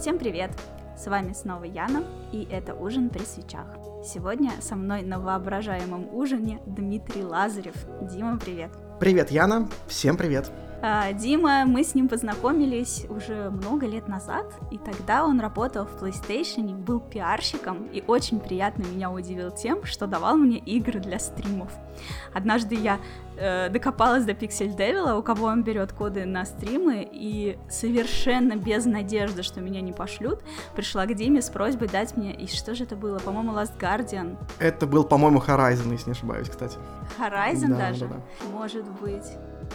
Всем привет! С вами снова Яна, и это «Ужин при свечах». Сегодня со мной на воображаемом ужине Дмитрий Лазарев. Дима, привет! Привет, Яна! Всем привет! А, Дима, мы с ним познакомились уже много лет назад, и тогда он работал в PlayStation, был пиарщиком, и очень приятно меня удивил тем, что давал мне игры для стримов. Однажды я э, докопалась до Pixel Devil, у кого он берет коды на стримы, и совершенно без надежды, что меня не пошлют, пришла к Диме с просьбой дать мне, и что же это было, по-моему, Last Guardian. Это был, по-моему, Horizon, если не ошибаюсь, кстати. Horizon да, даже? Да, да. Может быть.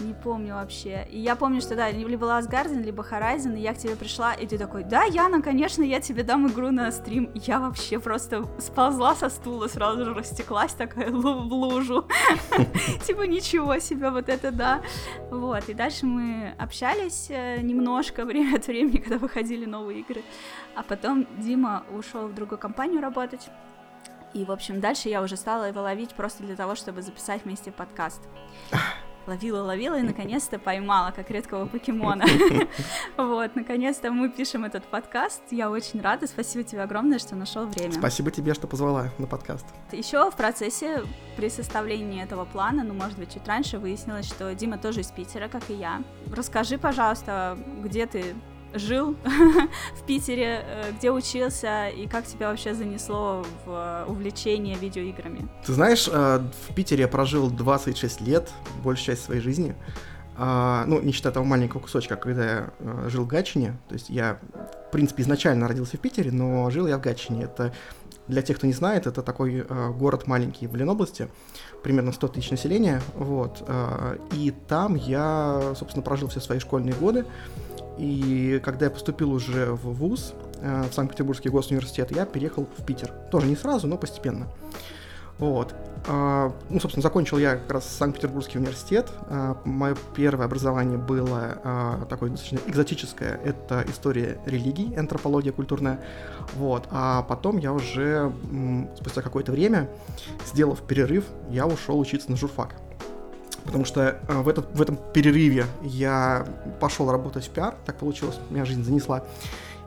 Не помню вообще. И я помню, что да, либо Last либо Horizon, и я к тебе пришла, и ты такой, да, Яна, конечно, я тебе дам игру на стрим. Я вообще просто сползла со стула, сразу же растеклась такая в лужу. Типа ничего себе, вот это да. Вот, и дальше мы общались э, немножко время от времени, когда выходили новые игры. А потом Дима ушел в другую компанию работать. И, в общем, дальше я уже стала его ловить просто для того, чтобы записать вместе подкаст ловила, ловила и наконец-то поймала, как редкого покемона. Вот, наконец-то мы пишем этот подкаст. Я очень рада. Спасибо тебе огромное, что нашел время. Спасибо тебе, что позвала на подкаст. Еще в процессе при составлении этого плана, ну, может быть, чуть раньше, выяснилось, что Дима тоже из Питера, как и я. Расскажи, пожалуйста, где ты жил в Питере, э, где учился и как тебя вообще занесло в увлечение видеоиграми? Ты знаешь, э, в Питере я прожил 26 лет, большую часть своей жизни. А, ну, не считая того маленького кусочка, когда я э, жил в Гатчине. То есть я, в принципе, изначально родился в Питере, но жил я в Гатчине. Это, для тех, кто не знает, это такой город маленький в Ленобласти, примерно 100 тысяч населения. Вот. и там я, собственно, прожил все свои школьные годы. И когда я поступил уже в ВУЗ, э, в Санкт-Петербургский госуниверситет, я переехал в Питер. Тоже не сразу, но постепенно. Вот. А, ну, собственно, закончил я как раз Санкт-Петербургский университет. А, мое первое образование было а, такое достаточно экзотическое. Это история религий, антропология культурная. Вот. А потом я уже, спустя какое-то время, сделав перерыв, я ушел учиться на журфак потому что э, в, этот, в этом перерыве я пошел работать в пиар, так получилось, меня жизнь занесла.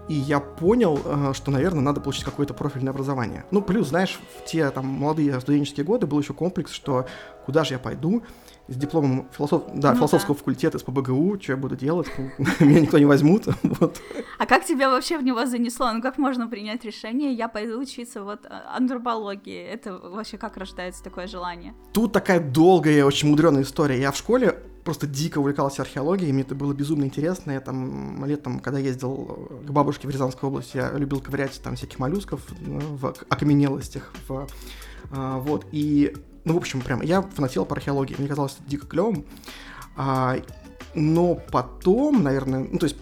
И я понял, э, что, наверное, надо получить какое-то профильное образование. Ну, плюс, знаешь, в те там молодые студенческие годы был еще комплекс, что куда же я пойду, с дипломом философ... да, ну, философского да. факультета с ПБГУ, что я буду делать, меня никто не возьмут. вот. А как тебя вообще в него занесло? Ну как можно принять решение, я пойду учиться вот а, антропологии? Это вообще как рождается такое желание? Тут такая долгая, очень мудреная история. Я в школе просто дико увлекался археологией, мне это было безумно интересно. Я там летом, когда ездил к бабушке в Рязанскую область, я любил ковырять там всяких моллюсков ну, в окаменелостях, в, вот, и ну, в общем, прям, я фанател по археологии, мне казалось это дико клевым. А, но потом, наверное, ну, то есть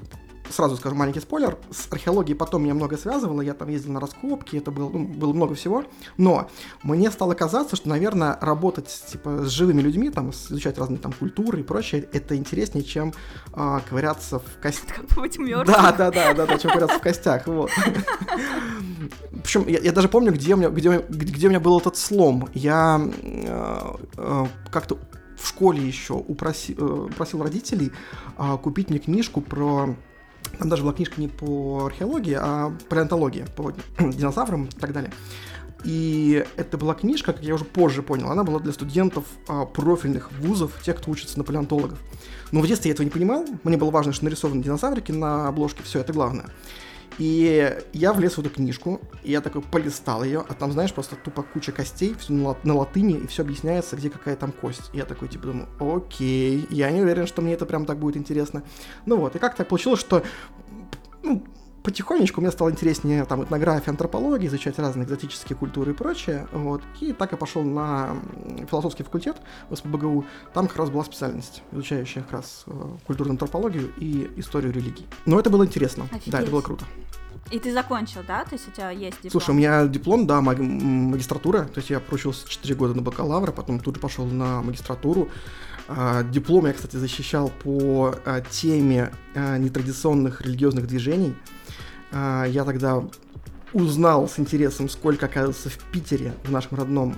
сразу скажу маленький спойлер, с археологией потом меня много связывало, я там ездил на раскопки, это было, ну, было много всего, но мне стало казаться, что, наверное, работать, типа, с живыми людьми, там, изучать разные там культуры и прочее, это интереснее, чем а, ковыряться в костях. Как быть мертвым. Да, да, да, да, да, чем ковыряться в костях, вот. Причем я, я даже помню, где у, меня, где, где у меня был этот слом. Я э, э, как-то в школе еще упроси, э, просил родителей э, купить мне книжку про там даже была книжка не по археологии, а палеонтологии, по динозаврам и так далее. И это была книжка, как я уже позже понял, она была для студентов а, профильных вузов, тех, кто учится на палеонтологов. Но в детстве я этого не понимал, мне было важно, что нарисованы динозаврики на обложке, все, это главное. И я влез в эту книжку, и я такой полистал ее, а там, знаешь, просто тупо куча костей, все на, лат- на латыни, и все объясняется, где какая там кость. И я такой, типа, думаю, окей, я не уверен, что мне это прям так будет интересно. Ну вот, и как так получилось, что ну, потихонечку мне стало интереснее там этнография, антропология, изучать разные экзотические культуры и прочее, вот, и так я пошел на философский факультет в СПБГУ, там как раз была специальность, изучающая как раз э, культурную антропологию и историю религий. Но это было интересно, Офигеть. да, это было круто. И ты закончил, да? То есть у тебя есть диплом? Слушай, у меня диплом, да, маг- магистратура. То есть я проучился 4 года на бакалавра, потом тут же пошел на магистратуру. А, диплом я, кстати, защищал по а, теме а, нетрадиционных религиозных движений. Я тогда узнал с интересом, сколько, оказывается, в Питере, в нашем родном,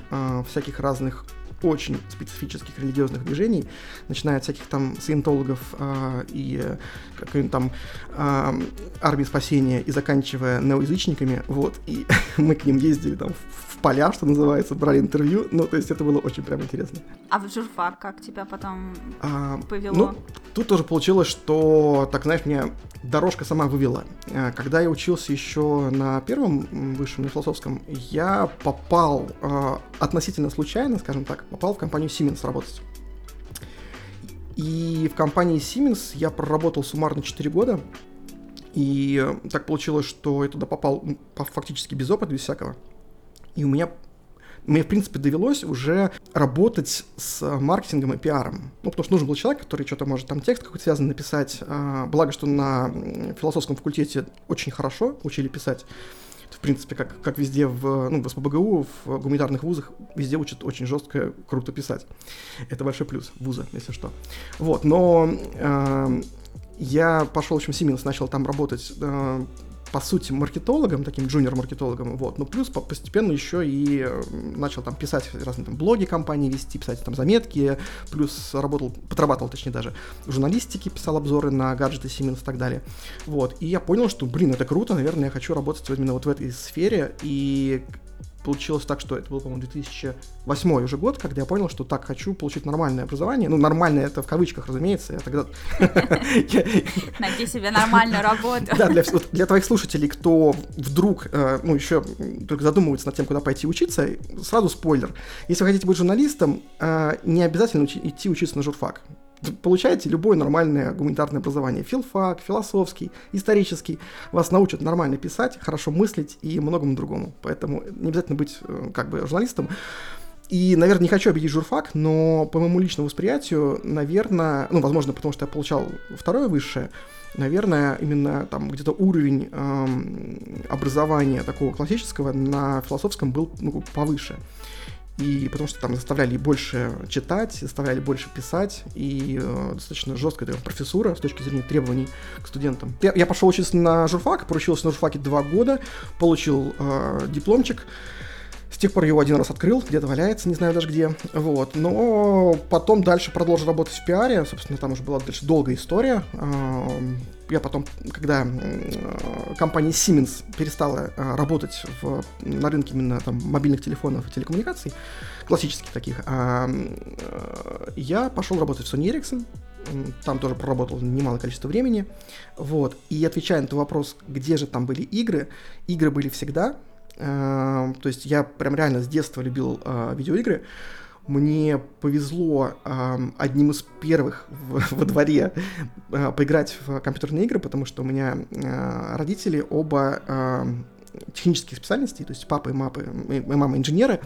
всяких разных очень специфических религиозных движений, начиная от всяких там саентологов э, и как там э, армии спасения и заканчивая неоязычниками, вот, и мы к ним ездили там в поля, что называется, брали интервью, ну, то есть это было очень прям интересно. А в журфак как тебя потом а, повело? Ну, тут тоже получилось, что, так знаешь, меня дорожка сама вывела. Э, когда я учился еще на первом высшем, на философском, я попал э, относительно случайно, скажем так, попал в компанию Siemens работать. И в компании Siemens я проработал суммарно 4 года. И так получилось, что я туда попал фактически без опыта, без всякого. И у меня мне, в принципе, довелось уже работать с маркетингом и пиаром. Ну, потому что нужен был человек, который что-то может там текст какой-то связанный написать. А, благо, что на философском факультете очень хорошо учили писать. В принципе, как, как везде в, ну, в СПБГУ, в гуманитарных вузах, везде учат очень жестко, круто писать. Это большой плюс вуза, если что. Вот, но э, я пошел, в общем, Siemens, начал там работать э, по сути, маркетологом, таким джуниор-маркетологом, вот, но плюс постепенно еще и начал там писать разные там блоги компании вести, писать там заметки, плюс работал, подрабатывал, точнее даже, в журналистике, писал обзоры на гаджеты Siemens и так далее, вот, и я понял, что, блин, это круто, наверное, я хочу работать именно вот в этой сфере, и получилось так, что это был, по-моему, 2008 уже год, когда я понял, что так хочу получить нормальное образование. Ну, нормальное это в кавычках, разумеется. Я тогда... Найти себе нормальную работу. Да, для, для твоих слушателей, кто вдруг, э, ну, еще только задумывается над тем, куда пойти учиться, сразу спойлер. Если вы хотите быть журналистом, э, не обязательно идти учиться на журфак получаете любое нормальное гуманитарное образование. Филфак, философский, исторический. Вас научат нормально писать, хорошо мыслить и многому другому. Поэтому не обязательно быть э, как бы журналистом. И, наверное, не хочу обидеть журфак, но по моему личному восприятию, наверное, ну, возможно, потому что я получал второе высшее, наверное, именно там где-то уровень эм, образования такого классического на философском был ну, повыше и потому что там заставляли больше читать, заставляли больше писать, и э, достаточно жесткая такая профессура с точки зрения требований к студентам. Я, я пошел учиться на журфак, поручился на журфаке два года, получил э, дипломчик, с тех пор его один раз открыл, где-то валяется, не знаю даже где. Вот. Но потом дальше продолжил работать в пиаре. Собственно, там уже была дальше долгая история. Я потом, когда компания Siemens перестала а, работать в, на рынке именно там, мобильных телефонов и телекоммуникаций, классических таких, а, я пошел работать в Sony Ericsson, там тоже проработал немалое количество времени, вот, и отвечая на этот вопрос, где же там были игры, игры были всегда, Эм, то есть я прям реально с детства любил э, видеоигры. Мне повезло одним из первых в, во дворе э, поиграть в компьютерные игры, потому что у меня э, родители оба э, технических специальностей, то есть папа и, мапы, и мама инженеры,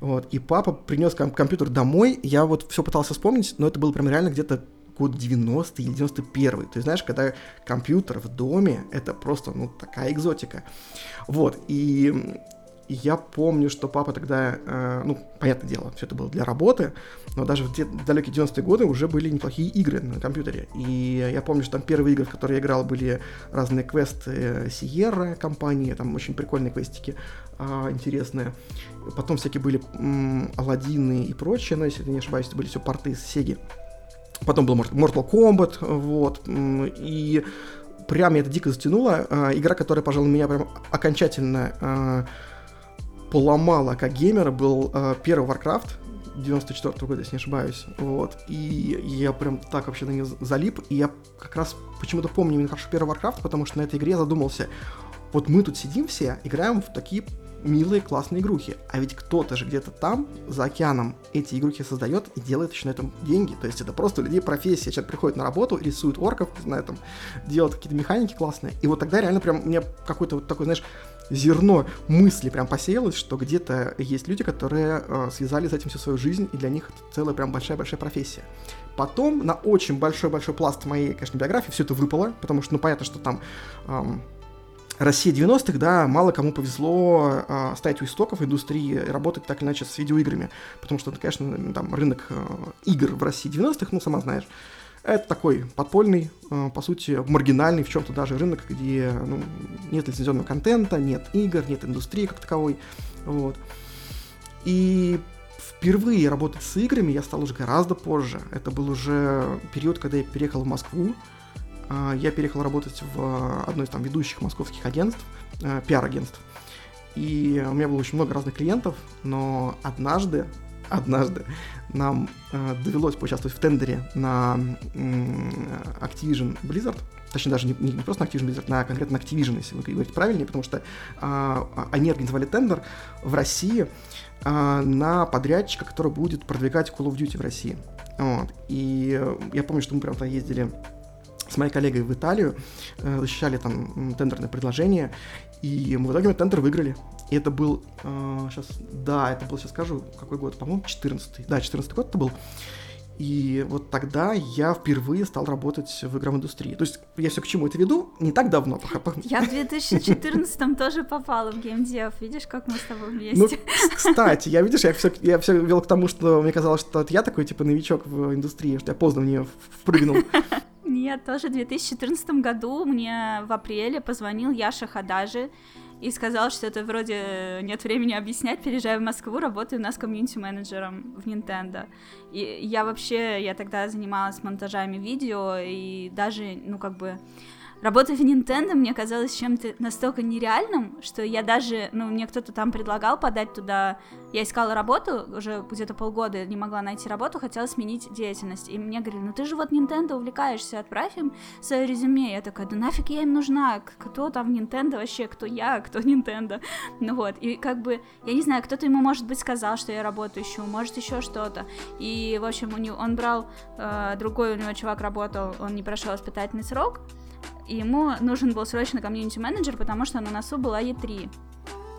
вот, и папа принес ком- компьютер домой, я вот все пытался вспомнить, но это было прям реально где-то год 90 или 91 То есть, знаешь, когда компьютер в доме, это просто, ну, такая экзотика. Вот, и я помню, что папа тогда, э, ну, понятное дело, все это было для работы, но даже в, в далекие 90-е годы уже были неплохие игры на компьютере. И я помню, что там первые игры, в которые я играл, были разные квесты Sierra компании, там очень прикольные квестики э, интересные. Потом всякие были Алладины и прочее, но если я не ошибаюсь, это были все порты с Sega. Потом был Mortal Kombat, вот, и прям меня это дико затянуло. Э, игра, которая, пожалуй, меня прям окончательно поломала как геймера, был э, первый Warcraft 94 -го года, если не ошибаюсь. Вот. И я прям так вообще на нее залип. И я как раз почему-то помню именно хорошо первый Warcraft, потому что на этой игре я задумался. Вот мы тут сидим все, играем в такие милые, классные игрухи. А ведь кто-то же где-то там, за океаном, эти игрухи создает и делает еще на этом деньги. То есть это просто у людей профессия. Человек приходит на работу, рисует орков, знаю, там, делает какие-то механики классные. И вот тогда реально прям мне какой-то вот такой, знаешь, зерно мысли прям посеялось, что где-то есть люди, которые э, связали с этим всю свою жизнь, и для них это целая прям большая-большая профессия. Потом на очень большой-большой пласт моей, конечно, биографии все это выпало, потому что, ну, понятно, что там эм, Россия 90-х, да, мало кому повезло э, стоять у истоков индустрии и работать так или иначе с видеоиграми, потому что, конечно, там рынок э, игр в России 90-х, ну, сама знаешь, это такой подпольный, э, по сути, маргинальный в чем-то даже рынок, где ну, нет лицензионного контента, нет игр, нет индустрии как таковой, вот. И впервые работать с играми я стал уже гораздо позже. Это был уже период, когда я переехал в Москву. А, я переехал работать в одно из там ведущих московских агентств, э, пиар-агентств. И у меня было очень много разных клиентов, но однажды, однажды нам э, довелось поучаствовать в тендере на э, Activision Blizzard, точнее даже не, не просто на Activision Blizzard, на конкретно Activision, если вы говорите правильнее, потому что э, они организовали тендер в России э, на подрядчика, который будет продвигать Call of Duty в России. Вот. И я помню, что мы прям там ездили с моей коллегой в Италию, э, защищали там тендерное предложение, и мы в итоге тендер выиграли. И это был, э, сейчас, да, это был, сейчас скажу, какой год, по-моему, 14 Да, 14 год это был. И вот тогда я впервые стал работать в игровой индустрии. То есть я все к чему это веду, не так давно. Я в 2014-м тоже попала в геймдев. Видишь, как мы с тобой ну, вместе? Ну, кстати, я, видишь, я все, я все вел к тому, что мне казалось, что я такой, типа, новичок в индустрии, что я поздно в нее впрыгнул. Нет, тоже в 2014 году мне в апреле позвонил Яша Хадажи и сказал, что это вроде нет времени объяснять, переезжаю в Москву, работаю у нас комьюнити-менеджером в Nintendo. И я вообще, я тогда занималась монтажами видео, и даже, ну, как бы, Работа в Nintendo мне казалось чем-то настолько нереальным, что я даже, ну, мне кто-то там предлагал подать туда... Я искала работу, уже где-то полгода не могла найти работу, хотела сменить деятельность. И мне говорили, ну ты же вот Nintendo увлекаешься, отправь им свое резюме. Я такая, да нафиг я им нужна? Кто там в Nintendo вообще? Кто я? Кто Nintendo? Ну вот, и как бы, я не знаю, кто-то ему, может быть, сказал, что я работаю ищу, может, еще что-то. И, в общем, у него, он брал, э, другой у него чувак работал, он не прошел испытательный срок, и ему нужен был срочно комьюнити-менеджер, потому что на носу была Е3.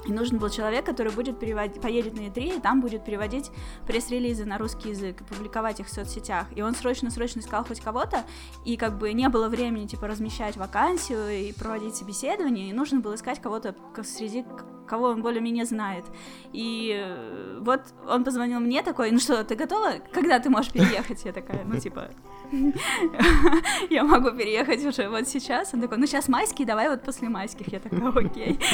И нужен был человек, который будет переводить, поедет на E3, и там будет переводить пресс-релизы на русский язык и публиковать их в соцсетях. И он срочно-срочно искал хоть кого-то, и как бы не было времени, типа, размещать вакансию и проводить собеседование, и нужно было искать кого-то среди кого он более-менее знает. И э, вот он позвонил мне такой, ну что, ты готова? Когда ты можешь переехать? Я такая, ну типа, я могу переехать уже вот сейчас. Он такой, ну сейчас майские, давай вот после майских. Я такая, окей.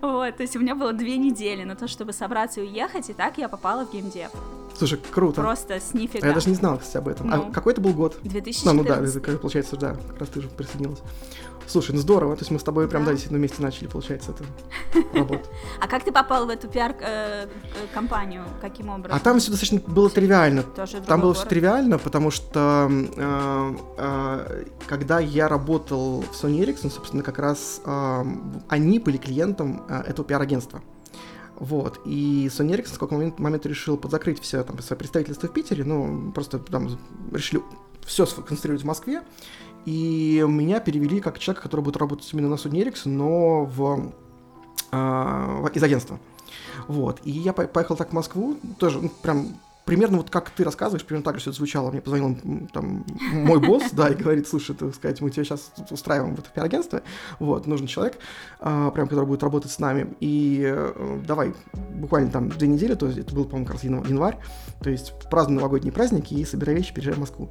Вот, то есть у меня было две недели на то, чтобы собраться и уехать, и так я попала в геймдев. Слушай, круто. Просто с нифига. А я даже не знала, кстати, об этом. А ну, а какой это был год? 2014. Ну, ну да, получается, да, как раз ты же присоединилась. Слушай, ну здорово, то есть мы с тобой прям, да, действительно вместе начали, получается, эту работу. А как ты попал в эту пиар-компанию? Э, Каким образом? А там все достаточно было тривиально. Там было все тривиально, потому что э, э, когда я работал в Sony Ericsson, собственно, как раз они были клиентом этого пиар-агентства. Вот. И Sony Ericsson в какой момент, момент решил подзакрыть все там, свое представительство в Питере, ну, просто там решили все сконцентрировать в Москве. И меня перевели как человека, который будет работать именно на Sony Ericsson, но в, э, из агентства. Вот. И я поехал так в Москву, тоже ну, прям примерно вот как ты рассказываешь, примерно так же все это звучало. Мне позвонил там мой босс, да, и говорит, слушай, так сказать, мы тебя сейчас устраиваем в это пиар-агентство, вот, нужен человек, а, прям, который будет работать с нами, и э, давай, буквально там две недели, то есть это был, по-моему, как раз январь, то есть празднуем новогодние праздники и собирай вещи, переезжай в Москву.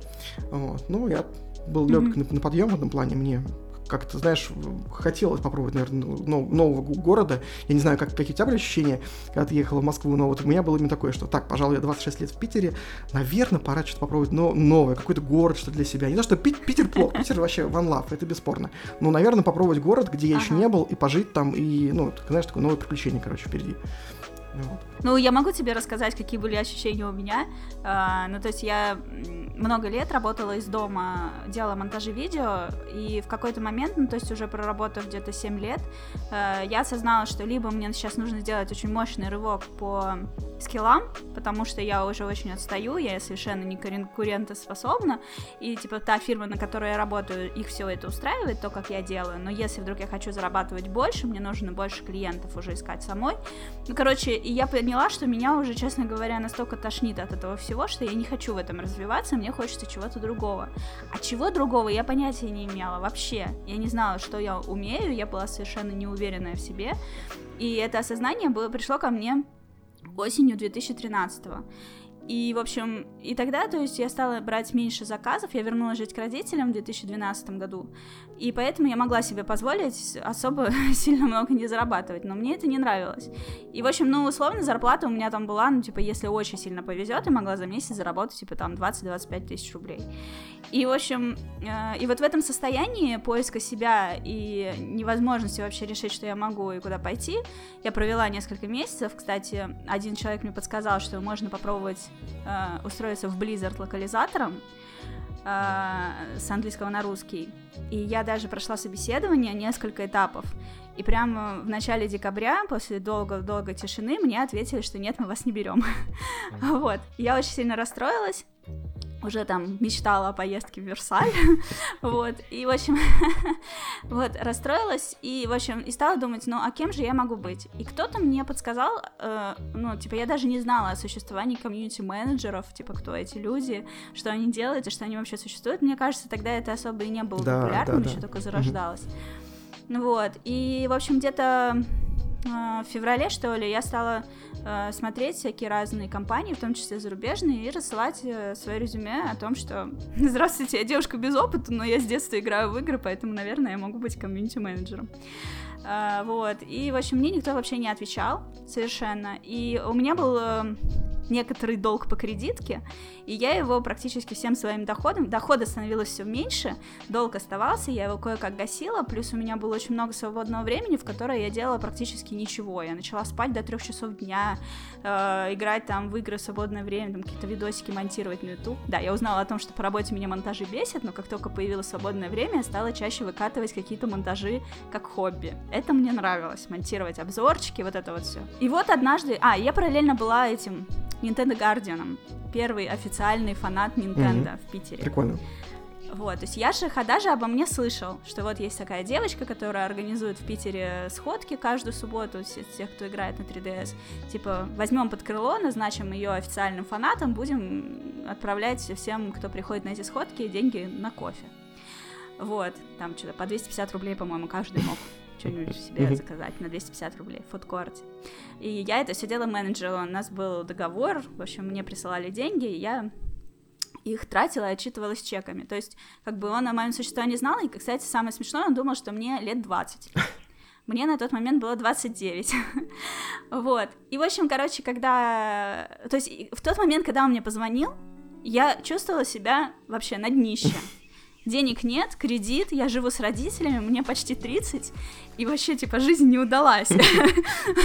Вот. Ну, я был легок mm-hmm. на, на подъем в этом плане, мне как-то, знаешь, хотелось попробовать, наверное, нового города. Я не знаю, как, какие у тебя были ощущения, когда ты ехала в Москву, но вот у меня было именно такое, что так, пожалуй, я 26 лет в Питере, наверное, пора что-то попробовать но, новое, какой-то город, что для себя. Не то, что Питер плохо, Питер вообще one love, это бесспорно. Но, наверное, попробовать город, где я ага. еще не был, и пожить там, и, ну, знаешь, такое новое приключение, короче, впереди. Вот. Ну, я могу тебе рассказать, какие были ощущения у меня. Uh, ну, то есть я много лет работала из дома, делала монтажи видео, и в какой-то момент, ну, то есть уже проработав где-то 7 лет, uh, я осознала, что либо мне сейчас нужно сделать очень мощный рывок по скиллам, потому что я уже очень отстаю, я совершенно не конкурентоспособна, и, типа, та фирма, на которой я работаю, их все это устраивает, то, как я делаю, но если вдруг я хочу зарабатывать больше, мне нужно больше клиентов уже искать самой. Ну, короче, и я поняла, что меня уже, честно говоря, настолько тошнит от этого всего, что я не хочу в этом развиваться, мне хочется чего-то другого. А чего другого я понятия не имела вообще. Я не знала, что я умею, я была совершенно неуверенная в себе. И это осознание было, пришло ко мне осенью 2013 -го. И, в общем, и тогда, то есть, я стала брать меньше заказов, я вернулась жить к родителям в 2012 году, и поэтому я могла себе позволить особо сильно много не зарабатывать, но мне это не нравилось. И, в общем, ну, условно, зарплата у меня там была, ну, типа, если очень сильно повезет, я могла за месяц заработать, типа, там, 20-25 тысяч рублей. И, в общем, э, и вот в этом состоянии поиска себя и невозможности вообще решить, что я могу и куда пойти, я провела несколько месяцев. Кстати, один человек мне подсказал, что можно попробовать э, устроиться в Blizzard локализатором с английского на русский. И я даже прошла собеседование, несколько этапов. И прямо в начале декабря, после долго-долго тишины, мне ответили, что нет, мы вас не берем. вот. Я очень сильно расстроилась уже там мечтала о поездке в Версаль, вот, и, в общем, вот, расстроилась, и, в общем, и стала думать, ну, а кем же я могу быть? И кто-то мне подсказал, э, ну, типа, я даже не знала о существовании комьюнити-менеджеров, типа, кто эти люди, что они делают и что они вообще существуют. Мне кажется, тогда это особо и не было да, популярным, да, еще да. только зарождалось. Вот, и, в общем, где-то в феврале, что ли, я стала э, смотреть всякие разные компании, в том числе зарубежные, и рассылать э, свое резюме о том, что «Здравствуйте, я девушка без опыта, но я с детства играю в игры, поэтому, наверное, я могу быть комьюнити-менеджером». Вот, и, в общем, мне никто вообще не отвечал совершенно, и у меня был э, некоторый долг по кредитке, и я его практически всем своим доходом, дохода становилось все меньше, долг оставался, я его кое-как гасила, плюс у меня было очень много свободного времени, в которое я делала практически ничего, я начала спать до трех часов дня, э, играть там в игры в свободное время, там какие-то видосики монтировать на YouTube, да, я узнала о том, что по работе меня монтажи бесят, но как только появилось свободное время, я стала чаще выкатывать какие-то монтажи как хобби, это мне нравилось, монтировать обзорчики, вот это вот все. И вот однажды, а, я параллельно была этим Nintendo Guardian, первый официальный фанат Nintendo mm-hmm. в Питере. Прикольно. Вот, то есть Яша Хадажа обо мне слышал, что вот есть такая девочка, которая организует в Питере сходки каждую субботу тех, кто играет на 3DS. Типа, возьмем под крыло, назначим ее официальным фанатом, будем отправлять всем, кто приходит на эти сходки, деньги на кофе. Вот, там что-то по 250 рублей, по-моему, каждый мог что-нибудь себе заказать на 250 рублей в фудкорте. И я это все дело менеджерила. У нас был договор, в общем, мне присылали деньги, и я их тратила и отчитывалась чеками. То есть, как бы он о моем существовании знал, и, кстати, самое смешное, он думал, что мне лет 20. Мне на тот момент было 29. вот. И, в общем, короче, когда... То есть, в тот момент, когда он мне позвонил, я чувствовала себя вообще на днище денег нет, кредит, я живу с родителями, мне почти 30, и вообще, типа, жизнь не удалась.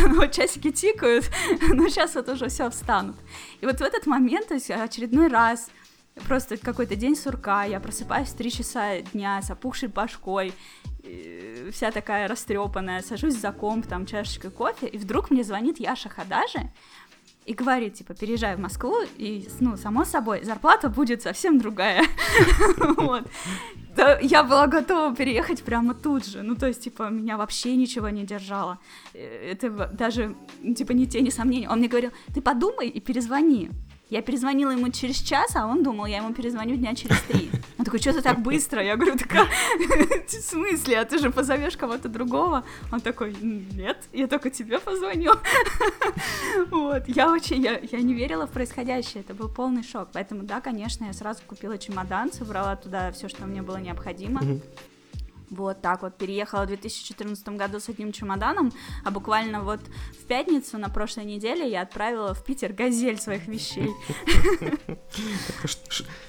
Вот часики тикают, но сейчас вот уже все встанут. И вот в этот момент, то есть очередной раз, просто какой-то день сурка, я просыпаюсь в 3 часа дня с опухшей башкой, вся такая растрепанная, сажусь за комп, там, чашечкой кофе, и вдруг мне звонит Яша Хадажи, и говорит, типа, переезжай в Москву, и, ну, само собой, зарплата будет совсем другая. Я была готова переехать прямо тут же. Ну, то есть, типа, меня вообще ничего не держало. Э, это даже, типа, ни тени сомнений. Он мне говорил, ты подумай и перезвони. Я перезвонила ему через час, а он думал, я ему перезвоню дня через три. Он такой, что ты так быстро? Я говорю, такая, в смысле, а ты же позовешь кого-то другого? Он такой, нет, я только тебе позвоню. Вот, я очень, я, я не верила в происходящее, это был полный шок. Поэтому, да, конечно, я сразу купила чемодан, собрала туда все, что мне было необходимо. Вот так вот переехала в 2014 году с одним чемоданом, а буквально вот в пятницу на прошлой неделе я отправила в Питер газель своих вещей.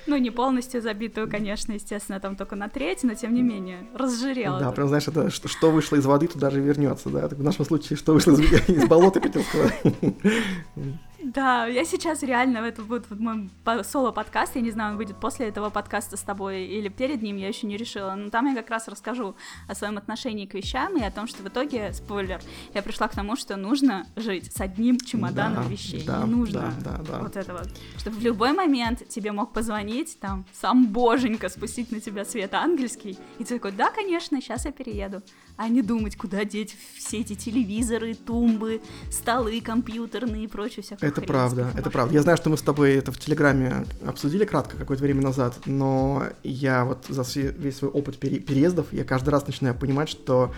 Ну, не полностью забитую, конечно, естественно, там только на треть, но тем не менее, разжирела. Да, прям знаешь, это что вышло из воды, туда же вернется, да? В нашем случае, что вышло из болота питерского. Да, я сейчас реально, это будет вот мой соло-подкаст, я не знаю, он выйдет после этого подкаста с тобой или перед ним, я еще не решила, но там я как раз расскажу о своем отношении к вещам и о том, что в итоге, спойлер, я пришла к тому, что нужно жить с одним чемоданом да, вещей, да, не нужно да, да, да. вот это вот, чтобы в любой момент тебе мог позвонить, там, сам боженька спустить на тебя свет ангельский, и ты такой, да, конечно, сейчас я перееду, а не думать, куда деть все эти телевизоры, тумбы, столы компьютерные и прочее всякое. Это правда, это правда. Я знаю, что мы с тобой это в Телеграме обсудили кратко какое-то время назад, но я вот за весь свой опыт переездов, я каждый раз начинаю понимать, что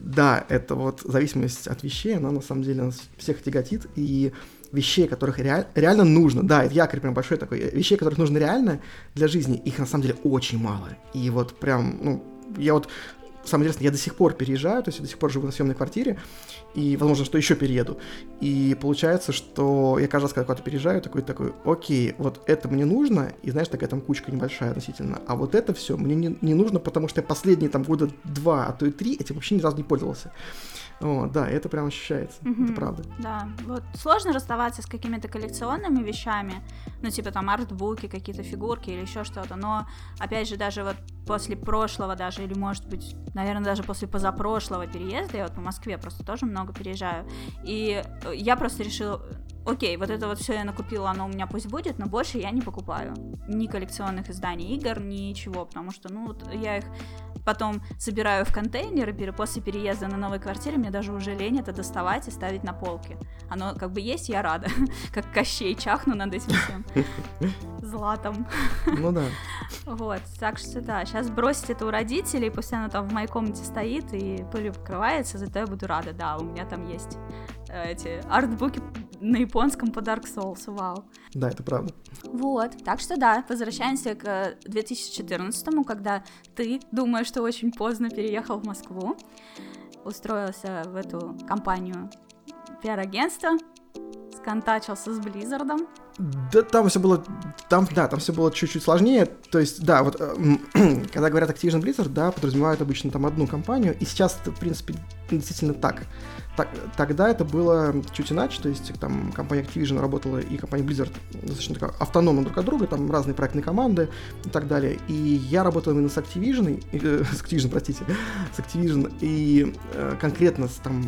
да, это вот зависимость от вещей, она на самом деле нас всех тяготит, и вещей, которых ре- реально нужно, да, это якорь прям большой такой, вещей, которых нужно реально для жизни, их на самом деле очень мало. И вот прям, ну, я вот самое интересное, я до сих пор переезжаю, то есть я до сих пор живу на съемной квартире, и, возможно, что еще перееду. И получается, что я каждый раз, когда куда-то переезжаю, такой, такой, окей, вот это мне нужно, и знаешь, такая там кучка небольшая относительно, а вот это все мне не, не нужно, потому что я последние там года два, а то и три этим вообще ни разу не пользовался. О, да, это прям ощущается, mm-hmm. это правда. Да, вот сложно расставаться с какими-то коллекционными вещами, ну, типа там артбуки, какие-то фигурки или еще что-то, но, опять же, даже вот после прошлого даже, или, может быть, наверное, даже после позапрошлого переезда, я вот по Москве просто тоже много переезжаю, и я просто решила, окей, вот это вот все я накупила, оно у меня пусть будет, но больше я не покупаю ни коллекционных изданий игр, ничего, потому что, ну, вот я их потом собираю в контейнеры, после переезда на новой квартире мне даже уже лень это доставать и ставить на полке. Оно как бы есть, я рада. Как Кощей чахну над этим всем златом. Ну да. Вот, так что да, сейчас бросить это у родителей, пусть оно там в моей комнате стоит и пылью покрывается, зато я буду рада, да, у меня там есть эти артбуки на японском по Dark Souls, вау. Да, это правда. Вот, так что да, возвращаемся к 2014, когда ты, думая, что очень поздно переехал в Москву, устроился в эту компанию пиар-агентства, сконтачился с Близзардом. Да, там все было, там, да, там все было чуть-чуть сложнее. То есть, да, вот, э, когда говорят Activision Blizzard, да, подразумевают обычно там одну компанию, и сейчас в принципе, действительно так так, тогда это было чуть иначе, то есть там компания Activision работала и компания Blizzard достаточно так, автономно друг от друга, там разные проектные команды и так далее. И я работал именно с Activision, э, с Activision, простите, с Activision, и э, конкретно с там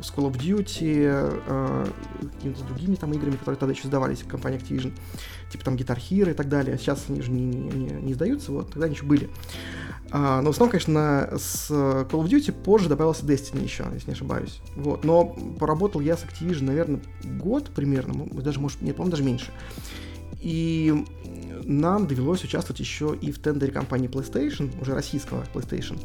с Call of Duty, э, какими-то другими там играми, которые тогда еще сдавались компании Activision, типа там Guitar Hero и так далее. Сейчас они же не, не, не, издаются, вот, тогда они еще были. А, но в основном, конечно, с Call of Duty позже добавился Destiny еще, если не ошибаюсь. Вот. Но поработал я с Activision, наверное, год примерно, даже, может, не помню, даже меньше. И нам довелось участвовать еще и в тендере компании PlayStation, уже российского PlayStation,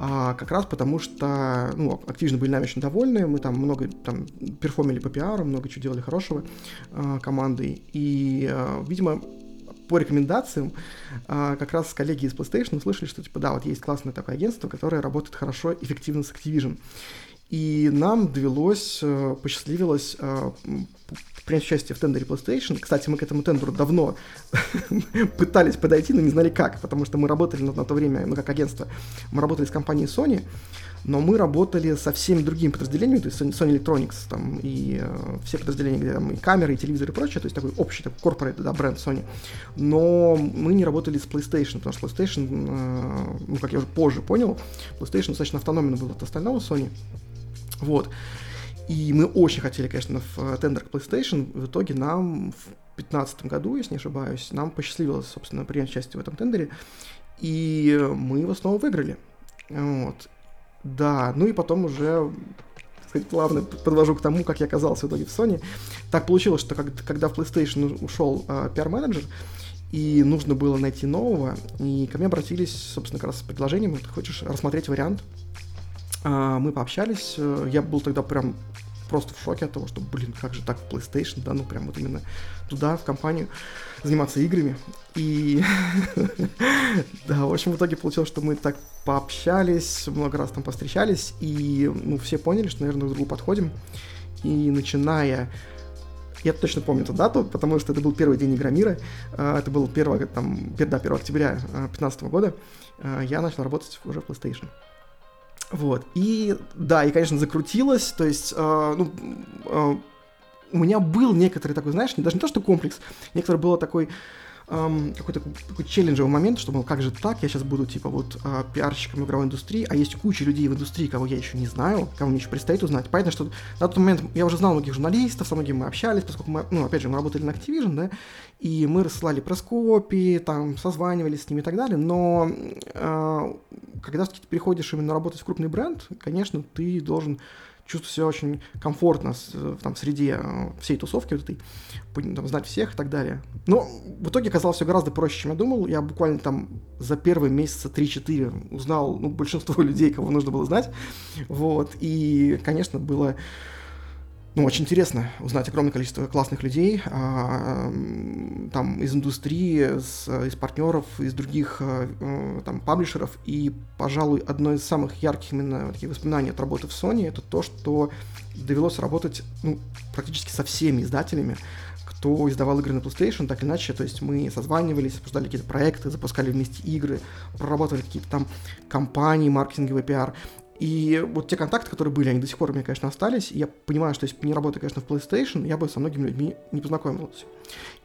а, как раз потому что, ну, Activision были нами очень довольны, мы там много там перформили по пиару, много чего делали хорошего а, командой, и, а, видимо, по рекомендациям, а, как раз коллеги из PlayStation услышали, что, типа, да, вот есть классное такое агентство, которое работает хорошо, эффективно с Activision. И нам довелось, э, посчастливилось э, принять участие в тендере PlayStation. Кстати, мы к этому тендеру давно пытались подойти, но не знали как, потому что мы работали на, на то время, мы как агентство, мы работали с компанией Sony, но мы работали со всеми другими подразделениями, то есть Sony Electronics там, и э, все подразделения, где там и камеры, и телевизоры и прочее, то есть такой общий такой корпорат, да, бренд Sony. Но мы не работали с PlayStation, потому что PlayStation, э, ну, как я уже позже понял, PlayStation достаточно автономно был от остального Sony. Вот. И мы очень хотели, конечно, в э, тендер к PlayStation. В итоге нам в 2015 году, если не ошибаюсь, нам посчастливилось, собственно, принять участие в этом тендере. И мы его снова выиграли. Вот. Да, ну и потом уже сказать, плавно подвожу к тому, как я оказался в итоге в Sony. Так получилось, что когда в PlayStation ушел э, PR-менеджер, и нужно было найти нового, и ко мне обратились, собственно, как раз с предложением, ты хочешь рассмотреть вариант. Э, мы пообщались, э, я был тогда прям просто в шоке от того, что, блин, как же так PlayStation, да, ну прям вот именно туда, в компанию, заниматься играми. И да, в общем, в итоге получилось, что мы так пообщались, много раз там повстречались, и ну, все поняли, что, наверное, друг другу подходим. И начиная я точно помню эту дату, потому что это был первый день Игромира, а, это был 1, там, да, 1 октября 2015 а, года, а, я начал работать уже в PlayStation. Вот. И да, и, конечно, закрутилось. То есть, э, ну, э, у меня был некоторый такой, знаешь, не, даже не то, что комплекс, некоторый был такой эм, какой-то такой челленджевый момент, что, мол, как же так, я сейчас буду, типа, вот э, пиарщиком игровой индустрии, а есть куча людей в индустрии, кого я еще не знаю, кого мне еще предстоит узнать. Понятно, что на тот момент я уже знал многих журналистов, со многими мы общались, поскольку мы, ну, опять же, мы работали на Activision, да, и мы рассылали проскопии, там, созванивались с ними и так далее, но э, когда ты переходишь именно работать в крупный бренд, конечно, ты должен чувствовать себя очень комфортно с, там, среди э, всей тусовки вот этой, там, знать всех и так далее. Но в итоге оказалось все гораздо проще, чем я думал. Я буквально там за первые месяца 3-4 узнал ну, большинство людей, кого нужно было знать. Вот. И, конечно, было ну, очень интересно узнать огромное количество классных людей а, там из индустрии, с, из партнеров, из других а, э, там паблишеров. И, пожалуй, одно из самых ярких именно таких воспоминаний от работы в Sony это то, что довелось работать ну, практически со всеми издателями, кто издавал игры на PlayStation, так или иначе, то есть мы созванивались, обсуждали какие-то проекты, запускали вместе игры, проработали какие-то там компании, маркетинговый пиар. И вот те контакты, которые были, они до сих пор у меня, конечно, остались. И я понимаю, что если бы не работа, конечно, в PlayStation, я бы со многими людьми не познакомился.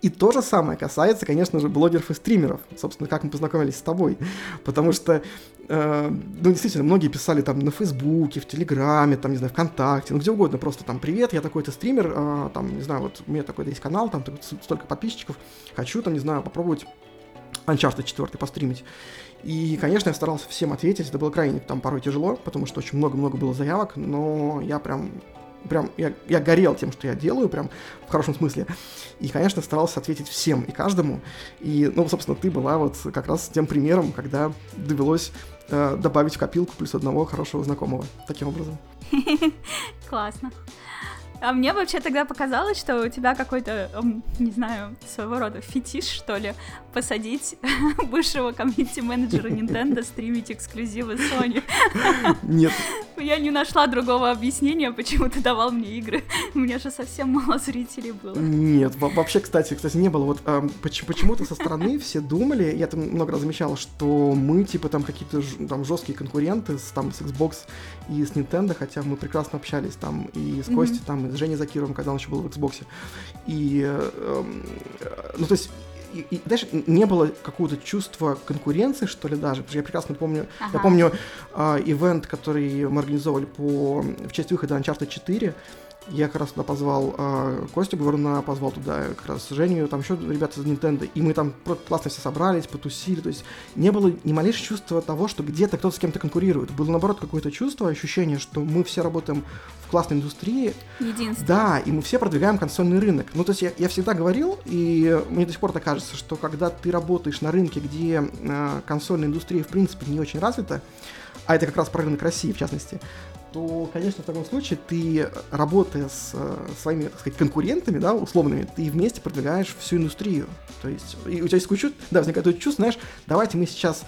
И то же самое касается, конечно же, блогеров и стримеров. Собственно, как мы познакомились с тобой. Потому что, э, ну, действительно, многие писали там на Фейсбуке, в Телеграме, там, не знаю, ВКонтакте, ну, где угодно, просто там, привет, я такой-то стример, э, там, не знаю, вот у меня такой-то есть канал, там, столько подписчиков, хочу, там, не знаю, попробовать Uncharted 4 постримить. И, конечно, я старался всем ответить, это было крайне там порой тяжело, потому что очень много-много было заявок, но я прям прям я, я горел тем, что я делаю, прям в хорошем смысле. И, конечно, старался ответить всем и каждому. И, ну, собственно, ты была вот как раз тем примером, когда довелось э, добавить в копилку плюс одного хорошего знакомого. Таким образом. Классно. А мне вообще тогда показалось, что у тебя какой-то, не знаю, своего рода фетиш, что ли, посадить бывшего комьюнити-менеджера Nintendo стримить эксклюзивы Sony. Нет. Я не нашла другого объяснения, почему ты давал мне игры. У меня же совсем мало зрителей было. Нет, вообще, кстати, кстати, не было. Вот э, почему-то со стороны все думали, я там много раз замечал, что мы, типа, там какие-то там жесткие конкуренты с, там, с Xbox и с Nintendo, хотя мы прекрасно общались там и с Костей, там, и с Женей Закировым, когда он еще был в Xbox. И, э, ну, то есть и, и даже не было какого-то чувства конкуренции, что ли, даже. Потому что я прекрасно помню, ага. я помню э, ивент, который мы организовывали по, в честь выхода Uncharted 4, я как раз туда позвал э, Костю Говоруна, позвал туда как раз Женю, там еще ребята из Nintendo, и мы там классно все собрались, потусили, то есть не было ни малейшего чувства того, что где-то кто-то с кем-то конкурирует. Было, наоборот, какое-то чувство, ощущение, что мы все работаем в классной индустрии. Единство. Да, и мы все продвигаем консольный рынок. Ну, то есть я, я всегда говорил, и мне до сих пор так кажется, что когда ты работаешь на рынке, где э, консольная индустрия, в принципе, не очень развита, а это как раз про рынок России, в частности, то, конечно, в таком случае ты, работая с э, своими, так сказать, конкурентами, да, условными, ты вместе продвигаешь всю индустрию. То есть, и у тебя есть чувство, да, возникает чувство, знаешь, давайте мы сейчас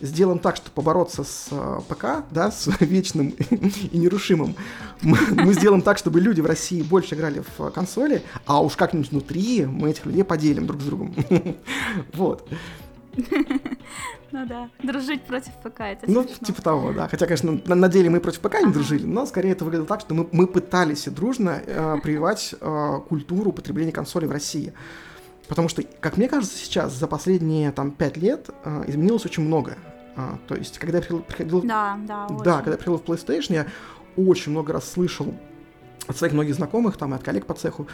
сделаем так, чтобы побороться с э, ПК, да, с вечным и нерушимым, мы, мы сделаем так, чтобы люди в России больше играли в консоли, а уж как-нибудь внутри мы этих людей поделим друг с другом. Вот. Ну да, дружить против ПК, это Ну, смешно. типа того, да. Хотя, конечно, на, на деле мы против ПК не дружили, но скорее это выглядело так, что мы, мы пытались дружно э, прививать э, культуру потребления консолей в России. Потому что, как мне кажется, сейчас за последние там пять лет э, изменилось очень много. Э, то есть, когда я приходил... Да, да, очень. Да, когда я приходил в PlayStation, я очень много раз слышал от своих многих знакомых, там, и от коллег по цеху,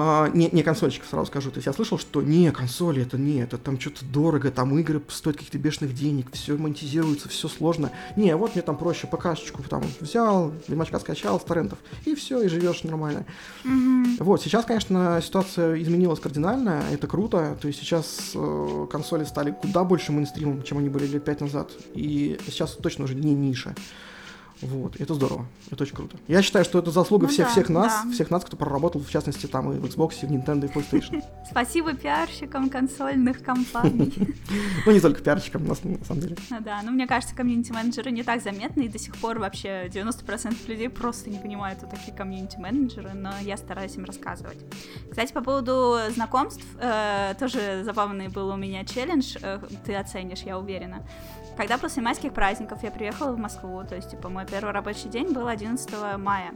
а, не, не консольщиков, сразу скажу. То есть я слышал, что не, консоли это не, это там что-то дорого, там игры стоят каких-то бешеных денег, все монетизируется, все сложно. Не, вот мне там проще ПКшечку там взял, лимачка скачал с торрентов, и все, и живешь нормально. Mm-hmm. Вот, сейчас, конечно, ситуация изменилась кардинально, это круто. То есть сейчас э, консоли стали куда больше мейнстримом, чем они были лет пять назад. И сейчас точно уже не ниша. Вот, это здорово, это очень круто. Я считаю, что это заслуга ну, всех, да, всех нас, да. всех нас, кто проработал, в частности, там и в Xbox, и в Nintendo, и в PlayStation. Спасибо пиарщикам консольных компаний. Ну, не только пиарщикам, на самом деле. Ну да, но мне кажется, комьюнити-менеджеры не так заметны, и до сих пор вообще 90% людей просто не понимают, кто такие комьюнити-менеджеры, но я стараюсь им рассказывать. Кстати, по поводу знакомств, э, тоже забавный был у меня челлендж, э, ты оценишь, я уверена. Когда после майских праздников я приехала в Москву, то есть, типа, мой первый рабочий день был 11 мая.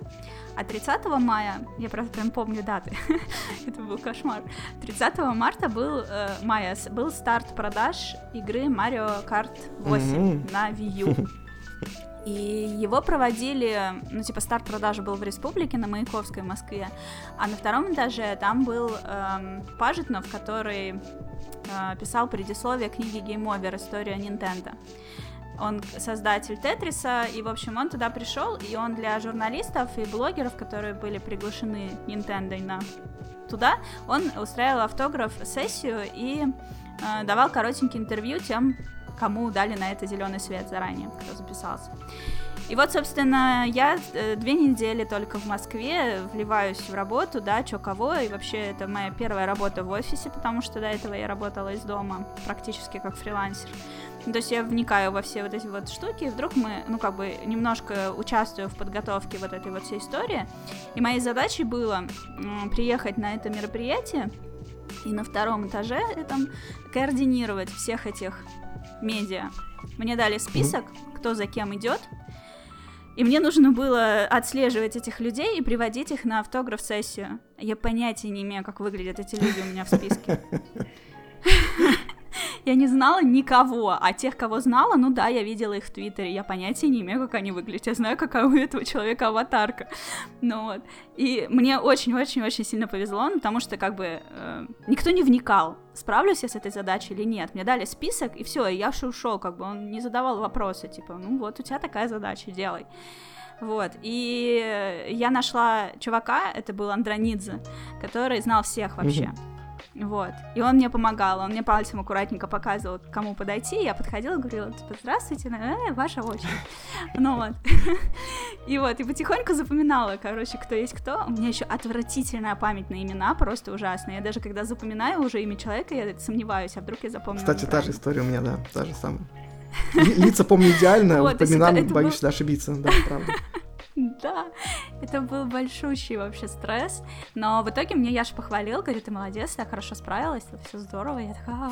А 30 мая, я правда прям помню даты, это был кошмар. 30 марта был, э, мая, был старт продаж игры Mario Kart 8 mm-hmm. на Wii U. И его проводили, ну, типа, старт продажи был в Республике на Маяковской в Москве, а на втором этаже там был эм, Пажитнов, который э, писал предисловие книги Game Over «История Nintendo». Он создатель Тетриса, и, в общем, он туда пришел, и он для журналистов и блогеров, которые были приглашены Nintendo на туда, он устраивал автограф-сессию и э, давал коротенькие интервью тем, кому дали на это зеленый свет заранее, кто записался. И вот, собственно, я э, две недели только в Москве вливаюсь в работу, да, чё кого, и вообще это моя первая работа в офисе, потому что до этого я работала из дома практически как фрилансер. То есть я вникаю во все вот эти вот штуки, и вдруг мы, ну, как бы, немножко участвую в подготовке вот этой вот всей истории. И моей задачей было приехать на это мероприятие, и на втором этаже там координировать всех этих медиа. Мне дали список, кто за кем идет, и мне нужно было отслеживать этих людей и приводить их на автограф-сессию. Я понятия не имею, как выглядят эти люди у меня в списке. Я не знала никого, а тех, кого знала, ну да, я видела их в Твиттере, я понятия не имею, как они выглядят, я знаю, какая у этого человека аватарка, ну вот, и мне очень-очень-очень сильно повезло, ну, потому что, как бы, э, никто не вникал, справлюсь я с этой задачей или нет, мне дали список, и все, и я ушел, как бы, он не задавал вопросы, типа, ну вот, у тебя такая задача, делай. Вот, и я нашла чувака, это был Андронидзе, который знал всех вообще. Mm-hmm. Вот. И он мне помогал, он мне пальцем аккуратненько показывал, к кому подойти. Я подходила говорила, типа, здравствуйте, э, ваша очередь. Ну вот. И вот, и потихоньку запоминала, короче, кто есть кто. У меня еще отвратительная память на имена, просто ужасная. Я даже когда запоминаю уже имя человека, я сомневаюсь, а вдруг я запомню. Кстати, та же история у меня, да, та же самая. Лица помню идеально, вот, по именам боюсь ошибиться, да, правда. Да, это был большущий вообще стресс, но в итоге мне Яша похвалил, говорит, ты молодец, я хорошо справилась, все здорово, я такая,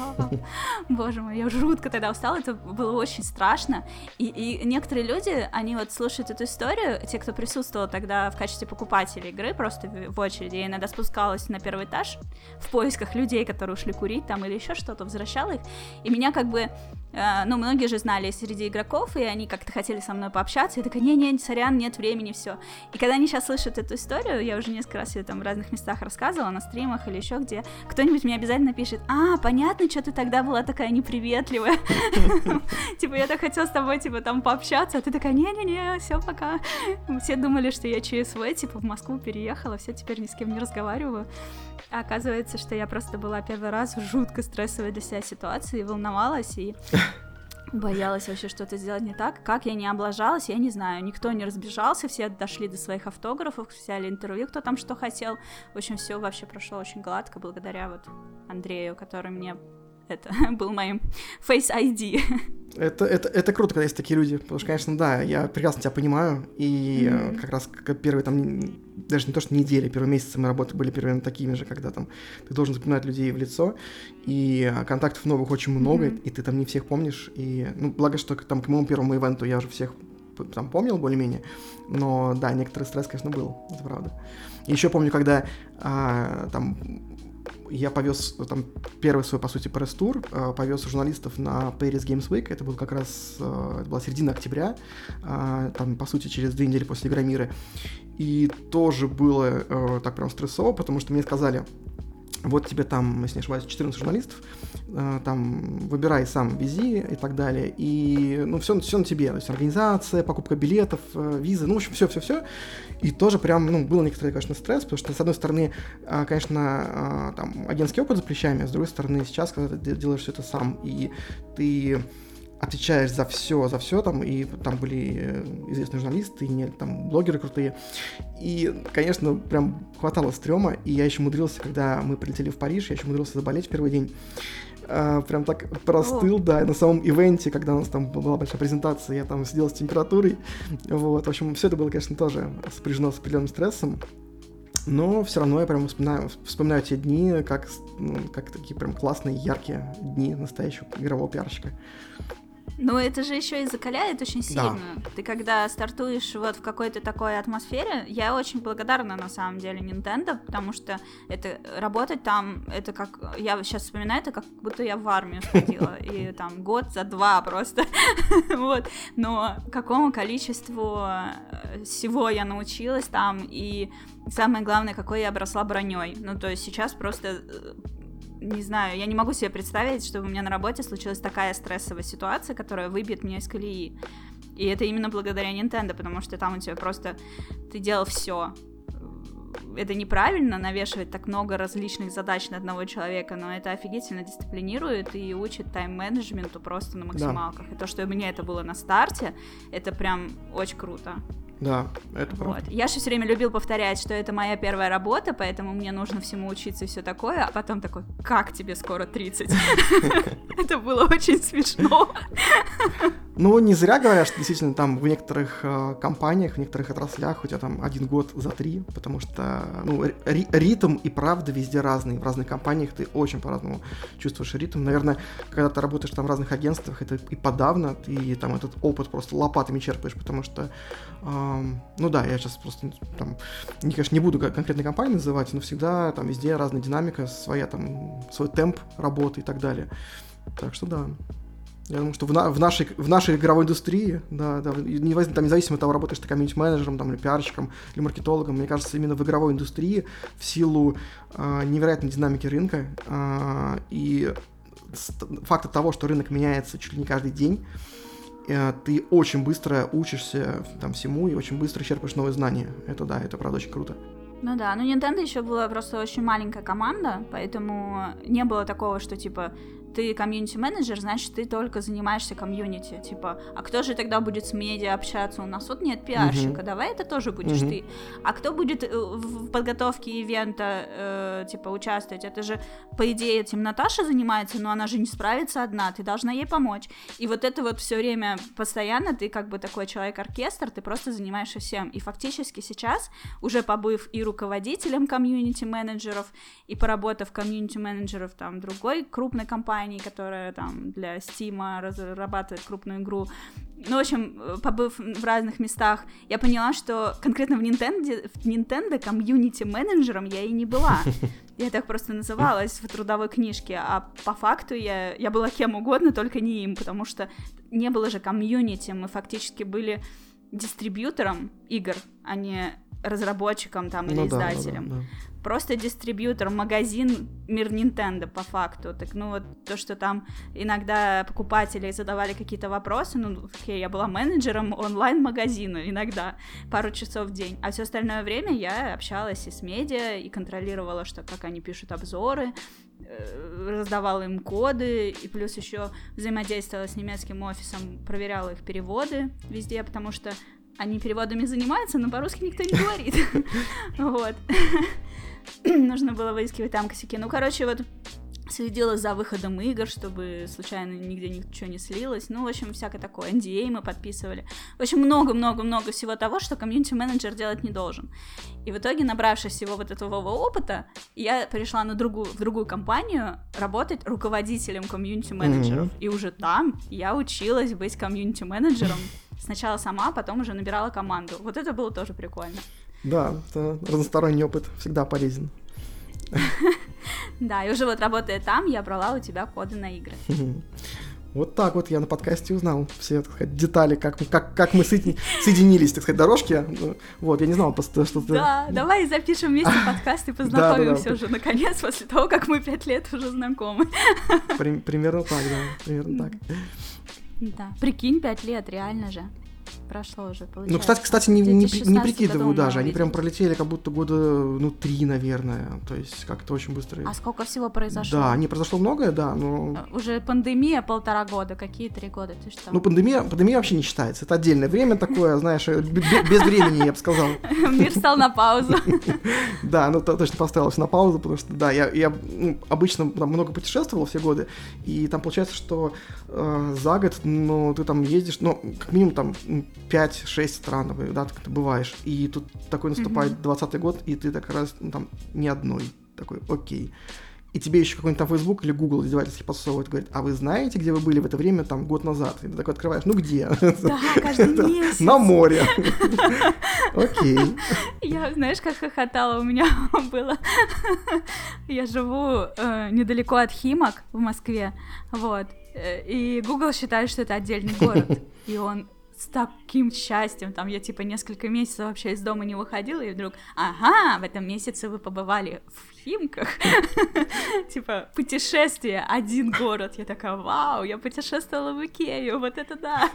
боже мой, я жутко тогда устала, это было очень страшно, и, и некоторые люди, они вот слушают эту историю, те, кто присутствовал тогда в качестве покупателей игры, просто в, очереди, я иногда спускалась на первый этаж в поисках людей, которые ушли курить там или еще что-то, возвращала их, и меня как бы ну, многие же знали среди игроков, и они как-то хотели со мной пообщаться, и такая, не-не, сорян, нет времени, все. И когда они сейчас слышат эту историю, я уже несколько раз ее там в разных местах рассказывала, на стримах или еще где, кто-нибудь мне обязательно пишет, а, понятно, что ты тогда была такая неприветливая. Типа, я так хотела с тобой, типа, там пообщаться, а ты такая, не-не-не, все, пока. Все думали, что я ЧСВ, типа, в Москву переехала, все, теперь ни с кем не разговариваю. А оказывается, что я просто была первый раз в жутко стрессовой для себя ситуации, волновалась и боялась вообще что-то сделать не так. Как я не облажалась, я не знаю. Никто не разбежался, все дошли до своих автографов, взяли интервью, кто там что хотел. В общем, все вообще прошло очень гладко благодаря вот Андрею, который мне это был моим Face ID. Это, это, это круто, когда есть такие люди, потому что, конечно, да, я прекрасно тебя понимаю, и mm-hmm. как раз как первые там, даже не то, что недели, первые месяцы мы работы были примерно такими же, когда там ты должен запоминать людей в лицо, и а, контактов новых очень много, mm-hmm. и ты там не всех помнишь, и, ну, благо, что там к моему первому ивенту я уже всех там помнил более-менее, но да, некоторый стресс, конечно, был, это правда. Еще помню, когда а, там я повез там первый свой, по сути, пресс-тур, э, повез журналистов на Paris Games Week, это был как раз, э, это была середина октября, э, там, по сути, через две недели после Игромира, и тоже было так прям стрессово, потому что мне сказали, вот тебе там, если не ошибаюсь, 14 журналистов, э, там выбирай сам, вези и так далее. И, ну, все, все на тебе, то есть организация, покупка билетов, э, визы, ну, в общем, все-все-все. И тоже прям, ну, был некоторый, конечно, стресс, потому что, с одной стороны, э, конечно, там, агентский опыт за плечами, а с другой стороны, сейчас, когда ты делаешь все это сам, и ты отвечаешь за все, за все там, и там были э, известные журналисты, и не, там блогеры крутые. И, конечно, прям хватало стрёма, и я еще умудрился, когда мы прилетели в Париж, я еще умудрился заболеть в первый день. А, прям так простыл, О. да, на самом ивенте, когда у нас там была большая презентация, я там сидел с температурой, вот, в общем, все это было, конечно, тоже сопряжено с определенным стрессом, но все равно я прям вспоминаю, вспоминаю те дни, как, ну, как такие прям классные, яркие дни настоящего игрового пиарщика. Ну, это же еще и закаляет очень сильно. Да. Ты когда стартуешь вот в какой-то такой атмосфере, я очень благодарна на самом деле Nintendo, потому что это работать там, это как, я сейчас вспоминаю, это как будто я в армию сходила, и там год за два просто, вот, но какому количеству э, всего я научилась там, и самое главное, какой я обросла броней, ну, то есть сейчас просто э, не знаю, я не могу себе представить, чтобы у меня на работе случилась такая стрессовая ситуация, которая выбьет меня из колеи. И это именно благодаря Nintendo, потому что там у тебя просто ты делал все это неправильно навешивать так много различных задач на одного человека, но это офигительно дисциплинирует и учит тайм-менеджменту просто на максималках. Да. И то, что у меня это было на старте, это прям очень круто. Да, это правда. Вот. Я же все время любил повторять, что это моя первая работа, поэтому мне нужно всему учиться и все такое, а потом такой, как тебе скоро 30? Это было очень смешно. Ну, не зря говорят, что действительно там в некоторых э, компаниях, в некоторых отраслях у тебя там один год за три, потому что, ну, ри- ритм и правда везде разный. В разных компаниях ты очень по-разному чувствуешь ритм. Наверное, когда ты работаешь там в разных агентствах, это и подавно, ты там этот опыт просто лопатами черпаешь, потому что, э, ну да, я сейчас просто там, не, конечно, не буду конкретной компании называть, но всегда там везде разная динамика, своя там, свой темп работы и так далее. Так что да. Я думаю, что в, на, в, нашей, в нашей игровой индустрии, да, да, не, там, независимо от того, работаешь ты комьюнити-менеджером, там, или пиарщиком, или маркетологом, мне кажется, именно в игровой индустрии в силу э, невероятной динамики рынка э, и факта того, что рынок меняется чуть ли не каждый день, ты очень быстро учишься там всему и очень быстро черпаешь новые знания. Это да, это правда очень круто. Ну да, ну Nintendo еще была просто очень маленькая команда, поэтому не было такого, что типа ты комьюнити-менеджер, значит, ты только занимаешься комьюнити. Типа, а кто же тогда будет с медиа общаться? У нас вот нет пиарщика, uh-huh. давай это тоже будешь uh-huh. ты. А кто будет э, в подготовке ивента, э, типа, участвовать? Это же, по идее, этим Наташа занимается, но она же не справится одна, ты должна ей помочь. И вот это вот все время постоянно ты как бы такой человек-оркестр, ты просто занимаешься всем. И фактически сейчас, уже побыв и руководителем комьюнити-менеджеров, и поработав комьюнити-менеджеров там другой крупной компании, компании, которая там для Steam разрабатывает крупную игру. Ну, в общем, побыв в разных местах, я поняла, что конкретно в Nintendo, в Nintendo комьюнити-менеджером я и не была. Я так просто называлась в трудовой книжке, а по факту я, я была кем угодно, только не им, потому что не было же комьюнити, мы фактически были дистрибьютором игр, а не разработчиком там ну, или да, издателем. Да, да, да просто дистрибьютор, магазин мир Nintendo по факту. Так, ну вот то, что там иногда покупатели задавали какие-то вопросы, ну, окей, я была менеджером онлайн-магазина иногда, пару часов в день, а все остальное время я общалась и с медиа, и контролировала, что как они пишут обзоры, э, раздавала им коды, и плюс еще взаимодействовала с немецким офисом, проверяла их переводы везде, потому что они переводами занимаются, но по-русски никто не говорит. Вот. нужно было выискивать там косяки. Ну, короче, вот следила за выходом игр, чтобы случайно нигде ничего не слилось. Ну, в общем, всякое такое. NDA мы подписывали. В общем, много-много-много всего того, что комьюнити-менеджер делать не должен. И в итоге, набравшись всего вот этого опыта, я перешла на другую, в другую компанию работать руководителем комьюнити-менеджеров. Mm-hmm. И уже там я училась быть комьюнити-менеджером. Сначала сама, потом уже набирала команду. Вот это было тоже прикольно. Да, это разносторонний опыт всегда полезен. Да, и уже вот работая там, я брала у тебя коды на игры. Вот так вот я на подкасте узнал все, так сказать, детали, как, как, как мы соединились, так сказать, дорожки. Вот, я не знал просто, что ты... Да, давай запишем вместе подкаст и познакомимся уже наконец, после того, как мы пять лет уже знакомы. Примерно так, да, примерно так. Да, прикинь, пять лет, реально же прошло уже, получается. Ну, кстати, кстати, не, не, не прикидываю даже, они прям пролетели как будто года, ну, три, наверное, то есть как-то очень быстро. А сколько всего произошло? Да, не произошло многое, да, но... Э, уже пандемия полтора года, какие три года, ты что? Ну, пандемия, пандемия вообще не считается, это отдельное время такое, знаешь, э, без времени, я бы сказал. Мир стал на паузу. Да, ну, точно поставилось на паузу, потому что, да, я, я ну, обычно много путешествовал все годы, и там получается, что э, за год, ну, ты там ездишь, ну, как минимум там 5-6 стран, да, ты бываешь. И тут такой наступает mm-hmm. 20 год, и ты так раз, ну, там, ни одной. Такой, окей. И тебе еще какой-нибудь там Facebook или Google издевательски подсовывает, говорит, а вы знаете, где вы были в это время, там, год назад? И ты такой открываешь, ну где? Да, каждый месяц. На море. Окей. Я, знаешь, как хохотала у меня было. Я живу э, недалеко от Химок в Москве, вот. Э, и Google считает, что это отдельный город. И он с таким счастьем, там я типа несколько месяцев вообще из дома не выходила, и вдруг, ага, в этом месяце вы побывали в Химках, типа путешествие, один город, я такая, вау, я путешествовала в Икею, вот это да,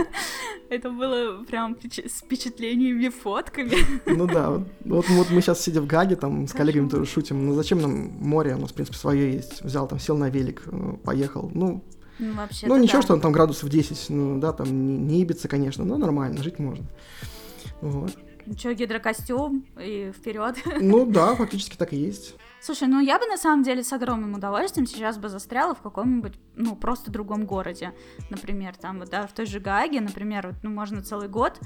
это было прям с впечатлениями, фотками. Ну да, вот, мы сейчас сидя в Гаге, там с коллегами тоже шутим, ну зачем нам море, у нас в принципе свое есть, взял там, сел на велик, э, поехал, ну ну, вообще ну ничего, да. что он там градусов 10, ну да, там не, не ибится, конечно, но нормально, жить можно. Вот. Ну что, гидрокостюм и вперед. Ну да, фактически так и есть. Слушай, ну я бы на самом деле с огромным удовольствием сейчас бы застряла в каком-нибудь, ну, просто другом городе. Например, там вот, да, в той же Гааге, например, вот, ну, можно целый год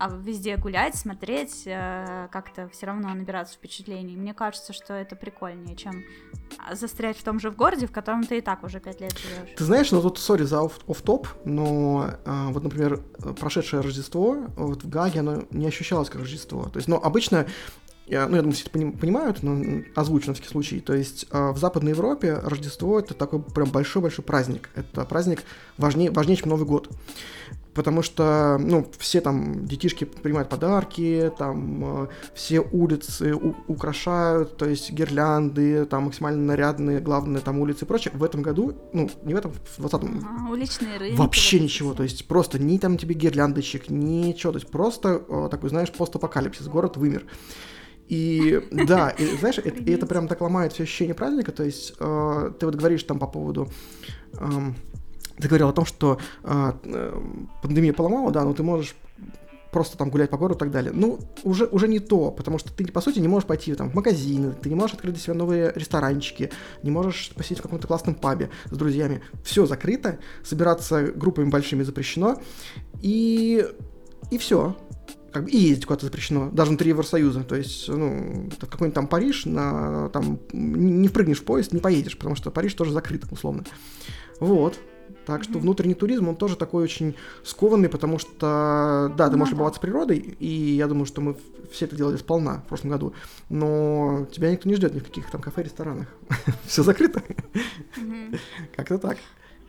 а везде гулять, смотреть, э, как-то все равно набираться впечатлений. Мне кажется, что это прикольнее, чем застрять в том же в городе, в котором ты и так уже пять лет живешь. Ты знаешь, ну тут, сори за оф-топ, но э, вот, например, прошедшее Рождество вот в Гаге, оно не ощущалось как Рождество. То есть, ну, обычно я, ну, я думаю, все это понимают, но озвучу на всякий случай. То есть э, в Западной Европе Рождество это такой прям большой-большой праздник. Это праздник важнее, важнее, чем Новый год потому что, ну, все там детишки принимают подарки, там э, все улицы украшают, то есть гирлянды, там максимально нарядные, главные там улицы и прочее. В этом году, ну, не в этом, в 20-м. Ага, уличные рынки. Вообще вот ничего, то есть просто ни там тебе гирляндочек, ничего, то есть просто э, такой, знаешь, постапокалипсис, город вымер. И да, и знаешь, и, и это прям так ломает все ощущение праздника, то есть э, ты вот говоришь там по поводу... Э, ты говорил о том, что э, пандемия поломала, да, но ты можешь просто там гулять по городу и так далее. Ну, уже, уже не то, потому что ты, по сути, не можешь пойти там, в магазины, ты не можешь открыть для себя новые ресторанчики, не можешь посидеть в каком-то классном пабе с друзьями. Все закрыто, собираться группами большими запрещено, и, и все. Как бы и ездить куда-то запрещено, даже внутри Евросоюза. То есть, ну, какой-нибудь там Париж, на, там, не впрыгнешь в поезд, не поедешь, потому что Париж тоже закрыт, условно. Вот. Так что внутренний туризм, он тоже такой очень скованный, потому что, да, ты можешь ну любоваться природой, и я думаю, что мы все это делали сполна в прошлом году, но тебя никто не ждет ни в каких там кафе, ресторанах. Все закрыто. Как-то так.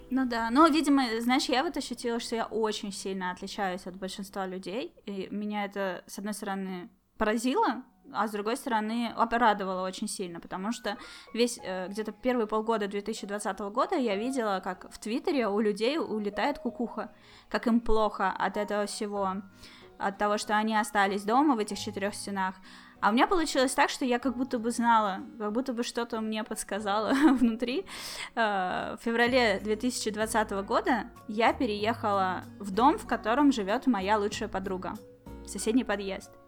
Ну да, но, видимо, знаешь, я вот ощутила, что я очень сильно отличаюсь от большинства людей, и меня это, с одной стороны, поразило, а с другой стороны обрадовало очень сильно, потому что весь э, где-то первые полгода 2020 года я видела, как в Твиттере у людей улетает кукуха, как им плохо от этого всего, от того, что они остались дома в этих четырех стенах. А у меня получилось так, что я как будто бы знала, как будто бы что-то мне подсказало внутри. Э, в феврале 2020 года я переехала в дом, в котором живет моя лучшая подруга, соседний подъезд.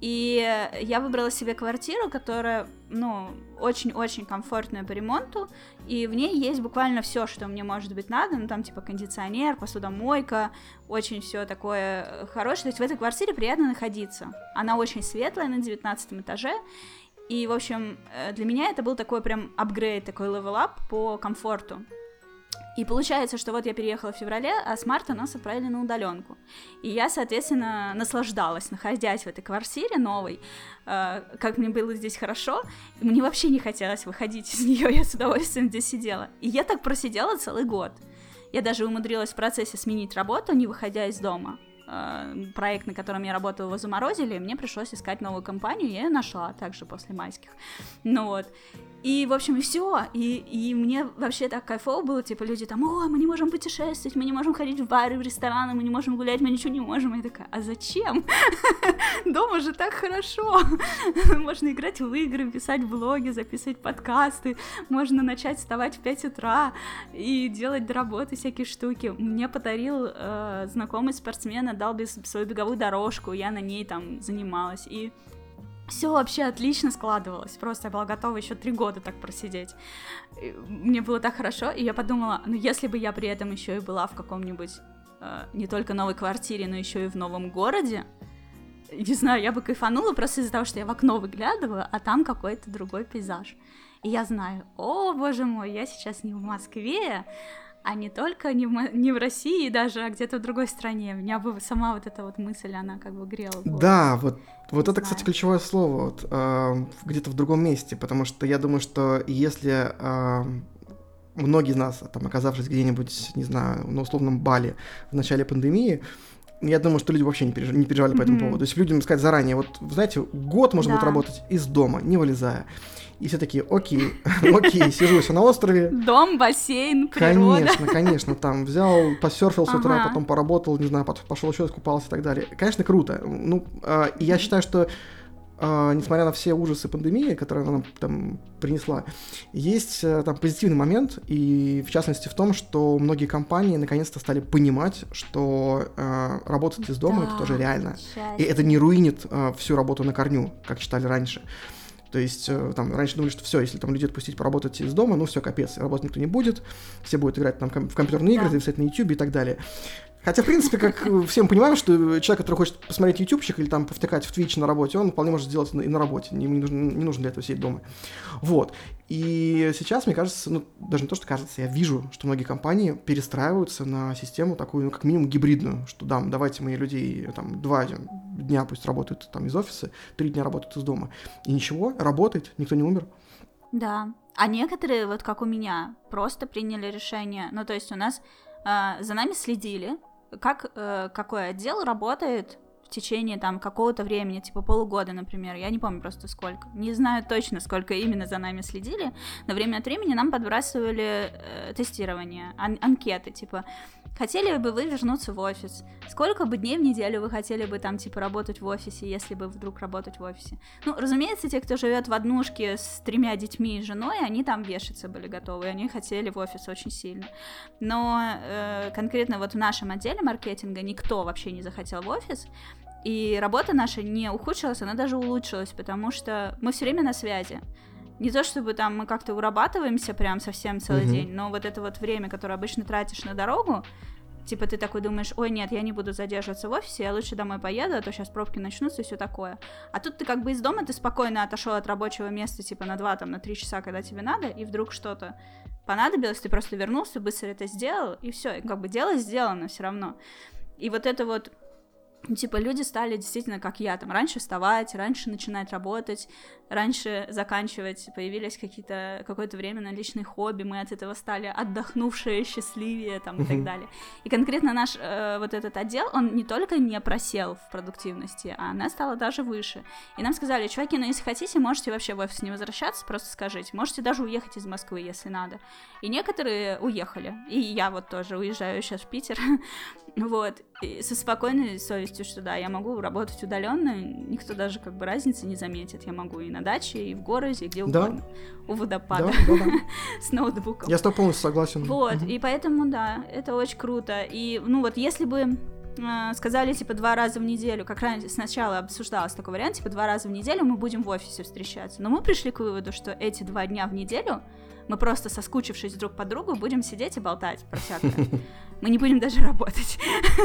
И я выбрала себе квартиру, которая, ну, очень-очень комфортная по ремонту, и в ней есть буквально все, что мне может быть надо, ну, там, типа, кондиционер, посудомойка, очень все такое хорошее, то есть в этой квартире приятно находиться. Она очень светлая, на 19 этаже, и, в общем, э, для меня это был такой прям апгрейд, такой level up по комфорту. И получается, что вот я переехала в феврале, а с марта нас отправили на удаленку. И я, соответственно, наслаждалась, находясь в этой квартире новой, э, как мне было здесь хорошо. Мне вообще не хотелось выходить из нее, я с удовольствием здесь сидела. И я так просидела целый год. Я даже умудрилась в процессе сменить работу, не выходя из дома. Э, проект, на котором я работала, его заморозили, и мне пришлось искать новую компанию, я ее нашла также после майских. Ну вот. И, в общем, и все. И, и мне вообще так кайфово было, типа, люди там, о, мы не можем путешествовать, мы не можем ходить в бары, в рестораны, мы не можем гулять, мы ничего не можем. И я такая, а зачем? Дома же так хорошо. Можно играть в игры, писать блоги, записывать подкасты, можно начать вставать в 5 утра и делать до работы всякие штуки. Мне подарил э, знакомый спортсмен, отдал свою беговую дорожку, я на ней там занималась. И все вообще отлично складывалось. Просто я была готова еще три года так просидеть. И мне было так хорошо, и я подумала, ну если бы я при этом еще и была в каком-нибудь э, не только новой квартире, но еще и в новом городе, не знаю, я бы кайфанула просто из-за того, что я в окно выглядываю, а там какой-то другой пейзаж. И я знаю, о боже мой, я сейчас не в Москве, а не только не в, не в России даже, а где-то в другой стране. Меня бы сама вот эта вот мысль, она как бы грела. Да, вот, вот это, знаю. кстати, ключевое слово, вот, э, где-то в другом месте, потому что я думаю, что если э, многие из нас, там, оказавшись где-нибудь, не знаю, на условном бале в начале пандемии, Я думаю, что люди вообще не, переж... не переживали по этому mm-hmm. поводу. То есть людям сказать заранее, вот, знаете, год можно да. будет работать из дома, не вылезая. И все такие, окей, окей, сижу все на острове. Дом, бассейн, природа. Конечно, конечно, там взял, посерфил с утра, ага. потом поработал, не знаю, пошел еще искупался и так далее. Конечно, круто. Ну, э, я считаю, что Uh, несмотря на все ужасы пандемии, которые она нам там принесла, есть uh, там позитивный момент, и в частности в том, что многие компании наконец-то стали понимать, что uh, работать из дома да, это тоже реально. Счастье. И это не руинит всю работу на корню, как считали раньше. То есть, э, там, раньше думали, что все, если там людей отпустить поработать из дома, ну все, капец, работать никто не будет, все будут играть там в компьютерные игры, да. записать на YouTube и так далее. Хотя, в принципе, как все мы понимаем, что человек, который хочет посмотреть ютубчик или там повтыкать в Twitch на работе, он вполне может сделать и на работе, не, не, нужно, не нужно для этого сидеть дома. Вот. И сейчас, мне кажется, ну, даже не то, что кажется, я вижу, что многие компании перестраиваются на систему такую, ну, как минимум гибридную, что да, давайте мы людей там два дня пусть работают там из офиса, три дня работают из дома. И ничего, работает, никто не умер. Да. А некоторые, вот как у меня, просто приняли решение. Ну, то есть у нас э, за нами следили, как э, какой отдел работает в течение там какого-то времени, типа полугода, например, я не помню просто сколько, не знаю точно, сколько именно за нами следили, но время от времени нам подбрасывали э, тестирование, ан- анкеты, типа, хотели бы вы вернуться в офис, сколько бы дней в неделю вы хотели бы там, типа, работать в офисе, если бы вдруг работать в офисе. Ну, разумеется, те, кто живет в однушке с тремя детьми и женой, они там вешаться были готовы, они хотели в офис очень сильно. Но э, конкретно вот в нашем отделе маркетинга никто вообще не захотел в офис, и работа наша не ухудшилась, она даже улучшилась, потому что мы все время на связи. Не то чтобы там мы как-то урабатываемся прям совсем целый mm-hmm. день, но вот это вот время, которое обычно тратишь на дорогу, типа ты такой думаешь, ой, нет, я не буду задерживаться в офисе, я лучше домой поеду, а то сейчас пробки начнутся и все такое. А тут ты как бы из дома, ты спокойно отошел от рабочего места, типа на два, там, на три часа, когда тебе надо, и вдруг что-то понадобилось, ты просто вернулся, быстро это сделал, и все, и как бы дело сделано все равно. И вот это вот типа, люди стали действительно, как я, там, раньше вставать, раньше начинать работать, раньше заканчивать, появились какие-то, какое-то время на личные хобби, мы от этого стали отдохнувшие, счастливее, там, и так далее. И конкретно наш э, вот этот отдел, он не только не просел в продуктивности, а она стала даже выше. И нам сказали, чуваки, ну, если хотите, можете вообще в офис не возвращаться, просто скажите, можете даже уехать из Москвы, если надо. И некоторые уехали, и я вот тоже уезжаю сейчас в Питер, вот, и со спокойной совестью, что да, я могу работать удаленно, никто даже как бы разницы не заметит, я могу и на даче, и в городе, и где да. угодно, у водопада, да, да, да. с ноутбуком. Я с тобой полностью согласен. Вот, угу. и поэтому, да, это очень круто, и, ну вот, если бы э, сказали, типа, два раза в неделю, как раньше сначала обсуждалось такой вариант, типа, два раза в неделю мы будем в офисе встречаться, но мы пришли к выводу, что эти два дня в неделю мы просто соскучившись друг по другу будем сидеть и болтать про всякое. Мы не будем даже работать.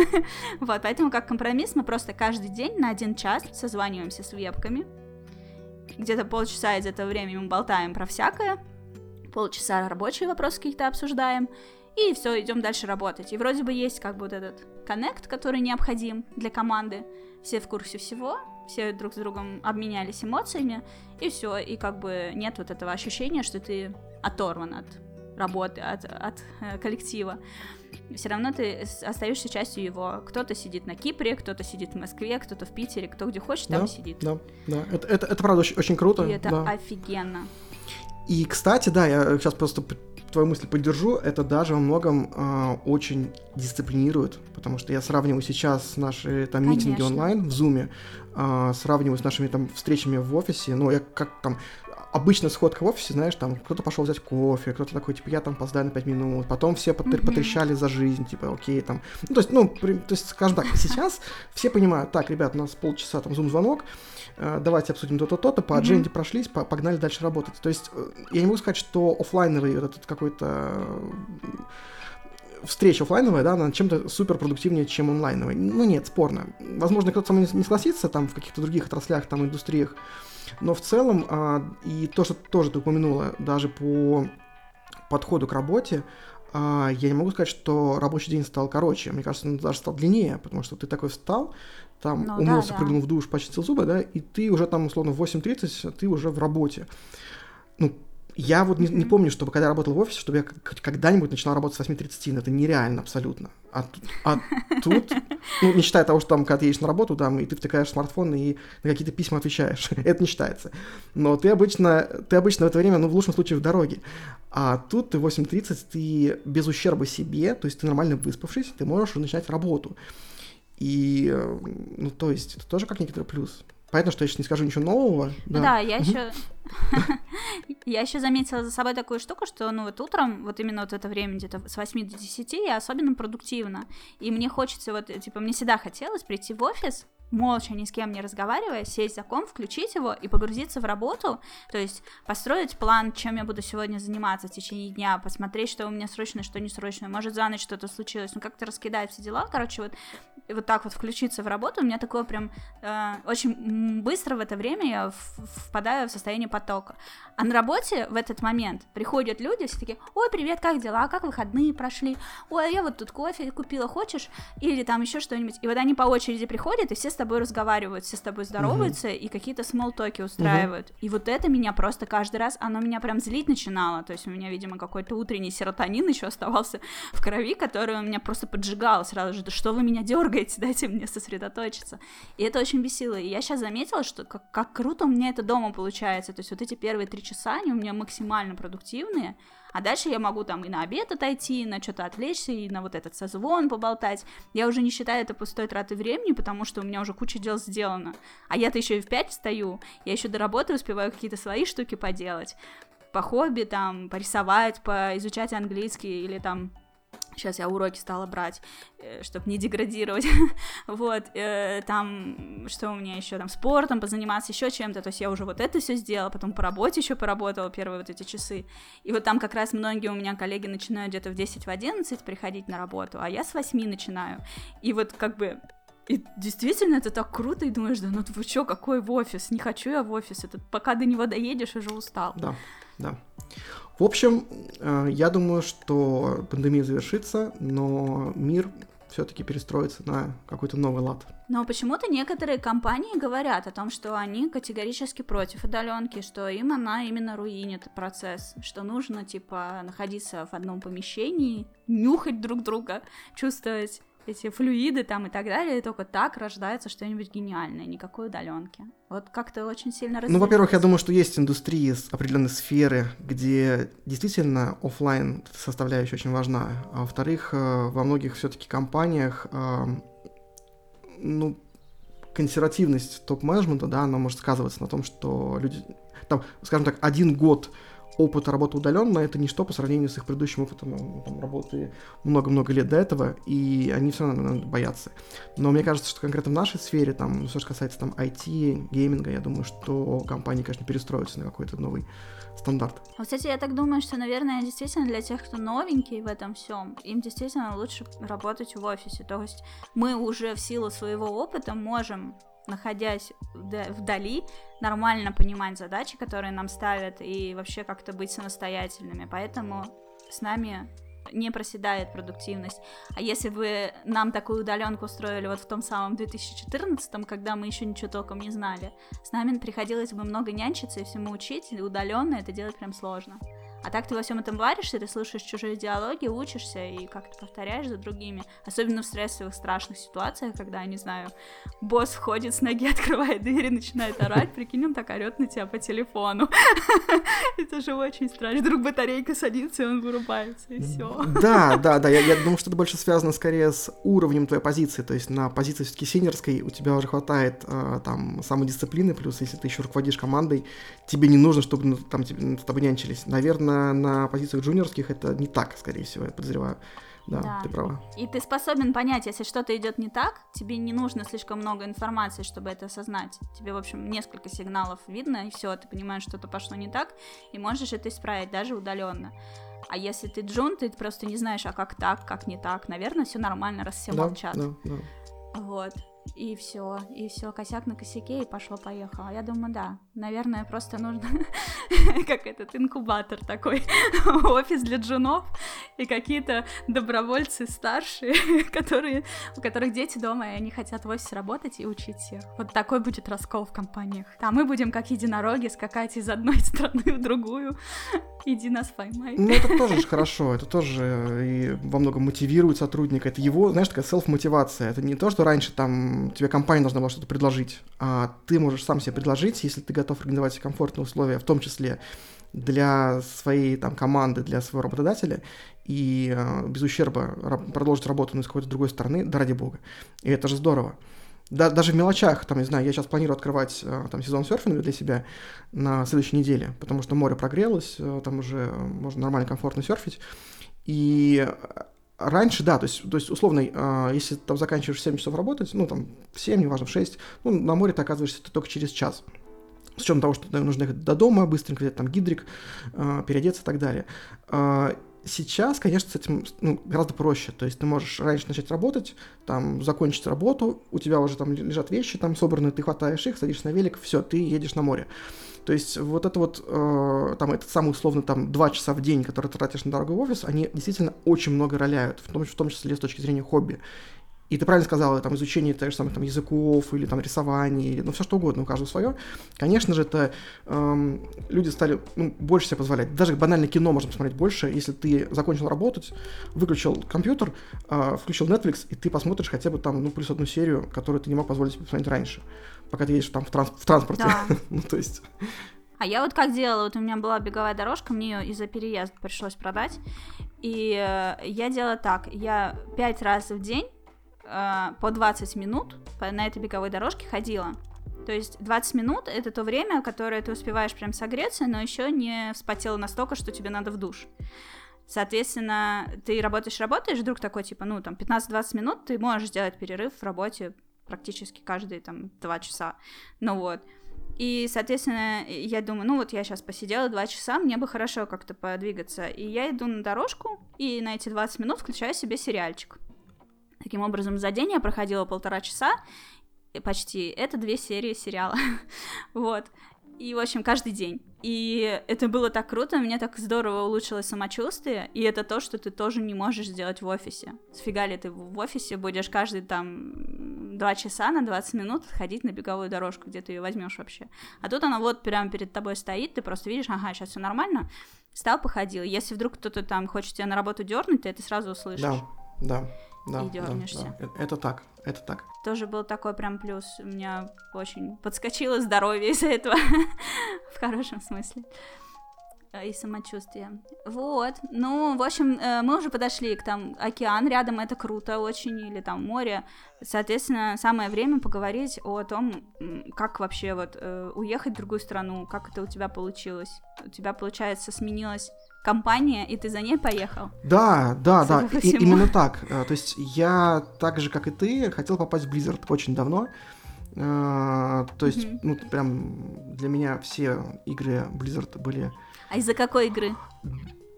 Вот, поэтому как компромисс мы просто каждый день на один час созваниваемся с вебками. Где-то полчаса из этого времени мы болтаем про всякое. Полчаса рабочие вопросы какие-то обсуждаем. И все, идем дальше работать. И вроде бы есть как бы вот этот коннект, который необходим для команды. Все в курсе всего, все друг с другом обменялись эмоциями, и все, и как бы нет вот этого ощущения, что ты оторван от работы, от, от э, коллектива. Все равно ты остаешься частью его. Кто-то сидит на Кипре, кто-то сидит в Москве, кто-то в Питере, кто где хочет, там да, сидит. Да, да. Это, это, это правда очень, очень круто. И это да. офигенно. И, кстати, да, я сейчас просто твою мысль поддержу, это даже во многом э, очень дисциплинирует, потому что я сравниваю сейчас наши там Конечно. митинги онлайн в зуме, э, сравниваю с нашими там встречами в офисе, ну, я как там обычно сходка в офисе, знаешь, там кто-то пошел взять кофе, кто-то такой, типа, я там опоздаю на 5 минут, потом все потр- mm-hmm. потрещали за жизнь, типа, окей, там, ну, то есть, ну, при, то есть, скажем так, сейчас все понимают, так, ребят, у нас полчаса там зум-звонок, э, давайте обсудим то-то, то-то, по адженде mm-hmm. прошлись, по- погнали дальше работать. То есть, э, я не могу сказать, что офлайновый вот этот какой-то э, встреча офлайновая, да, она чем-то супер продуктивнее, чем онлайновая. Ну нет, спорно. Возможно, кто-то со мной не согласится там в каких-то других отраслях, там, индустриях, но в целом, а, и то, что тоже ты упомянула, даже по подходу к работе, а, я не могу сказать, что рабочий день стал короче. Мне кажется, он даже стал длиннее, потому что ты такой встал, там ну, умылся, да, прыгнул да. в душ, почистил зубы, да, и ты уже там, условно, в 8.30, ты уже в работе. Ну, я вот не, не помню, чтобы когда я работал в офисе, чтобы я когда-нибудь начинал работать с 8.30, это нереально абсолютно. А, а тут Ну, не считая того, что там, когда ты едешь на работу, там, и ты втыкаешь смартфон и на какие-то письма отвечаешь. Это не считается. Но ты обычно, ты обычно в это время, ну, в лучшем случае, в дороге. А тут ты 8.30, ты без ущерба себе, то есть ты нормально выспавшись, ты можешь уже начинать работу. И, э, ну, то есть, это тоже как некоторый плюс. Понятно, что я сейчас не скажу ничего нового. Да, да я еще я еще заметила за собой такую штуку, что ну вот утром, вот именно вот это время где-то с 8 до 10 я особенно продуктивна. И мне хочется вот, типа, мне всегда хотелось прийти в офис, молча, ни с кем не разговаривая, сесть за ком, включить его и погрузиться в работу, то есть построить план, чем я буду сегодня заниматься в течение дня, посмотреть, что у меня срочно, что не срочно, может за ночь что-то случилось, ну как-то раскидать все дела, короче, вот, вот так вот включиться в работу, у меня такое прям э, очень быстро в это время я впадаю в состояние потока. А на работе в этот момент приходят люди, все такие, ой, привет, как дела, как выходные прошли, ой, а я вот тут кофе купила, хочешь, или там еще что-нибудь, и вот они по очереди приходят, и все с тобой разговаривают, все с тобой здороваются угу. и какие-то смолтоки устраивают. Угу. И вот это меня просто каждый раз, оно меня прям злить начинало. То есть у меня, видимо, какой-то утренний серотонин еще оставался в крови, который у меня просто поджигал сразу же. Да что вы меня дергаете, дайте мне сосредоточиться. И это очень бесило. И я сейчас заметила, что как, как круто у меня это дома получается. То есть вот эти первые три часа, они у меня максимально продуктивные. А дальше я могу там и на обед отойти, и на что-то отвлечься, и на вот этот созвон поболтать. Я уже не считаю это пустой тратой времени, потому что у меня уже куча дел сделано. А я-то еще и в 5 встаю, я еще до работы успеваю какие-то свои штуки поделать по хобби, там, порисовать, поизучать английский или там Сейчас я уроки стала брать, э, чтобы не деградировать. вот, э, там, что у меня еще, там, спортом позаниматься, еще чем-то. То есть я уже вот это все сделала, потом по работе еще поработала первые вот эти часы. И вот там как раз многие у меня коллеги начинают где-то в 10 в 11 приходить на работу, а я с 8 начинаю. И вот как бы и действительно, это так круто, и думаешь, да ну вы чё, какой в офис? Не хочу я в офис, это пока до него доедешь, уже устал. Да, да. В общем, э, я думаю, что пандемия завершится, но мир все-таки перестроится на какой-то новый лад. Но почему-то некоторые компании говорят о том, что они категорически против удаленки, что им она именно руинит процесс, что нужно, типа, находиться в одном помещении, нюхать друг друга, чувствовать эти флюиды там и так далее, и только так рождается что-нибудь гениальное, никакой удаленки. Вот как-то очень сильно Ну, во-первых, я думаю, что есть индустрии, определенные сферы, где действительно офлайн составляющая очень важна. А во-вторых, э, во многих все-таки компаниях, э, ну, консервативность топ-менеджмента, да, она может сказываться на том, что люди, там, скажем так, один год опыт работы удаленно это ничто по сравнению с их предыдущим опытом ну, там, работы много-много лет до этого, и они все равно наверное, боятся. Но мне кажется, что конкретно в нашей сфере, там, все, что касается там IT, гейминга, я думаю, что компании, конечно, перестроятся на какой-то новый стандарт. А, кстати, я так думаю, что, наверное, действительно для тех, кто новенький в этом всем, им действительно лучше работать в офисе. То есть мы уже в силу своего опыта можем находясь вдали, нормально понимать задачи, которые нам ставят, и вообще как-то быть самостоятельными. Поэтому с нами не проседает продуктивность. А если бы нам такую удаленку устроили вот в том самом 2014, когда мы еще ничего толком не знали, с нами приходилось бы много нянчиться и всему учить, и удаленно это делать прям сложно. А так ты во всем этом варишься, ты слушаешь чужие диалоги, учишься и как-то повторяешь за другими. Особенно в стрессовых, страшных ситуациях, когда, не знаю, босс входит с ноги, открывает дверь и начинает орать, прикинь, он так орет на тебя по телефону. Это же очень страшно. Вдруг батарейка садится, и он вырубается, и все. Да, да, да. Я, думаю, что это больше связано скорее с уровнем твоей позиции. То есть на позиции все-таки синерской у тебя уже хватает э, там самодисциплины, плюс если ты еще руководишь командой, тебе не нужно, чтобы ну, там тебе, с тобой нянчились. Наверное, на, на позициях джуниорских это не так, скорее всего, я подозреваю. Да, да, ты права. И ты способен понять, если что-то идет не так, тебе не нужно слишком много информации, чтобы это осознать. Тебе, в общем, несколько сигналов видно, и все, ты понимаешь, что-то пошло не так, и можешь это исправить, даже удаленно. А если ты джун, ты просто не знаешь, а как так, как не так. Наверное, все нормально, раз все да, молчат. Да, да. Вот. И все, и все, косяк на косяке, и пошло-поехало. Я думаю, да, наверное, просто нужно как этот инкубатор такой, офис для джунов, и какие-то добровольцы старшие, которые, у которых дети дома, и они хотят в офисе работать и учить всех. Вот такой будет раскол в компаниях. А мы будем как единороги скакать из одной страны в другую. Иди нас поймай. Ну, это тоже хорошо, это тоже и во многом мотивирует сотрудника. Это его, знаешь, такая селф-мотивация. Это не то, что раньше там тебе компания должна была что-то предложить, а ты можешь сам себе предложить, если ты готов организовать комфортные условия, в том числе для своей там команды, для своего работодателя, и э, без ущерба продолжить работу ну, с какой-то другой стороны, да ради бога. И это же здорово. Да, даже в мелочах, там, не знаю, я сейчас планирую открывать э, там сезон серфинга для себя на следующей неделе, потому что море прогрелось, э, там уже можно нормально, комфортно серфить. И раньше, да, то есть, то есть условно, э, если там заканчиваешь 7 часов работать, ну, там, в 7, неважно, в 6, ну, на море ты оказываешься только через час. С учетом того, что нужно ехать до дома, быстренько взять там гидрик, э, переодеться и так далее. Э, сейчас, конечно, с этим ну, гораздо проще. То есть ты можешь раньше начать работать, там, закончить работу, у тебя уже там лежат вещи там собраны, ты хватаешь их, садишься на велик, все, ты едешь на море. То есть вот это вот, э, там, этот самый условно там два часа в день, который ты тратишь на дорогу в офис, они действительно очень много роляют, в том, в том числе с точки зрения хобби. И ты правильно сказала, там, изучение тех же самых там, языков или там рисование, или, ну, все что угодно, у каждого свое. Конечно же, это эм, люди стали ну, больше себе позволять. Даже банально кино можно посмотреть больше, если ты закончил работать, выключил компьютер, э, включил Netflix, и ты посмотришь хотя бы там, ну, плюс одну серию, которую ты не мог позволить себе посмотреть раньше, пока ты едешь там в, транс в транспорте. Да. ну, то есть... А я вот как делала, вот у меня была беговая дорожка, мне ее из-за переезда пришлось продать, и э, я делала так, я пять раз в день э, по 20 минут по, на этой беговой дорожке ходила. То есть 20 минут это то время, которое ты успеваешь прям согреться, но еще не вспотела настолько, что тебе надо в душ. Соответственно, ты работаешь, работаешь, вдруг такой, типа, ну, там, 15-20 минут ты можешь сделать перерыв в работе практически каждые, там, 2 часа. Ну вот. И, соответственно, я думаю, ну вот я сейчас посидела 2 часа, мне бы хорошо как-то подвигаться. И я иду на дорожку, и на эти 20 минут включаю себе сериальчик. Таким образом, за день я проходила полтора часа, почти, это две серии сериала, вот, и, в общем, каждый день. И это было так круто, мне так здорово улучшилось самочувствие, и это то, что ты тоже не можешь сделать в офисе. Сфига ли ты в офисе будешь каждый там два часа на 20 минут ходить на беговую дорожку, где ты ее возьмешь вообще. А тут она вот прямо перед тобой стоит, ты просто видишь, ага, сейчас все нормально, встал, походил. Если вдруг кто-то там хочет тебя на работу дернуть, ты это сразу услышишь. Да, да да, и дернешься. Да, да. Это так, это так. Тоже был такой прям плюс. У меня очень подскочило здоровье из-за этого. В хорошем смысле. Э, и самочувствие. Вот. Ну, в общем, э, мы уже подошли к там океан рядом, это круто очень, или там море. Соответственно, самое время поговорить о том, как вообще вот э, уехать в другую страну, как это у тебя получилось. У тебя, получается, сменилось компания, и ты за ней поехал. Да, да, Судя да, и, именно так. Э, то есть я так же, как и ты, хотел попасть в Blizzard очень давно. Uh, то есть, mm-hmm. ну, прям для меня все игры Blizzard были... А из-за какой игры?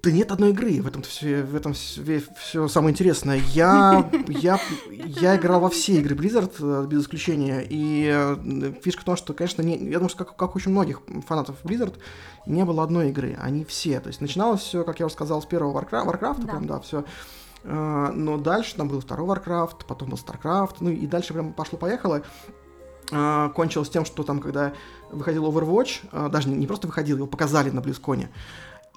Да нет одной игры, в этом все, в этом все, все самое интересное. Я, я, я играл во все игры Blizzard, э, без исключения, и э, фишка в том, что, конечно, не, я думаю, что как, как очень многих фанатов Blizzard, не было одной игры, они все. То есть начиналось все, как я уже сказал, с первого Warcraft, Warcraft да. прям, да, все. Э, но дальше там был второй Warcraft, потом был StarCraft, ну и дальше прям пошло-поехало кончилось тем, что там, когда выходил Overwatch, даже не просто выходил, его показали на BlizzCon,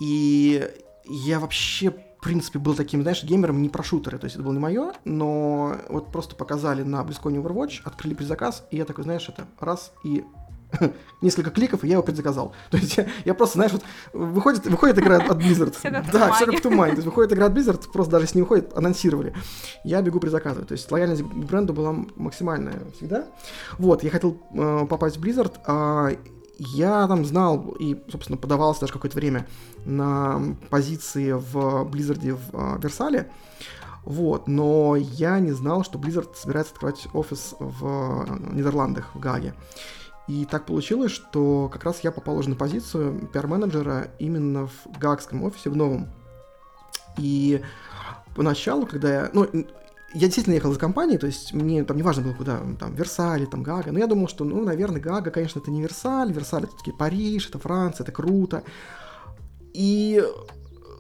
и я вообще, в принципе, был таким, знаешь, геймером не про шутеры, то есть это было не мое, но вот просто показали на BlizzCon Overwatch, открыли предзаказ, и я такой, знаешь, это раз и несколько кликов, и я его предзаказал. То есть я, я просто, знаешь, вот выходит, выходит игра от Blizzard. да, все как в тумане. То есть выходит игра от Blizzard, просто даже если не выходит, анонсировали. Я бегу предзаказывать. То есть лояльность к бренду была максимальная всегда. Вот, я хотел э, попасть в Blizzard, э, я там знал и, собственно, подавался даже какое-то время на позиции в Blizzard в э, Версале. Вот, но я не знал, что Blizzard собирается открывать офис в Нидерландах, в Гаге. И так получилось, что как раз я попал уже на позицию пиар-менеджера именно в гаагском офисе, в новом. И поначалу, когда я... Ну, я действительно ехал за компанией, то есть мне там не важно было, куда, там, Версаль, там, Гага, но я думал, что, ну, наверное, Гага, конечно, это не Версаль, Версаль это таки Париж, это Франция, это круто. И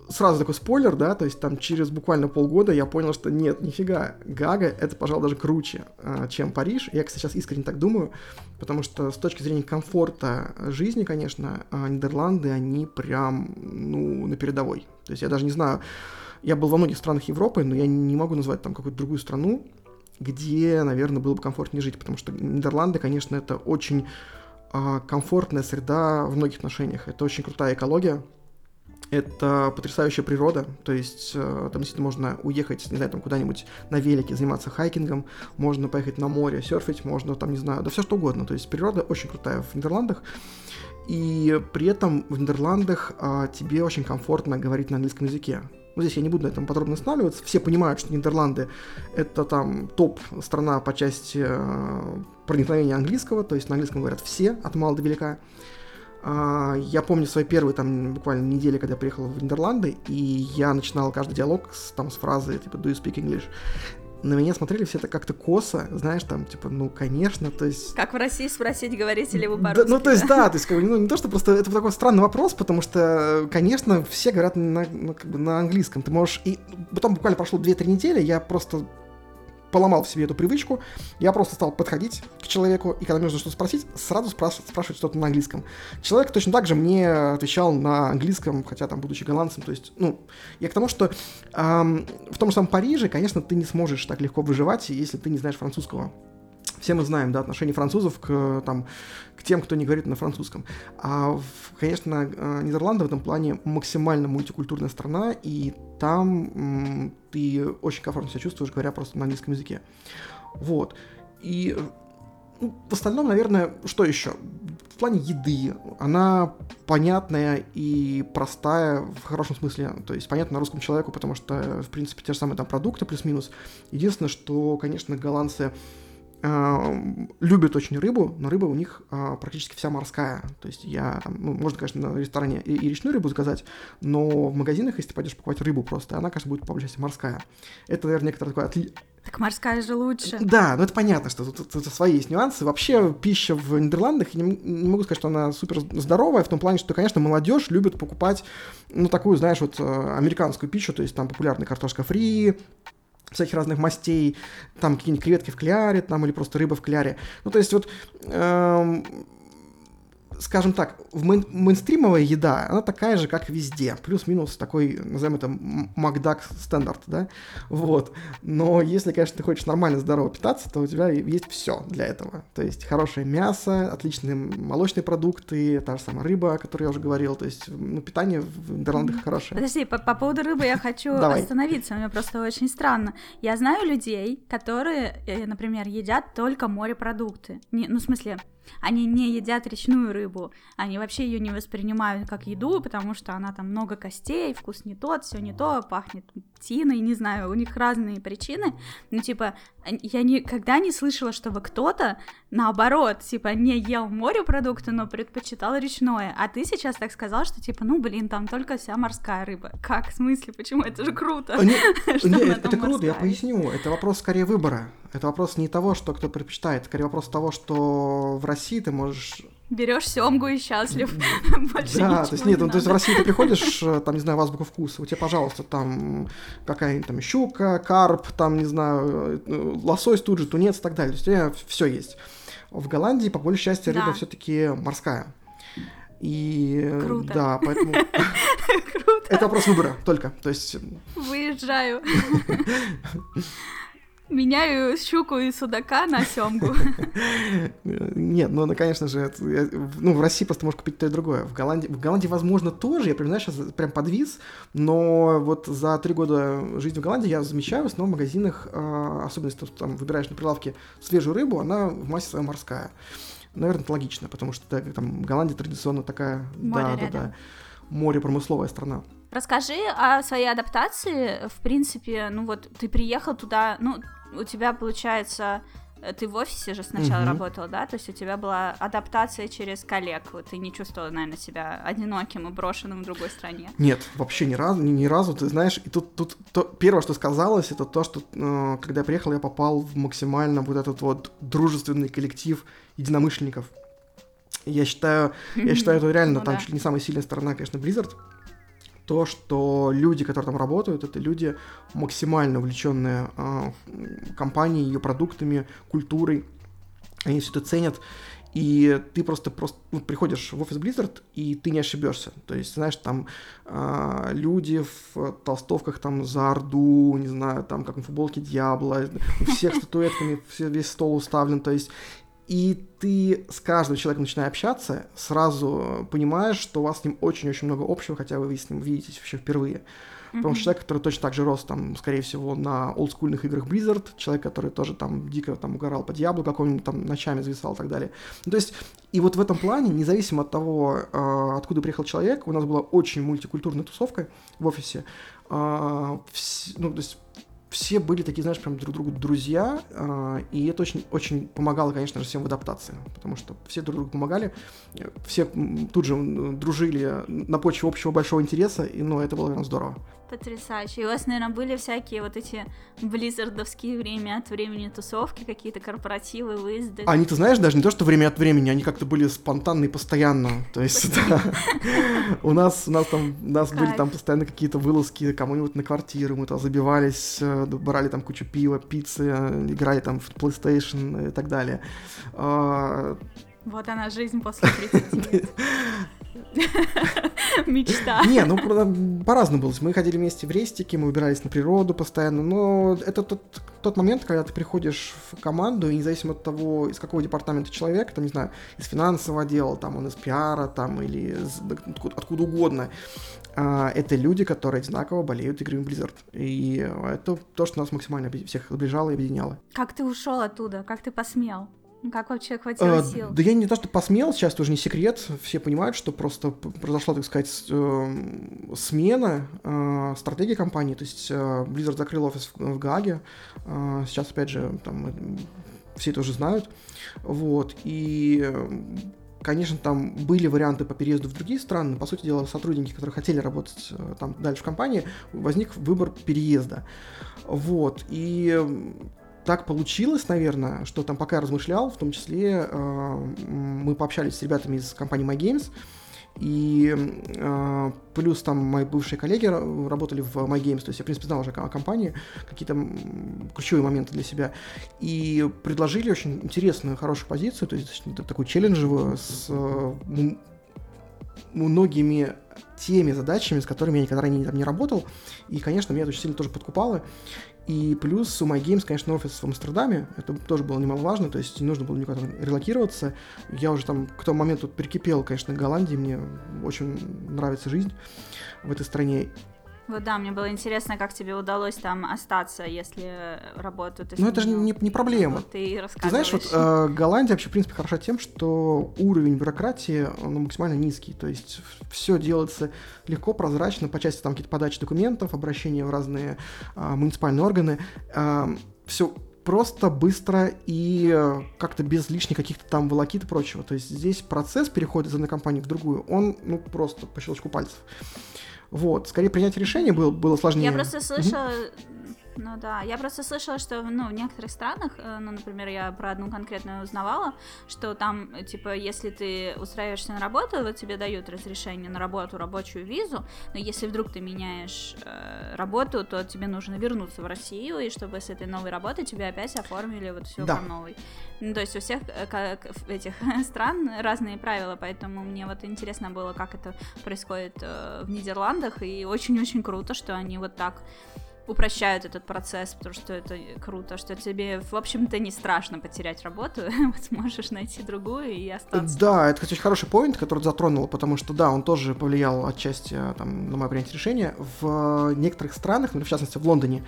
сразу такой спойлер, да, то есть там через буквально полгода я понял, что нет, нифига, Гага это, пожалуй, даже круче, а, чем Париж. Я, кстати, сейчас искренне так думаю, потому что с точки зрения комфорта жизни, конечно, а, Нидерланды, они прям, ну, на передовой. То есть я даже не знаю, я был во многих странах Европы, но я не могу назвать там какую-то другую страну, где, наверное, было бы комфортнее жить, потому что Нидерланды, конечно, это очень э, комфортная среда в многих отношениях. Это очень крутая экология, это потрясающая природа, то есть э, там действительно можно уехать, не знаю, там куда-нибудь на велике, заниматься хайкингом, можно поехать на море, серфить, можно там, не знаю, да все что угодно. То есть природа очень крутая в Нидерландах. И при этом в Нидерландах а, тебе очень комфортно говорить на английском языке. Ну, здесь я не буду на этом подробно останавливаться. Все понимают, что Нидерланды — это там топ-страна по части э, проникновения английского, то есть на английском говорят все, от мала до велика. А, я помню свои первые там буквально недели, когда я приехал в Нидерланды, и я начинал каждый диалог с, там, с фразы типа «Do you speak English?». На меня смотрели все это как-то косо, знаешь, там, типа, ну, конечно, то есть... Как в России спросить, говорите ли вы по-русски, да, Ну, то есть, да, то есть, как бы, ну, не то, что просто это такой странный вопрос, потому что, конечно, все говорят на, ну, как бы на английском. Ты можешь... И потом буквально прошло 2-3 недели, я просто поломал в себе эту привычку, я просто стал подходить к человеку, и когда мне нужно что-то спросить, сразу спраш- спрашивать что-то на английском. Человек точно так же мне отвечал на английском, хотя там, будучи голландцем, то есть, ну, я к тому, что эм, в том же самом Париже, конечно, ты не сможешь так легко выживать, если ты не знаешь французского. Все мы знаем, да, отношение французов к, там, к тем, кто не говорит на французском. А, конечно, э, Нидерланды в этом плане максимально мультикультурная страна, и там ты очень комфортно себя чувствуешь, говоря просто на английском языке. Вот. И ну, в остальном, наверное, что еще? В плане еды, она понятная и простая в хорошем смысле, то есть понятна русскому человеку, потому что, в принципе, те же самые там продукты плюс-минус. Единственное, что, конечно, голландцы любят очень рыбу, но рыба у них а, практически вся морская. То есть я, там, ну, можно, конечно, на ресторане и, и речную рыбу заказать, но в магазинах, если ты пойдешь покупать рыбу просто, она, конечно, будет по большей части морская. Это, наверное, некоторое такое отли... Так морская же лучше. Да, ну это понятно, что тут, тут, тут свои есть нюансы. Вообще пища в Нидерландах, не, не могу сказать, что она супер здоровая, в том плане, что, конечно, молодежь любит покупать, ну, такую, знаешь, вот э, американскую пищу, то есть там популярная картошка фри, всяких разных мастей, там какие-нибудь креветки в кляре, там, или просто рыба в кляре. Ну, то есть вот эм, скажем так, в мейн мейнстримовая еда, она такая же, как везде. Плюс-минус такой, назовем это, Макдак стандарт, да? Вот. Но если, конечно, ты хочешь нормально, здорово питаться, то у тебя есть все для этого. То есть хорошее мясо, отличные молочные продукты, та же самая рыба, о которой я уже говорил. То есть, ну, питание в Нидерландах хорошее. Подожди, по, по поводу рыбы я хочу остановиться. Мне просто очень странно. Я знаю людей, которые, э, например, едят только морепродукты. Не, ну, в смысле, они не едят речную рыбу, они вообще ее не воспринимают как еду, потому что она там много костей, вкус не тот, все не то, пахнет тиной, не знаю, у них разные причины. Ну, типа, я никогда не слышала, чтобы кто-то, наоборот, типа, не ел морепродукты, но предпочитал речное. А ты сейчас так сказал, что, типа, ну, блин, там только вся морская рыба. Как? В смысле? Почему? Это же круто. Нет, это круто, я поясню. Это вопрос скорее выбора. Это вопрос не того, что кто предпочитает, скорее вопрос того, что в России ты можешь берешь семгу и счастлив. Больше да, то есть нет, ну, то есть в России ты приходишь, э, там, не знаю, в азбуку вкуса, у тебя, пожалуйста, там какая-нибудь там щука, карп, там, не знаю, э, лосось тут же, тунец и так далее. То есть у тебя все есть. В Голландии, по большей части, рыба да. все-таки морская. И Круто. да, поэтому Круто. это вопрос выбора только. То есть выезжаю. Меняю щуку и судака на семгу. Нет, ну, ну конечно же, ну, в России просто можешь купить то и другое. В Голландии, в Голландии, возможно, тоже, я знаешь, сейчас прям подвис, но вот за три года жизни в Голландии я замечаю в основном в магазинах, а, особенно если ты там выбираешь на прилавке свежую рыбу, она в массе своей морская. Наверное, это логично, потому что да, там Голландия традиционно такая, Море да, рядом. да, да, море промысловая страна. Расскажи о своей адаптации. В принципе, ну вот ты приехал туда, ну у тебя получается э, ты в офисе же сначала угу. работал, да? То есть у тебя была адаптация через коллег. Ты не чувствовал, наверное, себя одиноким и брошенным в другой стране. Нет, вообще ни разу, ни, ни разу. Ты знаешь, и тут, тут то, первое, что сказалось, это то, что э, когда я приехал, я попал в максимально вот этот вот дружественный коллектив единомышленников. Я считаю, я считаю, это реально ну, там да. чуть ли не самая сильная сторона, конечно, Blizzard то, что люди, которые там работают, это люди максимально увлеченные э, компанией, ее продуктами, культурой. Они все это ценят. И ты просто, просто ну, приходишь в офис Blizzard, и ты не ошибешься. То есть, знаешь, там э, люди в толстовках там за Орду, не знаю, там как на футболке Дьябла, у всех статуэтками весь стол уставлен. То есть и ты с каждым человеком, начиная общаться, сразу понимаешь, что у вас с ним очень-очень много общего, хотя вы с ним видитесь вообще впервые. Mm-hmm. Потому что человек, который точно так же рос, там, скорее всего, на олдскульных играх Blizzard, человек, который тоже там дико там угорал по Диаблу какому-нибудь, там ночами зависал и так далее. Ну, то есть, и вот в этом плане, независимо от того, э, откуда приехал человек, у нас была очень мультикультурная тусовка в офисе. Э, вс- ну, то есть все были такие, знаешь, прям друг другу друзья, э, и это очень, очень помогало, конечно же, всем в адаптации, потому что все друг другу помогали, все тут же дружили на почве общего большого интереса, и, ну, это было прям здорово. Потрясающе. И у вас, наверное, были всякие вот эти близзардовские время от времени тусовки, какие-то корпоративы, выезды. Они, ты знаешь, даже не то, что время от времени, они как-то были спонтанные постоянно. То есть, у нас, у нас там, у нас были там постоянно какие-то вылазки кому-нибудь на квартиру, мы там забивались, э, брали там кучу пива, пиццы, играли там в PlayStation и так далее. А, вот она жизнь после 30 Мечта. Не, ну по-разному было. Мы ходили вместе в рестике, мы убирались на природу постоянно, но это тот, тот момент, когда ты приходишь в команду, и независимо от того, из какого департамента человек, там, не знаю, из финансового отдела, там, он из пиара, там, или из, откуда, откуда угодно, а, это люди, которые одинаково болеют играми Blizzard. И это то, что нас максимально всех сближало и объединяло. Как ты ушел оттуда? Как ты посмел? Как вообще хватило а, сил? Да я не то, что посмел, сейчас тоже не секрет. Все понимают, что просто произошла, так сказать, э, смена э, стратегии компании. То есть э, Blizzard закрыл офис в, в Гааге. Э, сейчас, опять же, там все это уже знают. Вот. И Конечно, там были варианты по переезду в другие страны, но, по сути дела, сотрудники, которые хотели работать там дальше в компании, возник выбор переезда. Вот. И так получилось, наверное, что там пока я размышлял, в том числе э, мы пообщались с ребятами из компании MyGames, и э, плюс там мои бывшие коллеги работали в MyGames, то есть я, в принципе, знал уже о компании, какие-то ключевые моменты для себя, и предложили очень интересную, хорошую позицию, то есть такую челленджевую, с э, многими теми задачами, с которыми я никогда ранее там не работал, и, конечно, меня это очень сильно тоже подкупало, и плюс у MyGames, конечно, офис в Амстердаме, это тоже было немаловажно, то есть не нужно было никуда релокироваться. Я уже там к тому моменту прикипел, конечно, к Голландии, мне очень нравится жизнь в этой стране. Вот да, мне было интересно, как тебе удалось там остаться, если работу ты Ну это же не, не проблема. Вот ты, ты знаешь, вот э, Голландия вообще, в принципе, хороша тем, что уровень бюрократии, он максимально низкий, то есть все делается легко, прозрачно, по части там какие-то подачи документов, обращения в разные э, муниципальные органы, э, все просто, быстро и как-то без лишних каких-то там волокит и прочего. То есть здесь процесс перехода из одной компании в другую, он, ну, просто по щелчку пальцев. Вот, скорее принять решение было, было сложнее. Я просто слышала, ну да, я просто слышала, что ну, в некоторых странах, э, ну, например, я про одну конкретную узнавала, что там, типа, если ты устраиваешься на работу, вот тебе дают разрешение на работу, рабочую визу, но если вдруг ты меняешь э, работу, то тебе нужно вернуться в Россию, и чтобы с этой новой работы тебе опять оформили вот все да. по новой. Ну, то есть у всех э, как, этих стран разные правила, поэтому мне вот интересно было, как это происходит э, в Нидерландах, и очень-очень круто, что они вот так упрощают этот процесс, потому что это круто, что тебе, в общем-то, не страшно потерять работу, сможешь найти другую и остаться. Да, это, кстати, хороший поинт, который затронул, потому что, да, он тоже повлиял отчасти э, там, на мое принятие решения. В некоторых странах, например, в частности, в Лондоне,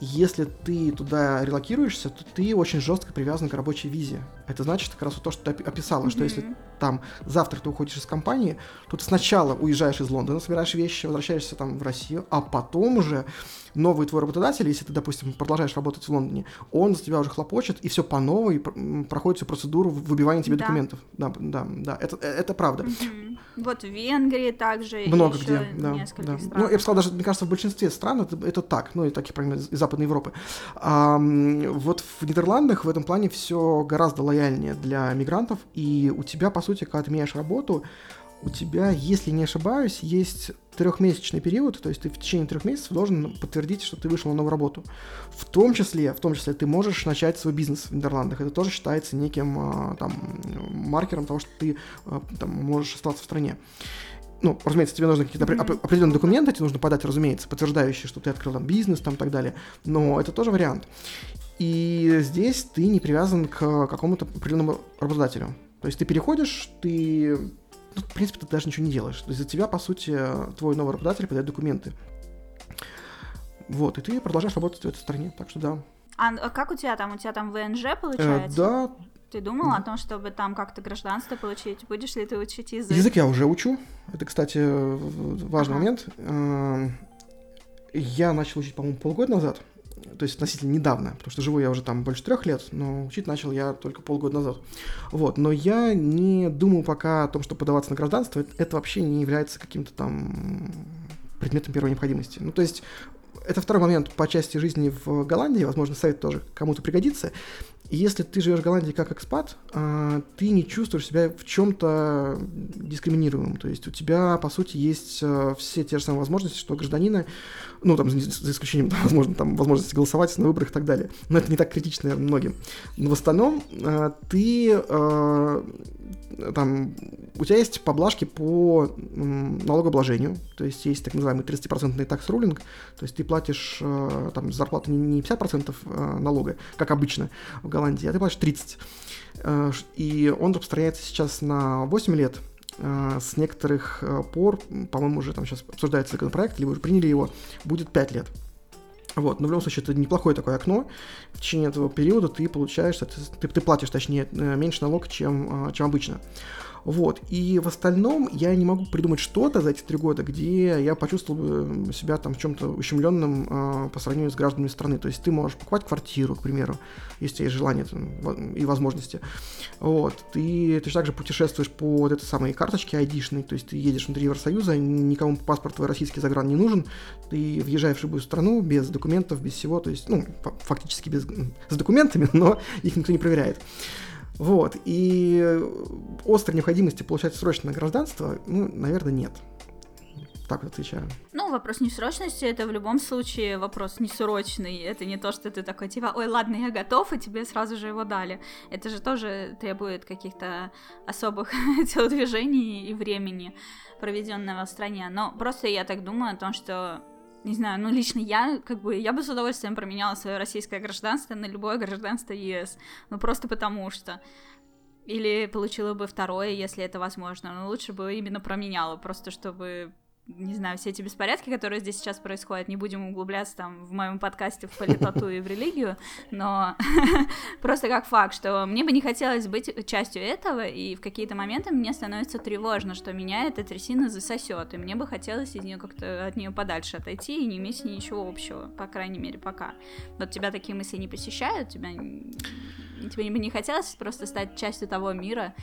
если ты туда релокируешься, то ты очень жестко привязан к рабочей визе. Это значит как раз то, что ты описала, mm-hmm. что если там завтра ты уходишь из компании, то ты сначала уезжаешь из Лондона, собираешь вещи, возвращаешься там в Россию, а потом уже новый твой работодатель, если ты, допустим, продолжаешь работать в Лондоне, он за тебя уже хлопочет, и все по новой проходит всю процедуру выбивания тебе да. документов. Да, да, да, это, э, это правда. Угу. Вот в Венгрии также. Много где, да. да. Ну, я бы сказал, даже, мне кажется, в большинстве стран это, это так, ну, и таких, по из Западной Европы. А, вот в Нидерландах в этом плане все гораздо лояльнее для мигрантов, и у тебя, по сути, когда ты меняешь работу, у тебя, если не ошибаюсь, есть трехмесячный период, то есть ты в течение трех месяцев должен подтвердить, что ты вышел на новую работу. В том числе, в том числе ты можешь начать свой бизнес в Нидерландах. Это тоже считается неким а, там маркером того, что ты а, там, можешь остаться в стране. Ну, разумеется, тебе нужны какие-то mm-hmm. определенные документы, тебе нужно подать, разумеется, подтверждающие, что ты открыл там бизнес, там и так далее. Но это тоже вариант. И здесь ты не привязан к какому-то определенному работодателю. То есть ты переходишь, ты ну, в принципе, ты даже ничего не делаешь. То есть за тебя, по сути, твой новый работодатель подает документы. Вот, и ты продолжаешь работать в этой стране, так что да. А, а как у тебя там? У тебя там ВНЖ получается? Э, да. Ты думал о том, чтобы там как-то гражданство получить? Будешь ли ты учить язык? Язык я уже учу. Это, кстати, важный ага. момент. Эм, я начал учить, по-моему, полгода назад то есть относительно недавно, потому что живу я уже там больше трех лет, но учить начал я только полгода назад. Вот, но я не думаю пока о том, что подаваться на гражданство, это, это вообще не является каким-то там предметом первой необходимости. Ну, то есть это второй момент по части жизни в Голландии, возможно, совет тоже кому-то пригодится. Если ты живешь в Голландии как экспат, а, ты не чувствуешь себя в чем-то дискриминируемым. То есть у тебя, по сути, есть а, все те же самые возможности, что гражданина, ну, там, за исключением, там, возможно, там, возможности голосовать на выборах и так далее. Но это не так критично, наверное, многим. Но в остальном а, ты там, у тебя есть поблажки по налогообложению, то есть есть так называемый 30% такс-рулинг, то есть ты платишь там зарплату не 50% налога, как обычно в Голландии, а ты платишь 30. Э, и он распространяется сейчас на 8 лет. Э, с некоторых э, пор, по-моему, уже там сейчас обсуждается законопроект, либо уже приняли его, будет 5 лет. Вот, но в любом случае это неплохое такое окно. В течение этого периода ты получаешь, ты, ты платишь, точнее, меньше налог, чем, чем обычно. Вот. И в остальном я не могу придумать что-то за эти три года, где я почувствовал себя там в чем-то ущемленным э, по сравнению с гражданами страны. То есть ты можешь покупать квартиру, к примеру, если есть желание там, и возможности. Вот. Ты точно так же путешествуешь по вот этой самой карточке айдишной, то есть ты едешь внутри Евросоюза, никому паспорт твой российский загран не нужен, ты въезжаешь в любую страну без документов, без всего, то есть, ну, фактически без, с документами, но их никто не проверяет. Вот, и острой необходимости получать срочное гражданство, ну, наверное, нет. Так вот отвечаю. Ну, вопрос несрочности это в любом случае вопрос несрочный. Это не то, что ты такой, типа, ой, ладно, я готов, и тебе сразу же его дали. Это же тоже требует каких-то особых телодвижений и времени, проведенного в стране. Но просто я так думаю о том, что не знаю, ну лично я, как бы, я бы с удовольствием променяла свое российское гражданство на любое гражданство ЕС, ну просто потому что. Или получила бы второе, если это возможно, но лучше бы именно променяла, просто чтобы не знаю, все эти беспорядки, которые здесь сейчас происходят, не будем углубляться там в моем подкасте в политоту и в религию, но просто как факт, что мне бы не хотелось быть частью этого, и в какие-то моменты мне становится тревожно, что меня эта трясина засосет, и мне бы хотелось из нее как-то от нее подальше отойти и не иметь с ней ничего общего, по крайней мере, пока. Вот тебя такие мысли не посещают, тебя тебе бы не хотелось просто стать частью того мира,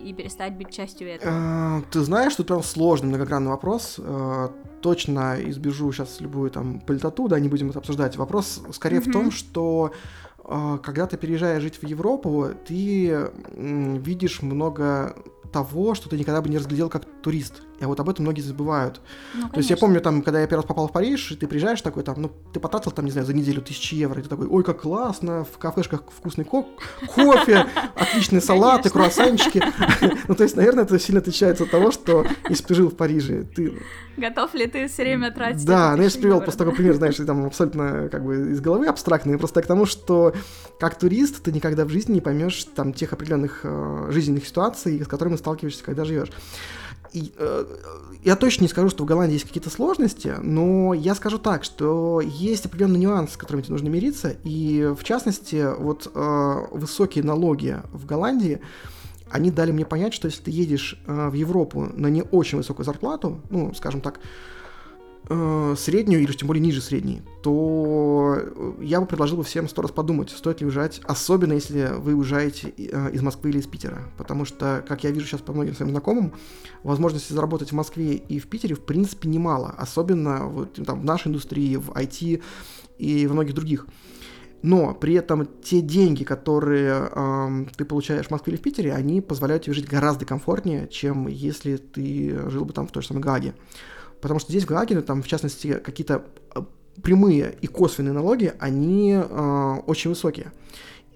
и перестать быть частью этого? А, ты знаешь, тут прям сложный многогранный вопрос. А, точно избежу сейчас любую там политоту, да, не будем это обсуждать. Вопрос скорее mm-hmm. в том, что а, когда ты переезжаешь жить в Европу, ты видишь много того, что ты никогда бы не разглядел как турист. И вот об этом многие забывают. Ну, То есть я помню, там, когда я первый раз попал в Париж, и ты приезжаешь такой, там, ну, ты потратил, там, не знаю, за неделю тысячи евро, и ты такой, ой, как классно, в кафешках вкусный ко- кофе, отличные салаты, круассанчики. Ну, то есть, наверное, это сильно отличается от того, что если ты жил в Париже, ты... Готов ли ты все время тратить? Да, ну я же привел просто такой пример, знаешь, там абсолютно как бы из головы абстрактный, просто к тому, что как турист ты никогда в жизни не поймешь там тех определенных э, жизненных ситуаций, с которыми сталкиваешься, когда живешь. Э, я точно не скажу, что в Голландии есть какие-то сложности, но я скажу так, что есть определенный нюанс, с которыми тебе нужно мириться, и в частности, вот э, высокие налоги в Голландии, они дали мне понять, что если ты едешь э, в Европу на не очень высокую зарплату, ну, скажем так, э, среднюю или тем более ниже средней, то э, я бы предложил бы всем сто раз подумать, стоит ли уезжать, особенно если вы уезжаете э, из Москвы или из Питера. Потому что, как я вижу сейчас по многим своим знакомым, возможности заработать в Москве и в Питере в принципе немало, особенно вот, там, в нашей индустрии, в IT и во многих других. Но при этом те деньги, которые э, ты получаешь в Москве или в Питере, они позволяют тебе жить гораздо комфортнее, чем если ты жил бы там в той же самой Гаге. Потому что здесь в Гааге, ну, там, в частности, какие-то а, прямые и косвенные налоги, они э, очень высокие.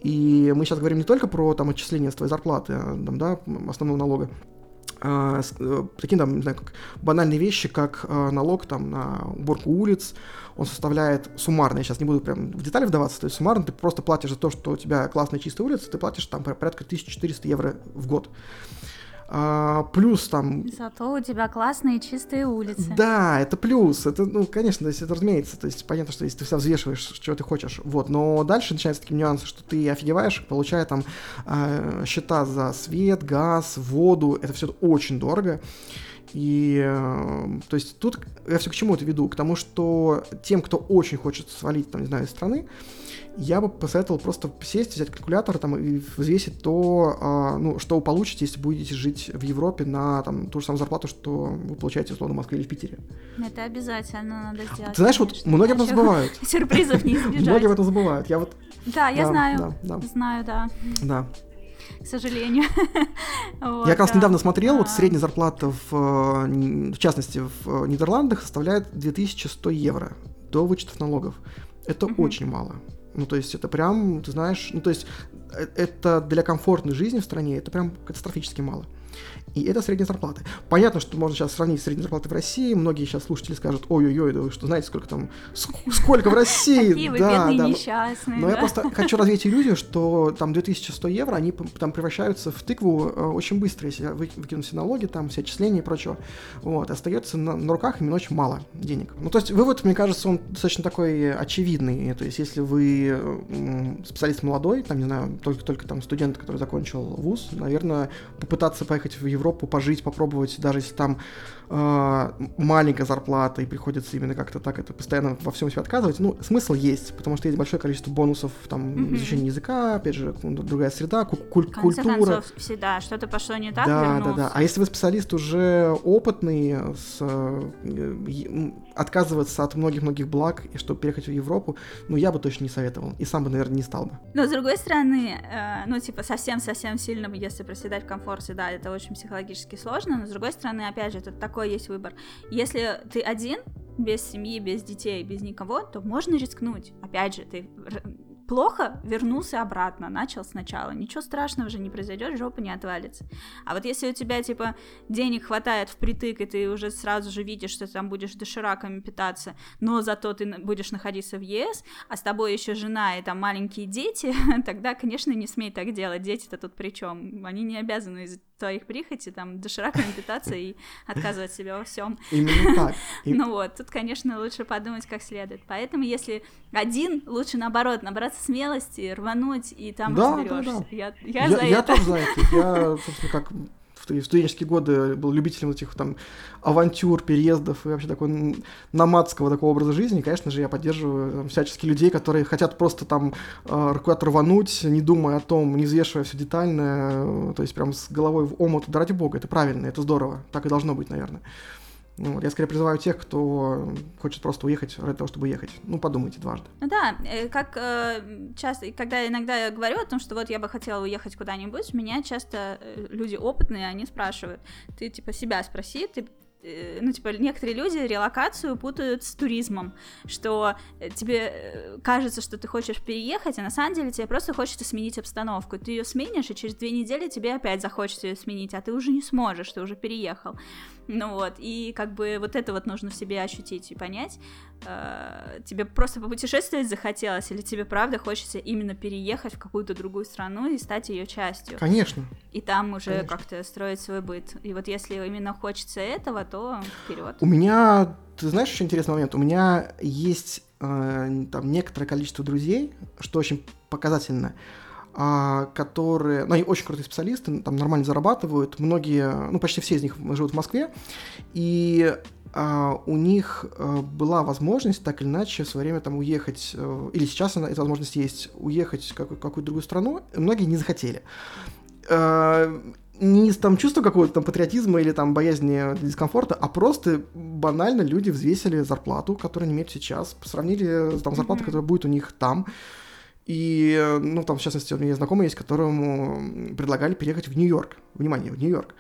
И мы сейчас говорим не только про там, отчисление с твоей зарплаты, там, да, основного налога, а, э, такие там, не знаю, как банальные вещи, как э, налог там, на уборку улиц, он составляет суммарно, я сейчас не буду прям в детали вдаваться, то есть суммарно ты просто платишь за то, что у тебя классная чистая улица, ты платишь там порядка 1400 евро в год. А, плюс там... Зато у тебя классные чистые улицы. Да, это плюс. Это, ну, конечно, то есть, это разумеется. То есть понятно, что если ты вся взвешиваешь, чего ты хочешь. Вот. Но дальше начинаются такие нюансы, что ты офигеваешь, получая там э, счета за свет, газ, воду. Это все очень дорого. И, э, то есть, тут я все к чему это веду? К тому, что тем, кто очень хочет свалить, там, не знаю, из страны, я бы посоветовал просто сесть, взять калькулятор там, и взвесить то, а, ну, что вы получите, если будете жить в Европе на там, ту же самую зарплату, что вы получаете, условно, в Москве или в Питере. Это обязательно надо сделать. Ты знаешь, конечно. вот многие об этом забывают. Сюрпризов не избежать. Многие об этом забывают. Я вот... Да, я знаю. Знаю, да. Да к сожалению. вот, Я как раз да. недавно смотрел, вот средняя зарплата в, в частности в Нидерландах составляет 2100 евро до вычетов налогов. Это очень мало. Ну, то есть это прям, ты знаешь, ну, то есть э, это для комфортной жизни в стране, это прям катастрофически мало и это средняя зарплата. Понятно, что можно сейчас сравнить с средней зарплатой в России, многие сейчас слушатели скажут, ой-ой-ой, да вы что, знаете, сколько там, сколько в России? Какие вы да, бедные да. несчастные. Но я просто хочу развеять иллюзию, что там 2100 евро, они там превращаются в тыкву э, очень быстро, если выкинуть все налоги, там все отчисления и прочего. Вот, остается на, на руках именно очень мало денег. Ну, то есть вывод, мне кажется, он достаточно такой очевидный. То есть если вы специалист молодой, там, не знаю, только-только там студент, который закончил вуз, наверное, попытаться поехать в Европу Европу пожить, попробовать, даже если там э, маленькая зарплата и приходится именно как-то так это постоянно во всем себе отказывать, ну, смысл есть, потому что есть большое количество бонусов, там, mm-hmm. изучение языка, опять же, другая среда, куль- культура. Концов, всегда что-то пошло не так, Да, вернулся. да, да. А если вы специалист уже опытный, с, э, отказываться от многих-многих благ, и чтобы переехать в Европу, ну, я бы точно не советовал. И сам бы, наверное, не стал бы. Но, с другой стороны, э, ну, типа, совсем-совсем сильно, если проседать в комфорте, да, это очень психологически сложно, но, с другой стороны, опять же, это такой есть выбор. Если ты один, без семьи, без детей, без никого, то можно рискнуть. Опять же, ты плохо, вернулся обратно, начал сначала. Ничего страшного же не произойдет, жопа не отвалится. А вот если у тебя, типа, денег хватает впритык, и ты уже сразу же видишь, что ты там будешь дошираками питаться, но зато ты будешь находиться в ЕС, а с тобой еще жена и там маленькие дети, тогда, конечно, не смей так делать. Дети-то тут при чем? Они не обязаны твоих прихоти там дошираками питаться и отказывать себе во всем. Именно так. Ну вот, тут, конечно, лучше подумать как следует. Поэтому, если один, лучше наоборот, набраться смелости, рвануть и там да, разберешься. Да, да. Я, я, я, за я это. тоже за это. Я, собственно, как в студенческие годы был любителем этих там авантюр, переездов и вообще такого намадского такого образа жизни. конечно же, я поддерживаю там, всячески людей, которые хотят просто там э, куда-то рвануть, не думая о том, не взвешивая все детально, э, то есть прям с головой в омут. Да ради бога, это правильно, это здорово. Так и должно быть, наверное. Ну, вот, я скорее призываю тех, кто хочет просто уехать ради того, чтобы ехать. Ну, подумайте дважды. Ну да, э, как э, часто, когда иногда я говорю о том, что вот я бы хотела уехать куда-нибудь, меня часто э, люди опытные, они спрашивают, ты типа себя спроси, ты Э, ну, типа, некоторые люди релокацию путают с туризмом, что тебе кажется, что ты хочешь переехать, а на самом деле тебе просто хочется сменить обстановку. Ты ее сменишь, и через две недели тебе опять захочется ее сменить, а ты уже не сможешь, ты уже переехал. Ну вот, и как бы вот это вот нужно в себе ощутить и понять. Тебе просто попутешествовать захотелось, или тебе правда хочется именно переехать в какую-то другую страну и стать ее частью. Конечно. И там уже как-то строить свой быт. И вот если именно хочется этого, то вперед. У меня, ты знаешь, очень интересный момент. У меня есть э, там некоторое количество друзей, что очень показательно. Которые, ну, они очень крутые специалисты, там нормально зарабатывают, многие, ну, почти все из них живут в Москве, и а, у них а, была возможность так или иначе в свое время там уехать, а, или сейчас она, эта возможность есть, уехать в какую- какую-то другую страну, многие не захотели. А, не из там чувства какого-то там патриотизма или там боязни дискомфорта, а просто банально люди взвесили зарплату, которую они имеют сейчас, сравнили там зарплату, mm-hmm. которая будет у них там, и, ну, там, в частности, у меня знакомый есть, которому предлагали переехать в Нью-Йорк. Внимание, в Нью-Йорк.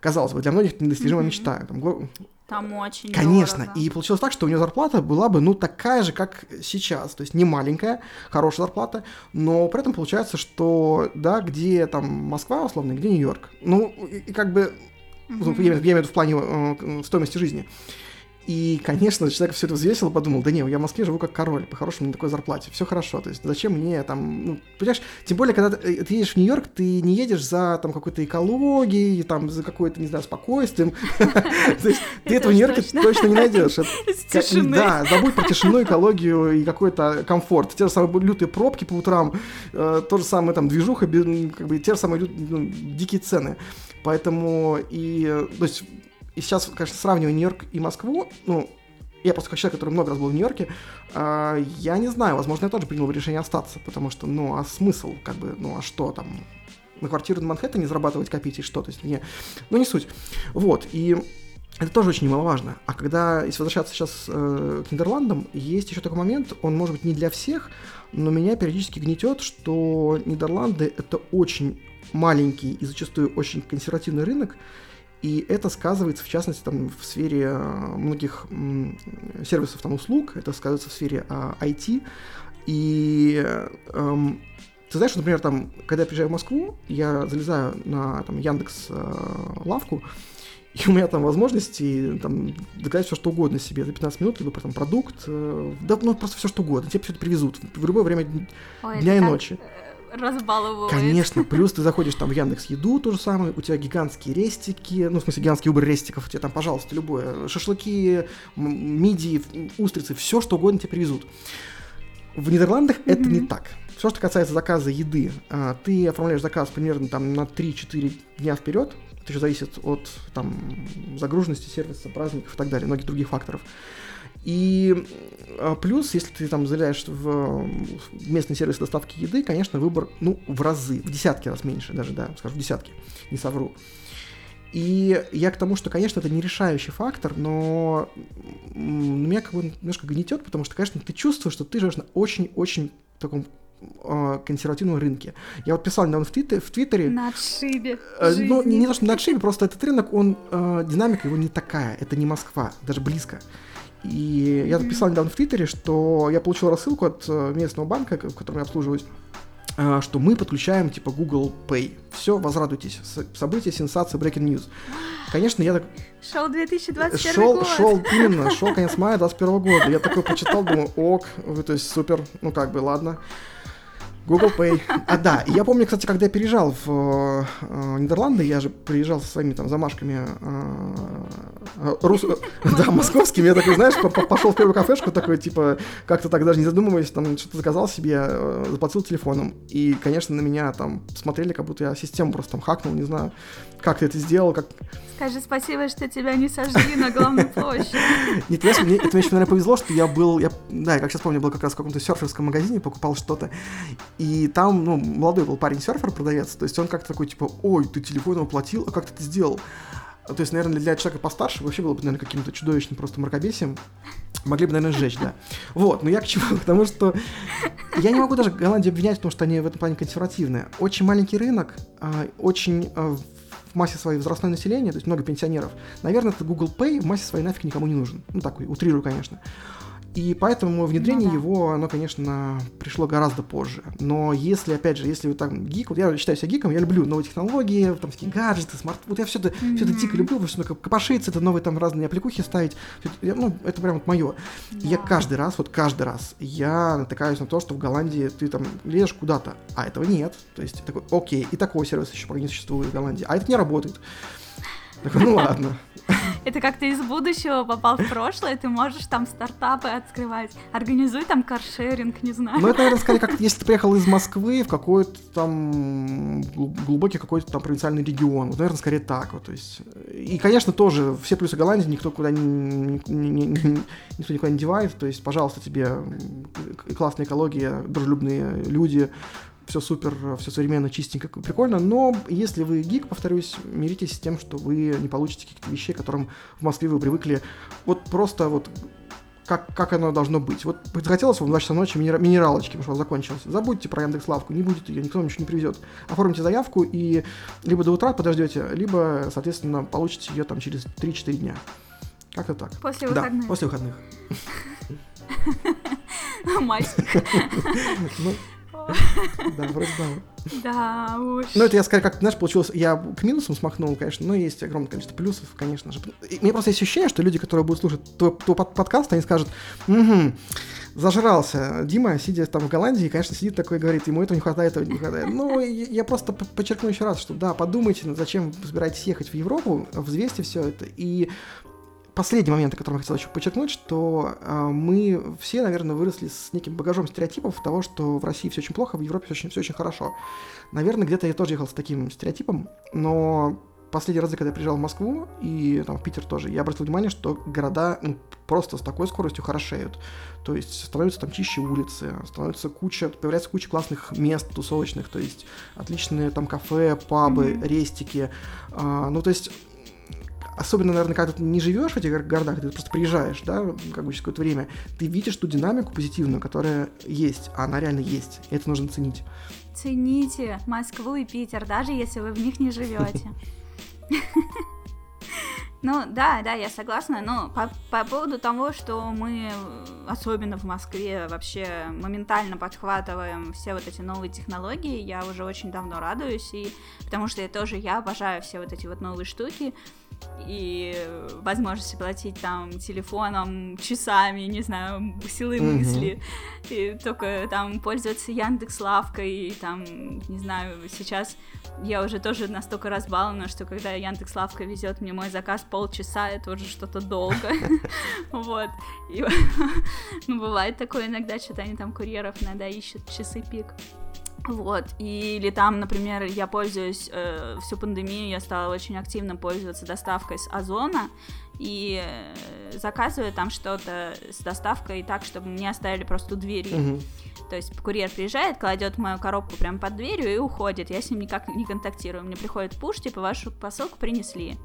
Казалось бы, для многих недостижимая mm-hmm. мечта. Там, там очень Конечно. Дорого. И получилось так, что у нее зарплата была бы, ну, такая же, как сейчас. То есть не маленькая, хорошая зарплата, но при этом получается, что, да, где там Москва, условно, где Нью-Йорк. Ну, и, и как бы, mm-hmm. я, я имею в виду в плане э, стоимости жизни. И, конечно, человек все это взвесил и подумал, да не, я в Москве живу как король, по-хорошему на такой зарплате, все хорошо, то есть зачем мне там, ну, понимаешь, тем более, когда ты, ты едешь в Нью-Йорк, ты не едешь за там какой-то экологией, там, за какой-то, не знаю, спокойствием, то есть ты этого в Нью-Йорке точно не найдешь. Да, забудь про тишину, экологию и какой-то комфорт. Те же самые лютые пробки по утрам, э, то же самое там движуха, как бы те же самые ну, дикие цены. Поэтому и, то есть и сейчас, конечно, сравниваю Нью-Йорк и Москву, ну, я просто как человек, который много раз был в Нью-Йорке, э, я не знаю, возможно, я тоже принял решение остаться, потому что, ну, а смысл, как бы, ну, а что там, на квартиру на Манхэттене зарабатывать, копить и что, то есть, не, ну, не суть. Вот, и это тоже очень немаловажно. А когда, если возвращаться сейчас э, к Нидерландам, есть еще такой момент, он может быть не для всех, но меня периодически гнетет, что Нидерланды это очень маленький и зачастую очень консервативный рынок, и это сказывается, в частности, там, в сфере э, многих сервисов там, услуг, это сказывается в сфере а, IT. И эм, ты знаешь, например, там, когда я приезжаю в Москву, я залезаю на там, Яндекс э, лавку, и у меня там возможности там, заказать все, что угодно себе за 15 минут, либо там продукт, э, да, ну просто все, что угодно, тебе все это привезут в любое время Ой, дня и ночи. Разбаловывает. Конечно, плюс ты заходишь там в Яндекс Еду, то же самое, у тебя гигантские рестики, ну, в смысле, гигантский выбор рестиков, тебе там, пожалуйста, любое, шашлыки, мидии, устрицы, все, что угодно тебе привезут. В Нидерландах mm-hmm. это не так. Все, что касается заказа еды, а, ты оформляешь заказ примерно там на 3-4 дня вперед, это еще зависит от там, загруженности сервиса, праздников и так далее, многих других факторов. И а, плюс, если ты там заявляешь в местный сервис доставки еды, конечно, выбор, ну, в разы, в десятки раз меньше даже, да, скажу, в десятки, не совру. И я к тому, что, конечно, это не решающий фактор, но меня как бы немножко гнетет, потому что, конечно, ты чувствуешь, что ты живешь на очень-очень таком э, консервативном рынке. Я вот писал недавно в, твиттер, в Твиттере... На отшибе э, Ну, не то, что на отшибе, просто этот рынок, он, э, динамика его не такая, это не Москва, даже близко. И я написал недавно в Твиттере, что я получил рассылку от э, местного банка, в котором я обслуживаюсь, э, что мы подключаем типа Google Pay. Все, возрадуйтесь. События, сенсация, breaking news. Конечно, я так... Шел 2021 шел, год. Шел, именно, шел конец мая 2021 года. Я такой почитал, думаю, ок, то есть супер, ну как бы, ладно. Google Pay. А, да, и я помню, кстати, когда я переезжал в э, Нидерланды, я же приезжал со своими там замашками э, рус... да, московскими, я такой, знаешь, пошел в первую кафешку, такой, типа, как-то так даже не задумываясь, там что-то заказал себе, э, заплатил телефоном, и, конечно, на меня там смотрели, как будто я систему просто там хакнул, не знаю, как ты это сделал, как... Скажи спасибо, что тебя не сожгли на главной площади. Нет, это мне, это мне еще, наверное, повезло, что я был, я, да, я как сейчас помню, был как раз в каком-то серферском магазине, покупал что-то, и там, ну, молодой был парень-серфер, продавец, то есть он как-то такой, типа, ой, ты телефоном оплатил, а как ты это сделал? То есть, наверное, для человека постарше вообще было бы, наверное, каким-то чудовищным просто мракобесием. Могли бы, наверное, сжечь, да. Вот, но я к чему? Потому что я не могу даже Голландию обвинять, потому что они в этом плане консервативные. Очень маленький рынок, а, очень а, массе своей возрастное население, то есть много пенсионеров. Наверное, это Google Pay в массе своей нафиг никому не нужен. Ну, так, утрирую, конечно. И поэтому внедрение ну, да. его, оно, конечно, пришло гораздо позже. Но если, опять же, если вы там гик, вот я считаю себя гиком, я люблю новые технологии, там такие гаджеты, smart, вот я все это, mm-hmm. все это дико люблю, все это копошиться, это новые там разные аппликухи ставить, я, ну, это прям вот мое. Да. я каждый раз, вот каждый раз, я натыкаюсь на то, что в Голландии ты там лезешь куда-то, а этого нет. То есть такой, окей, и такой сервис еще пока не существует в Голландии, а это не работает. Такой, ну ладно. Это как ты из будущего попал в прошлое, ты можешь там стартапы открывать. Организуй там каршеринг, не знаю. Ну, это, наверное, скорее, как если ты приехал из Москвы в какой-то там глубокий какой-то там провинциальный регион. Вот, наверное, скорее так вот. То есть... И, конечно, тоже все плюсы Голландии никто куда не, не, не, не, никто никуда не девает. То есть, пожалуйста, тебе классная экология, дружелюбные люди, все супер, все современно, чистенько, прикольно, но если вы гик, повторюсь, миритесь с тем, что вы не получите каких-то вещей, к которым в Москве вы привыкли, вот просто вот как, как оно должно быть. Вот захотелось вам в 2 часа ночи минер, минералочки, потому что у вас закончилось. Забудьте про Яндекс Лавку, не будет ее, никто вам ничего не привезет. Оформите заявку и либо до утра подождете, либо, соответственно, получите ее там через 3-4 дня. Как-то так. После выходных. Да, после выходных. Майских. Да, вроде да. Да уж. Ну, это я скорее как, знаешь, получилось, я к минусам смахнул, конечно, но есть огромное количество плюсов, конечно же. И мне просто есть ощущение, что люди, которые будут слушать твой, твой подкаст, они скажут, угу, зажрался. Дима, сидя там в Голландии, конечно, сидит такой и говорит, ему этого не хватает, этого не хватает. Ну, я просто подчеркну еще раз, что да, подумайте, зачем вы собираетесь ехать в Европу, взвесьте все это и последний момент, о котором я хотел еще подчеркнуть, что э, мы все, наверное, выросли с неким багажом стереотипов того, что в России все очень плохо, в Европе все очень, все очень хорошо. Наверное, где-то я тоже ехал с таким стереотипом, но последние разы, когда я приезжал в Москву и там в Питер тоже, я обратил внимание, что города ну, просто с такой скоростью хорошеют. То есть становятся там чище улицы, становится куча, появляется куча классных мест тусовочных, то есть отличные там кафе, пабы, mm-hmm. рестики. А, ну, то есть особенно, наверное, когда ты не живешь в этих городах, ты просто приезжаешь, да, как бы через какое-то время, ты видишь ту динамику позитивную, которая есть, а она реально есть, и это нужно ценить. Цените Москву и Питер, даже если вы в них не живете. Ну, да, да, я согласна, но по, по поводу того, что мы, особенно в Москве, вообще моментально подхватываем все вот эти новые технологии, я уже очень давно радуюсь, и потому что я тоже, я обожаю все вот эти вот новые штуки, и возможности платить там телефоном, часами, не знаю, силы mm-hmm. мысли, и только там пользоваться Яндекс Лавкой, и там, не знаю, сейчас я уже тоже настолько разбалована, что когда Яндекс Лавка везет мне мой заказ полчаса, это уже что-то долго, вот, ну, бывает такое иногда, что-то они там курьеров иногда ищут часы пик, вот, или там, например, я пользуюсь э, всю пандемию, я стала очень активно пользоваться доставкой с Озона и э, заказываю там что-то с доставкой так, чтобы мне оставили просто у двери. Угу. То есть курьер приезжает, кладет мою коробку прямо под дверью и уходит. Я с ним никак не контактирую. Мне приходит пуш, типа, вашу посылку принесли.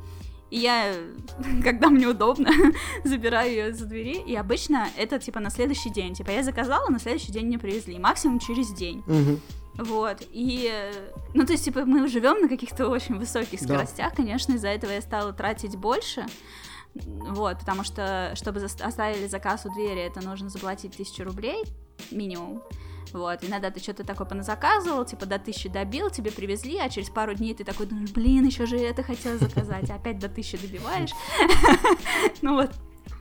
И я, когда мне удобно, забираю ее за двери. И обычно это типа на следующий день. Типа я заказала, на следующий день мне привезли. Максимум через день. Угу. Вот, и, ну, то есть, типа, мы живем на каких-то очень высоких скоростях, да. конечно, из-за этого я стала тратить больше, вот, потому что, чтобы оставили заказ у двери, это нужно заплатить тысячу рублей минимум, вот, иногда ты что-то такое поназаказывал, типа до тысячи добил, тебе привезли, а через пару дней ты такой думаешь, блин, еще же это хотел заказать, опять до тысячи добиваешь. Ну вот,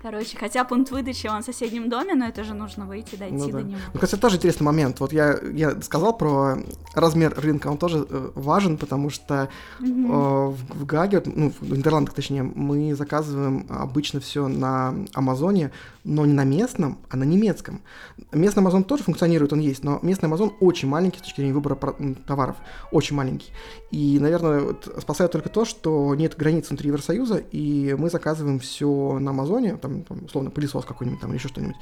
Короче, хотя пункт выдачи он в соседнем доме, но это же нужно выйти, дойти ну, да. до него. Ну, кстати, тоже интересный момент. Вот я, я сказал про размер рынка, он тоже э, важен, потому что э, в, в Гаге, ну, в Нидерландах точнее, мы заказываем обычно все на Амазоне, но не на местном, а на немецком. Местный Амазон тоже функционирует, он есть, но местный Амазон очень маленький с точки зрения выбора товаров, очень маленький. И, наверное, вот спасает только то, что нет границ внутри Евросоюза, и мы заказываем все на Амазоне, там, там условно, пылесос какой-нибудь там или еще что-нибудь.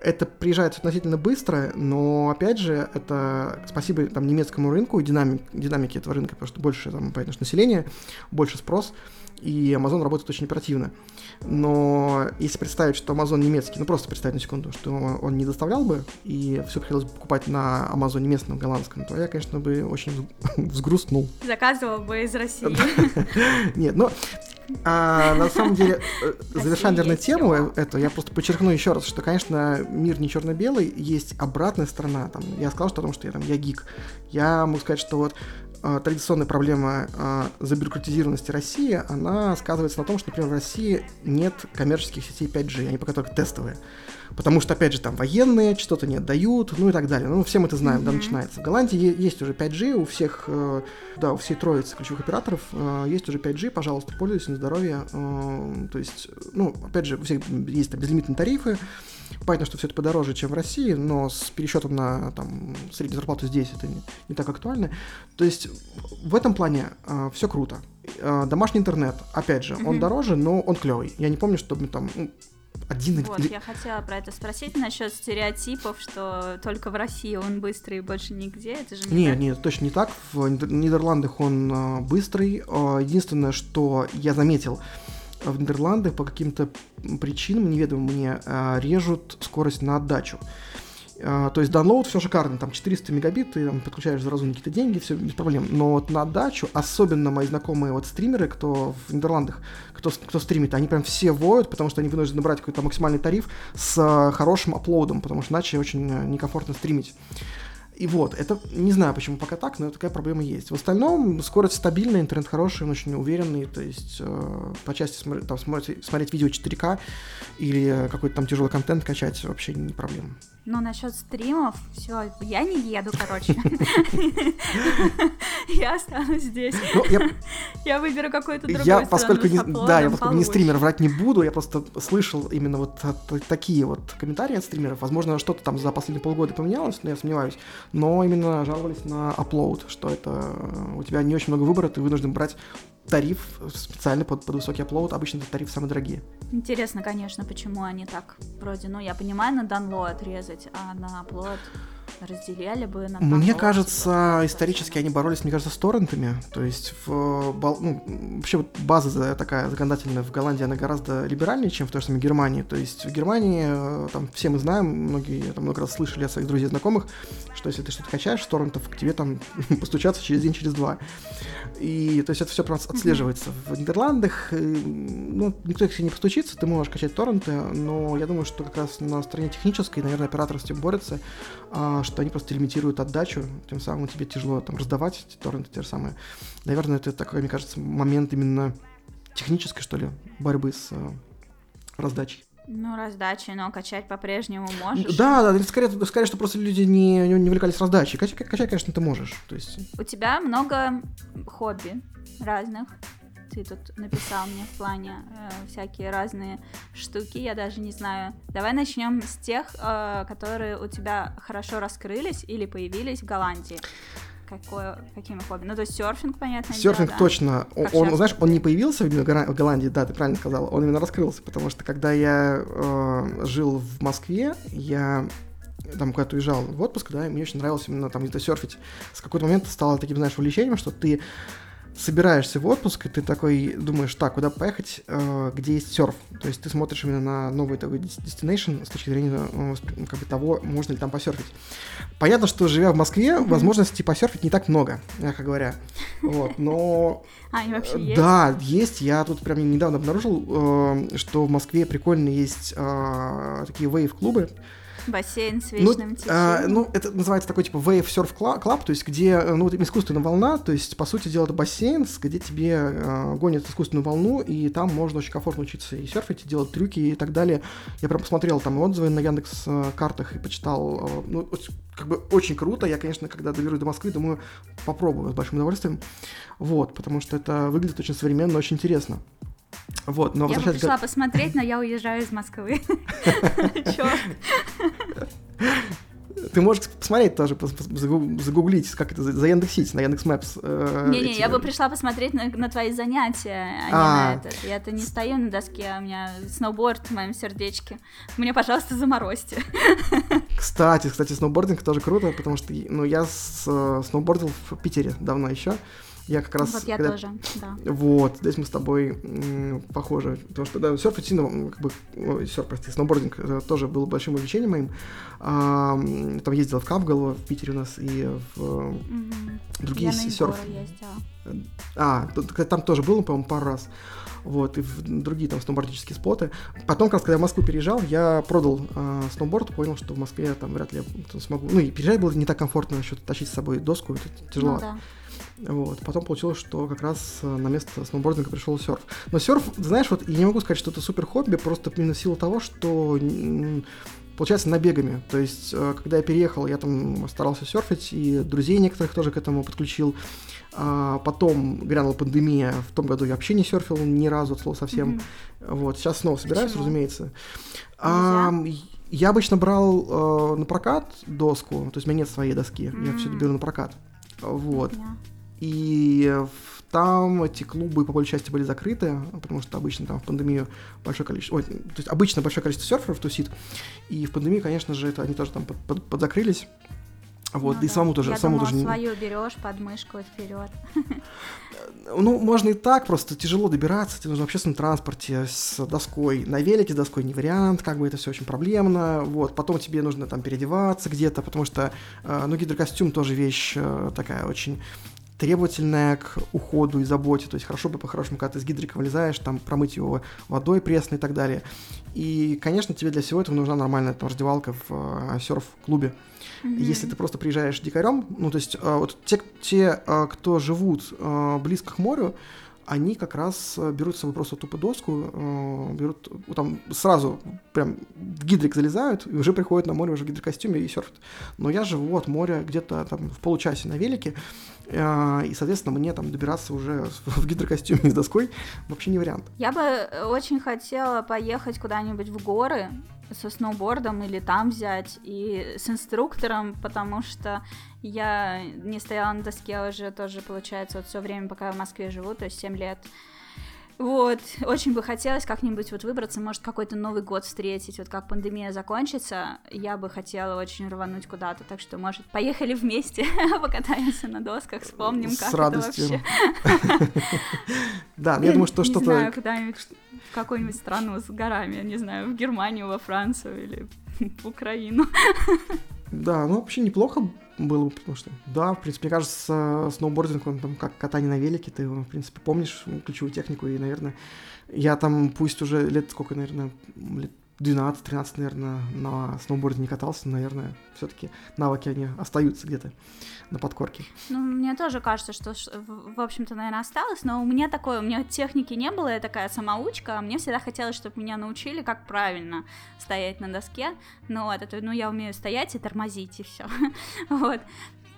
Это приезжает относительно быстро, но, опять же, это спасибо там, немецкому рынку динамик, динамике этого рынка, потому что больше, там, понятно, населения, больше спрос, и Amazon работает очень оперативно. Но если представить, что Amazon немецкий, ну просто представить на секунду, что он не доставлял бы, и все приходилось бы покупать на Amazon местном, голландском, то я, конечно, бы очень взгрустнул. Заказывал бы из России. Нет, но а, на самом деле, э, завершая, наверное, тему эту, я просто подчеркну еще раз, что, конечно, мир не черно-белый, есть обратная сторона. Там, я сказал, что, о том, что я, там, я гик. Я могу сказать, что вот традиционная проблема э, забюрократизированности России, она сказывается на том, что, например, в России нет коммерческих сетей 5G, они пока только тестовые. Потому что, опять же, там военные что-то не отдают, ну и так далее. Ну, все мы это знаем, mm-hmm. да, начинается. В Голландии есть уже 5G, у всех, э, да, у всей троицы ключевых операторов э, есть уже 5G, пожалуйста, пользуйтесь на здоровье. Э, то есть, ну, опять же, у всех есть там безлимитные тарифы, Понятно, что все это подороже, чем в России, но с пересчетом на там, среднюю зарплату здесь это не, не так актуально. То есть в этом плане э, все круто. Э, домашний интернет, опять же, mm-hmm. он дороже, но он клевый. Я не помню, чтобы там ну, один Вот, или... я хотела про это спросить насчет стереотипов, что только в России он быстрый и больше нигде. Это же не Нет, нет, точно не так. В Нидерландах он э, быстрый. Единственное, что я заметил, в Нидерландах по каким-то причинам, неведомым мне, э, режут скорость на отдачу. Uh, то есть download все шикарно, там 400 мегабит, ты там, подключаешь за разумные какие-то деньги, все без проблем. Но вот на отдачу, особенно мои знакомые вот стримеры, кто в Нидерландах, кто, кто стримит, они прям все воют, потому что они вынуждены брать какой-то максимальный тариф с uh, хорошим аплодом, потому что иначе очень э, некомфортно стримить. И вот, это не знаю, почему пока так, но такая проблема есть. В остальном скорость стабильная, интернет хороший, он очень уверенный, то есть э, по части смотри, там, смотреть, смотреть видео 4К или какой-то там тяжелый контент качать вообще не проблема. Ну, насчет стримов, все, я не еду, короче. Я останусь здесь. Ну, я выберу какой-то другой Я, поскольку не, да, я поскольку не стример, врать не буду, я просто слышал именно вот такие вот комментарии от стримеров. Возможно, что-то там за последние полгода поменялось, но я сомневаюсь. Но именно жаловались на upload, что это у тебя не очень много выбора, ты вынужден брать тариф специально под, под высокий upload. Обычно это тариф самые дорогие. Интересно, конечно, почему они так вроде, ну, я понимаю, на download резать, а на upload разделяли бы на Мне кажется, исторически они боролись, мне кажется, с торрентами. То есть в, ну, вообще вот база такая законодательная в Голландии, она гораздо либеральнее, чем в той же самой Германии. То есть в Германии, э, там все мы знаем, многие там много раз слышали от своих друзей знакомых, что если ты что-то качаешь с торрентов, к тебе там постучаться через день, через два. И то есть это все просто отслеживается. Mm-hmm. В Нидерландах, ну, никто к тебе не постучится, ты можешь качать торренты, но я думаю, что как раз на стороне технической, наверное, операторы с этим борются, что они просто лимитируют отдачу, тем самым тебе тяжело там раздавать эти торренты те же самые. Наверное, это такой, мне кажется, момент именно технической, что ли, борьбы с э, раздачей. Ну, раздачи, но качать по-прежнему можешь. Да, да, скорее, скорее, что просто люди не, не, не увлекались раздачей. Качать, качать, конечно, ты можешь. То есть... У тебя много хобби разных ты тут написал мне в плане э, всякие разные штуки, я даже не знаю. Давай начнем с тех, э, которые у тебя хорошо раскрылись или появились в Голландии. Какое, какими хобби? Ну, то есть серфинг, понятно. Серфинг дело, точно. Как он, знаешь, он не появился в Голландии, да, ты правильно сказал, он именно раскрылся, потому что когда я э, жил в Москве, я там куда-то уезжал в отпуск, да, и мне очень нравилось именно там где-то серфить. С какой-то момента стало таким, знаешь, увлечением, что ты собираешься в отпуск, и ты такой думаешь, так, куда поехать, э, где есть серф. То есть ты смотришь именно на новый такой destination с точки зрения э, как бы того, можно ли там посерфить. Понятно, что живя в Москве, mm-hmm. возможностей посерфить не так много, мягко говоря. Вот, но... А, они вообще есть? Да, есть. Я тут прям недавно обнаружил, э, что в Москве прикольно есть э, такие вейв-клубы, Бассейн с ну, вечным ну, А, ну, это называется такой типа Wave Surf Club, то есть где, э, ну, искусственная волна, то есть, по сути дела, это бассейн, где тебе э, гонят искусственную волну, и там можно очень комфортно учиться и серфить, и делать трюки и так далее. Я прям посмотрел там отзывы на Яндекс э, картах и почитал, ну, как бы очень круто. Я, конечно, когда доберусь до Москвы, думаю, попробую с большим удовольствием. Вот, потому что это выглядит очень современно, очень интересно. Вот, но я бы пришла к... посмотреть, но я уезжаю из Москвы. Ты можешь посмотреть тоже, загуглить, как это, за Яндекс.Сити, на Яндекс.Мэпс. Э, Не-не, я бы пришла посмотреть на, твои занятия, а, не на этот. Я-то не стою на доске, а у меня сноуборд в моем сердечке. Мне, пожалуйста, заморозьте. Кстати, кстати, сноубординг тоже круто, потому что ну, я э, сноубордил в Питере давно еще. Я как раз... Вот я когда... тоже, да. Вот, здесь мы с тобой м, похожи. Потому что, да, серф сильно, как бы, ой, серф, прости, сноубординг э, тоже был большим увлечением моим. А, там ездил в Кавгало, в Питере у нас, и в угу. другие я серф... А, там тоже был, по-моему, пару раз вот, и в другие там сноубордические споты. Потом, как раз, когда в Москву переезжал, я продал э, сноуборд, понял, что в Москве я там вряд ли я смогу, ну, и переезжать было не так комфортно, что тащить с собой доску, это тяжело. Ну, да. Вот. Потом получилось, что как раз на место сноубординга пришел серф. Но серф, знаешь, вот я не могу сказать, что это супер хобби, просто именно в силу того, что получается, набегами. То есть, э, когда я переехал, я там старался серфить, и друзей некоторых тоже к этому подключил. А потом грянула пандемия, в том году я вообще не серфил ни разу, от слова совсем. Mm-hmm. Вот, сейчас снова собираюсь, Почему? разумеется. А, я обычно брал э, на прокат доску, то есть у меня нет своей доски, mm-hmm. я все беру на прокат. Вот. Yeah. И там эти клубы по большей части были закрыты, потому что обычно там в пандемию большое количество, ой, то есть обычно большое количество серферов тусит, и в пандемию, конечно же, это они тоже там под, под, подзакрылись. Вот, ну, и да. самому тоже, Я самому думала, тоже. свою берешь под мышку вперед. Ну, можно и так, просто тяжело добираться, тебе нужно в общественном транспорте с доской. На велике с доской не вариант, как бы это все очень проблемно. Вот, потом тебе нужно там переодеваться где-то, потому что, э, ну, гидрокостюм тоже вещь э, такая очень требовательная к уходу и заботе. То есть хорошо бы по-хорошему, когда ты с гидрика вылезаешь, там промыть его водой пресной и так далее. И, конечно, тебе для всего этого нужна нормальная там, раздевалка в э, серф-клубе. Mm-hmm. Если ты просто приезжаешь дикарем, ну, то есть э, вот те, те э, кто живут э, близко к морю, они как раз э, берут с просто тупо доску, э, берут там сразу прям в гидрик залезают и уже приходят на море уже в гидрокостюме и серфят. Но я живу от моря где-то там в получасе на велике, э, и, соответственно, мне там добираться уже в гидрокостюме с доской вообще не вариант. Я бы очень хотела поехать куда-нибудь в горы, со сноубордом или там взять, и с инструктором, потому что я не стояла на доске уже тоже, получается, вот все время, пока я в Москве живу, то есть 7 лет. Вот, очень бы хотелось как-нибудь вот выбраться, может, какой-то Новый год встретить, вот как пандемия закончится, я бы хотела очень рвануть куда-то, так что, может, поехали вместе, покатаемся на досках, вспомним, как это вообще. Да, я думаю, что что-то... В какую-нибудь страну с горами, не знаю, в Германию, во Францию или в Украину. Да, ну вообще неплохо было бы, потому что, да, в принципе, мне кажется, сноубординг, он там как катание на велике, ты в принципе, помнишь ключевую технику, и, наверное, я там, пусть уже лет сколько, наверное, лет 12-13, наверное, на сноуборде не катался, наверное, все-таки навыки, они остаются где-то на подкорке. Ну, мне тоже кажется, что, в общем-то, наверное, осталось, но у меня такое, у меня техники не было, я такая самоучка, а мне всегда хотелось, чтобы меня научили, как правильно стоять на доске, ну, вот, это, ну, я умею стоять и тормозить, и все, вот,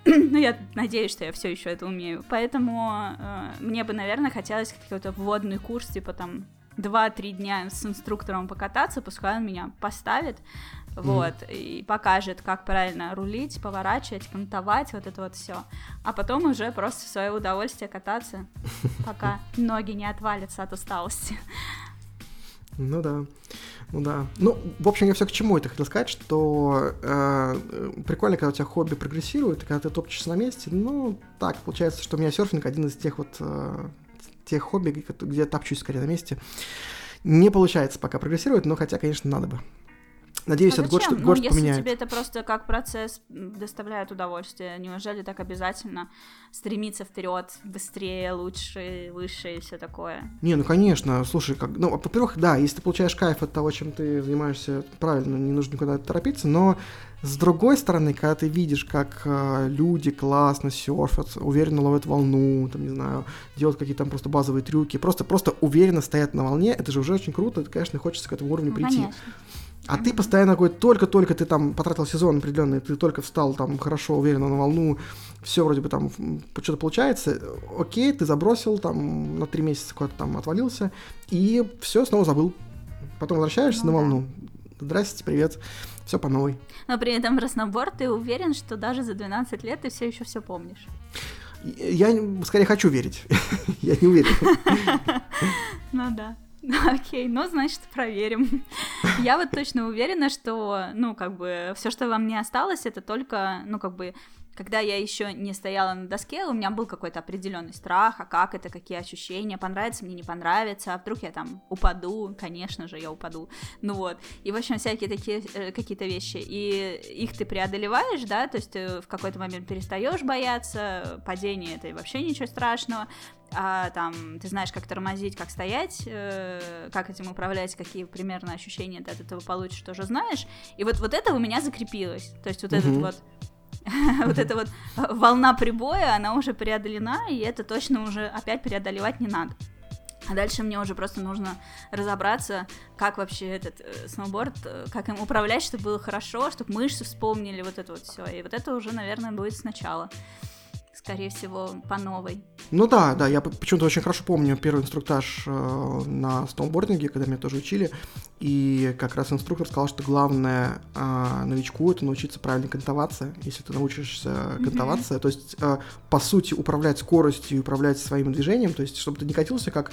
ну, я надеюсь, что я все еще это умею. Поэтому э, мне бы, наверное, хотелось какой-то вводный курс, типа там 2-3 дня с инструктором покататься, пускай он меня поставит, вот, mm. и покажет, как правильно рулить, поворачивать, кантовать, вот это вот все. А потом уже просто в свое удовольствие кататься, пока ноги не отвалятся от усталости. Ну да, ну да. Ну, в общем, я все к чему это хотел сказать, что э, прикольно, когда у тебя хобби прогрессирует, когда ты топчешься на месте. Ну, так, получается, что у меня серфинг один из тех вот э, тех хобби, где топчусь скорее на месте. Не получается пока прогрессировать, но хотя, конечно, надо бы. Надеюсь, а этот год, что, ну, год если поменяет. тебе это просто как процесс доставляет удовольствие, неужели так обязательно стремиться вперед, быстрее, лучше, выше и все такое? Не, ну конечно, слушай, как, ну, во-первых, да, если ты получаешь кайф от того, чем ты занимаешься, правильно, не нужно никуда торопиться, но с другой стороны, когда ты видишь, как э, люди классно серфят, уверенно ловят волну, там, не знаю, делают какие-то там просто базовые трюки, просто, просто уверенно стоят на волне, это же уже очень круто, это, конечно, хочется к этому уровню ну, прийти. Конечно. А ты постоянно такой, только-только ты там потратил сезон определенный, ты только встал там хорошо, уверенно на волну, все вроде бы там что-то получается, окей, ты забросил там на три месяца куда-то там отвалился, и все, снова забыл. Потом возвращаешься ну, на волну. Да. Здрасте, привет, все по новой. Но при этом разнобор ты уверен, что даже за 12 лет ты все еще все помнишь. Я скорее хочу верить. Я не уверен. Ну да. Окей, ну, значит, проверим. Я вот точно уверена, что, ну, как бы, все, что вам не осталось, это только, ну, как бы, когда я еще не стояла на доске, у меня был какой-то определенный страх, а как это, какие ощущения, понравится мне, не понравится, а вдруг я там упаду, конечно же, я упаду, ну вот, и, в общем, всякие такие э, какие-то вещи, и их ты преодолеваешь, да, то есть ты в какой-то момент перестаешь бояться, падение это вообще ничего страшного, а там ты знаешь, как тормозить, как стоять, э, как этим управлять, какие примерно ощущения ты от этого получишь, тоже знаешь. И вот, вот это у меня закрепилось. То есть вот mm-hmm. этот вот вот эта вот волна прибоя, она уже преодолена, и это точно уже опять преодолевать не надо. А дальше мне уже просто нужно разобраться, как вообще этот э, сноуборд, э, как им управлять, чтобы было хорошо, чтобы мышцы вспомнили вот это вот все. И вот это уже, наверное, будет сначала скорее всего, по новой. Ну да, да, я почему-то очень хорошо помню первый инструктаж э, на сноубординге, когда меня тоже учили, и как раз инструктор сказал, что главное э, новичку это научиться правильно кантоваться. Если ты научишься кантоваться, mm-hmm. то есть, э, по сути, управлять скоростью и управлять своим движением, то есть, чтобы ты не катился как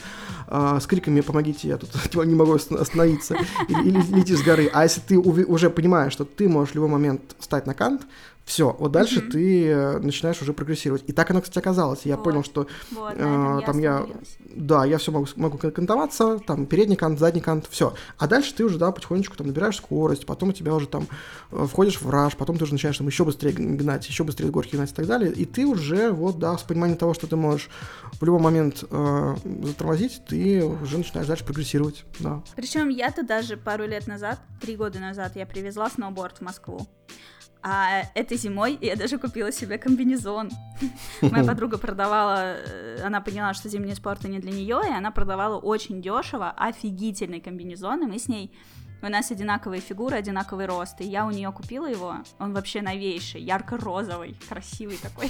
с криками «помогите, я тут не могу остановиться», или, или летишь с горы. А если ты уже понимаешь, что ты можешь в любой момент встать на кант, все, вот дальше mm-hmm. ты э, начинаешь уже прогрессировать. И так оно, кстати, оказалось. Я вот. понял, что вот, э, там я, да, я все могу, могу кантоваться, там передний кант, задний кант, все. А дальше ты уже, да, потихонечку там набираешь скорость, потом у тебя уже там э, входишь в раж, потом ты уже начинаешь там еще быстрее гнать, еще быстрее горки гнать и так далее. И ты уже, вот, да, с пониманием того, что ты можешь в любой момент э, затормозить, ты уже начинаешь дальше прогрессировать, да. Причем я-то даже пару лет назад, три года назад, я привезла сноуборд в Москву. А этой зимой я даже купила себе комбинезон. Моя подруга продавала, э, она поняла, что зимние спорты не для нее, и она продавала очень дешево офигительный комбинезон, и мы с ней у нас одинаковые фигуры, одинаковый рост. И я у нее купила его. Он вообще новейший, ярко-розовый, красивый такой.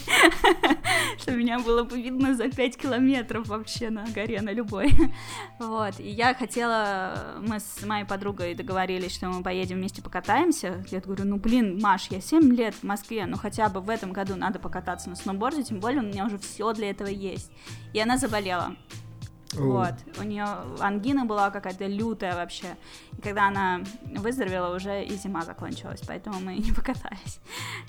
Что меня было бы видно за 5 километров вообще на горе, на любой. Вот. И я хотела... Мы с моей подругой договорились, что мы поедем вместе покатаемся. Я говорю, ну блин, Маш, я 7 лет в Москве, ну хотя бы в этом году надо покататься на сноуборде, тем более у меня уже все для этого есть. И она заболела. Вот. У нее ангина была какая-то лютая вообще. И когда она выздоровела, уже и зима закончилась, поэтому мы не покатались.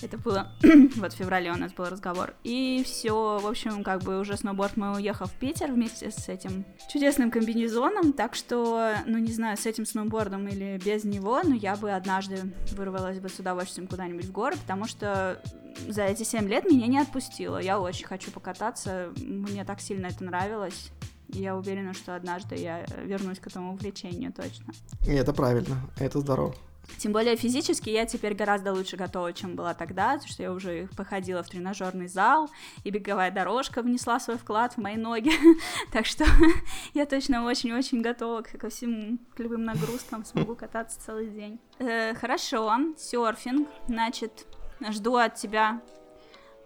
Это было вот в феврале у нас был разговор. И все, в общем, как бы уже сноуборд мы уехал в Питер вместе с этим чудесным комбинезоном, так что, ну не знаю, с этим сноубордом или без него, но я бы однажды вырвалась бы с удовольствием куда-нибудь в горы, потому что за эти 7 лет меня не отпустило. Я очень хочу покататься, мне так сильно это нравилось. Я уверена, что однажды я вернусь к этому увлечению точно. И это правильно, это здорово. Тем более физически я теперь гораздо лучше готова, чем была тогда, потому что я уже походила в тренажерный зал, и беговая дорожка внесла свой вклад в мои ноги. так что я точно очень-очень готова ко всему, к любым нагрузкам, смогу кататься целый день. Э, хорошо, серфинг, значит, жду от тебя Э,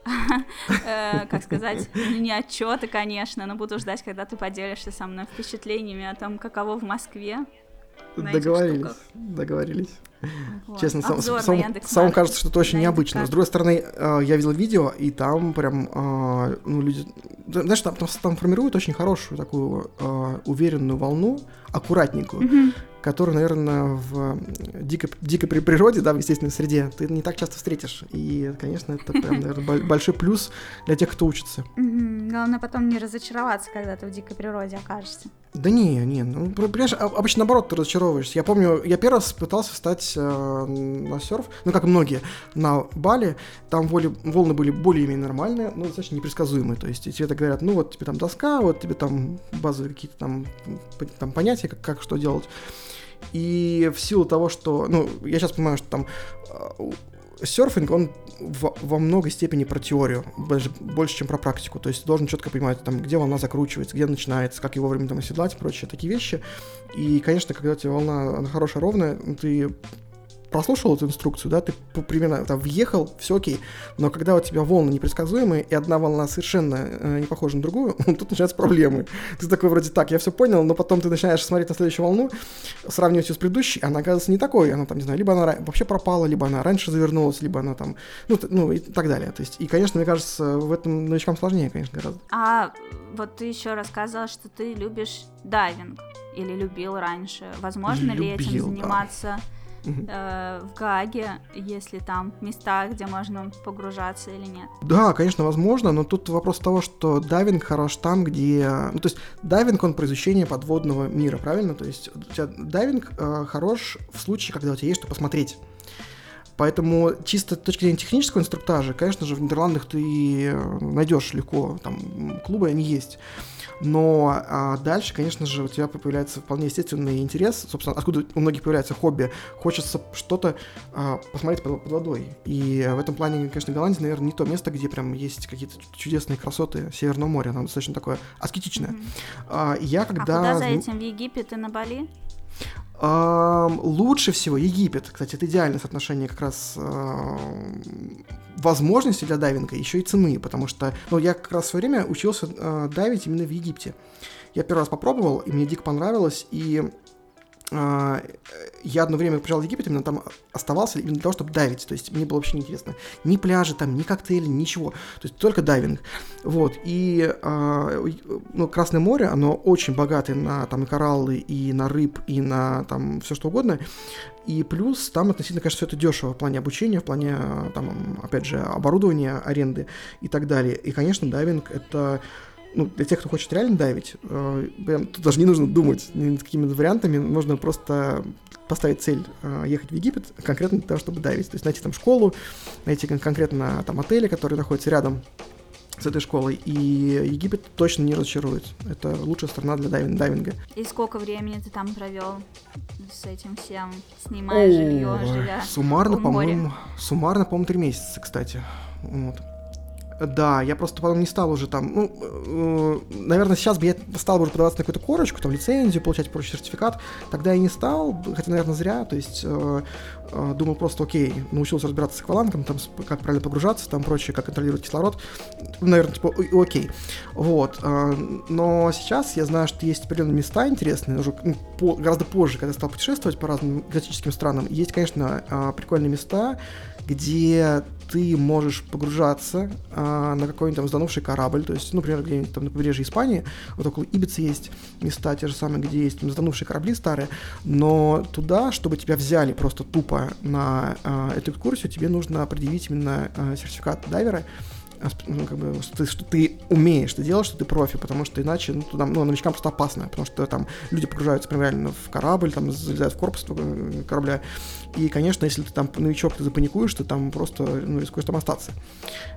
как сказать, не отчеты, конечно, но буду ждать, когда ты поделишься со мной впечатлениями о том, каково в Москве. Договорились, договорились. Вот. Честно, сам, сам, сам кажется, что это очень необычно. С другой стороны, э, я видел видео, и там прям, э, ну, люди, знаешь, там, там, там формируют очень хорошую такую э, уверенную волну, аккуратненькую, mm-hmm. Которую, наверное, в дикой, дикой природе, да, в естественной среде ты не так часто встретишь. И, конечно, это прям, наверное, большой плюс для тех, кто учится. Главное потом не разочароваться, когда ты в дикой природе окажешься. Да не, не, ну, понимаешь, обычно наоборот ты разочаровываешься. Я помню, я первый раз пытался встать э, на серф, ну, как многие, на Бали, там воли, волны были более-менее нормальные, но достаточно непредсказуемые, то есть тебе так говорят, ну, вот тебе там доска, вот тебе там базовые какие-то там, там понятия, как, как что делать. И в силу того, что, ну, я сейчас понимаю, что там э, серфинг, он в, во многой степени про теорию, больше, больше, чем про практику. То есть должен четко понимать, там, где волна закручивается, где начинается, как его вовремя там оседлать и прочие такие вещи. И, конечно, когда у тебя волна она хорошая, ровная, ты прослушал эту инструкцию, да, ты примерно там въехал, все окей, но когда у тебя волны непредсказуемые, и одна волна совершенно э, не похожа на другую, тут начинаются проблемы. Ты такой вроде так, я все понял, но потом ты начинаешь смотреть на следующую волну, сравнивать ее с предыдущей, она оказывается не такой, она там, не знаю, либо она вообще пропала, либо она раньше завернулась, либо она там, ну, ну и так далее. То есть, и, конечно, мне кажется, в этом новичкам сложнее, конечно, гораздо. А вот ты еще рассказал, что ты любишь дайвинг или любил раньше. Возможно любил, ли этим заниматься? Да э, в Гаге, если там места, где можно погружаться или нет? Да, конечно, возможно, но тут вопрос того, что дайвинг хорош там, где... Ну, то есть дайвинг, он про изучение подводного мира, правильно? То есть у тебя дайвинг э, хорош в случае, когда у тебя есть что посмотреть. Поэтому чисто с точки зрения технического инструктажа, конечно же, в Нидерландах ты найдешь легко, там клубы они есть. Но а, дальше, конечно же, у тебя появляется вполне естественный интерес, собственно, откуда у многих появляется хобби. Хочется что-то а, посмотреть под, под водой. И в этом плане, конечно, Голландия, наверное, не то место, где прям есть какие-то чудесные красоты Северного моря. Оно достаточно такое аскетичное. Mm-hmm. А, я когда... А куда за этим? В Египет и на Бали? Лучше всего Египет, кстати, это идеальное соотношение как раз возможностей для дайвинга, еще и цены, потому что, ну, я как раз в свое время учился uh, дайвить именно в Египте. Я первый раз попробовал, и мне дико понравилось, и я одно время приезжал в Египет, именно там оставался именно для того, чтобы дайвить. То есть мне было вообще неинтересно. Ни пляжи там, ни коктейли, ничего. То есть только дайвинг. Вот. И э, ну, Красное море, оно очень богатое на там и кораллы, и на рыб, и на там все что угодно. И плюс там относительно, конечно, все это дешево в плане обучения, в плане, там, опять же, оборудования, аренды и так далее. И, конечно, дайвинг это ну, для тех, кто хочет реально дайвить, э, прям тут даже не нужно думать над какими-то вариантами, можно просто поставить цель э, ехать в Египет конкретно для того, чтобы дайвить. То есть найти там школу, найти конкретно там отели, которые находятся рядом с этой школой, и Египет точно не разочарует. Это лучшая страна для дайвинг дайвинга. И сколько времени ты там провел с этим всем, снимая жилье, живя Суммарно, по-моему, суммарно, по-моему, три месяца, кстати. Вот. Да, я просто потом не стал уже там, ну, э, наверное, сейчас бы я стал бы уже подаваться на какую-то корочку, там, лицензию, получать прочий сертификат, тогда я не стал, хотя, наверное, зря, то есть э, э, думал просто, окей, научился разбираться с аквалангом, там, как правильно погружаться, там, прочее, как контролировать кислород, наверное, типа, окей, вот, э, но сейчас я знаю, что есть определенные места интересные, уже ну, по, гораздо позже, когда стал путешествовать по разным экзотическим странам, есть, конечно, э, прикольные места, где ты можешь погружаться а, на какой-нибудь там сданувший корабль, то есть, ну, например, где-нибудь там на побережье Испании, вот около Ибицы есть места те же самые, где есть там сданувшие корабли старые, но туда, чтобы тебя взяли просто тупо на а, эту экскурсию, тебе нужно предъявить именно а, сертификат дайвера, как бы, ты, что ты умеешь ты делаешь, что ты профи, потому что иначе, ну, туда, ну, новичкам просто опасно, потому что там люди погружаются прям реально в корабль, там, залезают в корпус э, корабля, и, конечно, если ты там новичок, ты запаникуешь, ты там просто, ну, рискуешь там остаться.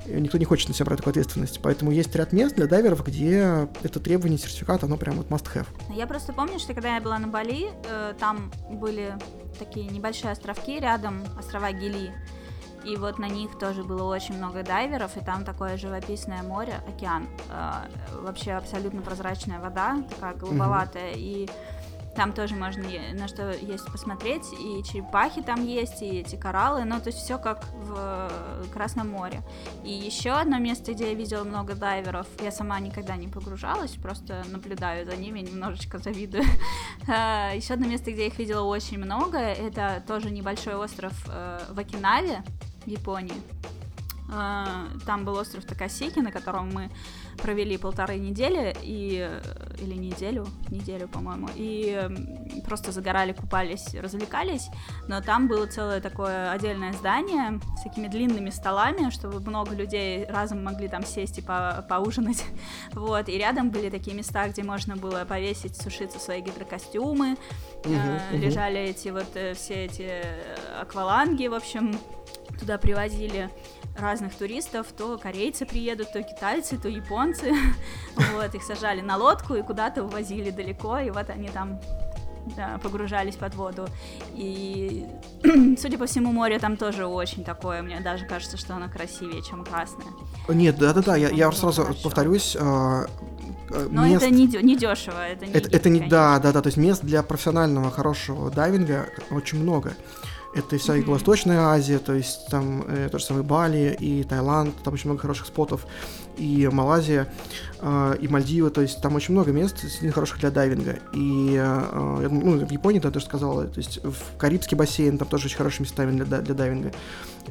И никто не хочет на себя брать такую ответственность, поэтому есть ряд мест для дайверов, где это требование сертификата, оно прям вот must have. Я просто помню, что когда я была на Бали, э, там были такие небольшие островки рядом, острова Гили, и вот на них тоже было очень много дайверов, и там такое живописное море, океан, э, вообще абсолютно прозрачная вода, такая голубоватая, mm-hmm. и там тоже можно на что есть посмотреть, и черепахи там есть, и эти кораллы, ну, то есть все как в Красном море. И еще одно место, где я видела много дайверов, я сама никогда не погружалась, просто наблюдаю за ними, немножечко завидую. А, еще одно место, где я их видела очень много, это тоже небольшой остров э, в Окинаве, в Японии. А, там был остров Такасики, на котором мы провели полторы недели и или неделю, неделю, по-моему, и просто загорали, купались, развлекались. Но там было целое такое отдельное здание с такими длинными столами, чтобы много людей разом могли там сесть и по поужинать. Вот, и рядом были такие места, где можно было повесить, сушиться свои гидрокостюмы. Uh-huh, uh-huh. Лежали эти вот э, все эти э, акваланги, в общем, туда привозили разных туристов, то корейцы приедут, то китайцы, то японцы, вот, их сажали на лодку и куда-то увозили далеко, и вот они там да, погружались под воду. И, судя по всему, море там тоже очень такое. Мне даже кажется, что оно красивее, чем красное. Нет, да-да-да, я, я сразу хорошо. повторюсь. А, а, Но мест... это не, не дешево, это не Это, это не, да, да, да, то есть мест для профессионального хорошего дайвинга очень много. Это вся Юго-Восточная Азия, то есть там э, то же самое Бали и Таиланд, там очень много хороших спотов, и Малайзия, э, и Мальдивы, то есть там очень много мест хороших для дайвинга. И э, ну, в Японии, да, тоже сказала, то есть в Карибский бассейн там тоже очень хорошие места для, для дайвинга.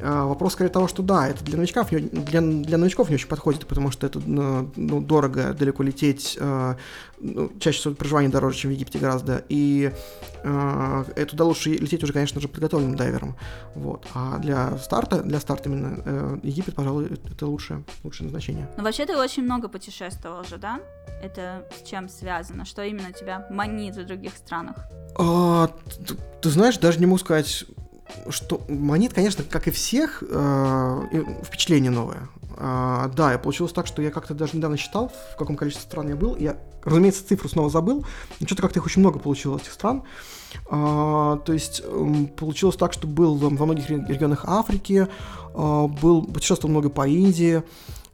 А, вопрос скорее того, что да, это для новичков, для, для новичков не очень подходит, потому что это ну, ну дорого, далеко лететь, э, ну, чаще всего проживание дороже, чем в Египте гораздо, и э, туда лучше лететь уже, конечно же, подготовленным дайвером. Вот. А для старта, для старта именно э, Египет, пожалуй, это лучшее, лучшее назначение. Ну, вообще ты очень много путешествовал же, да? Это с чем связано? Что именно тебя манит в других странах? А, ты, ты знаешь, даже не могу сказать что Монит, конечно, как и всех, э, впечатление новое. А, да, и получилось так, что я как-то даже недавно считал, в каком количестве стран я был. Я, разумеется, цифру снова забыл, но что-то как-то их очень много получилось, этих стран. А, то есть получилось так, что был во многих регионах Африки, а, был, путешествовал много по Индии,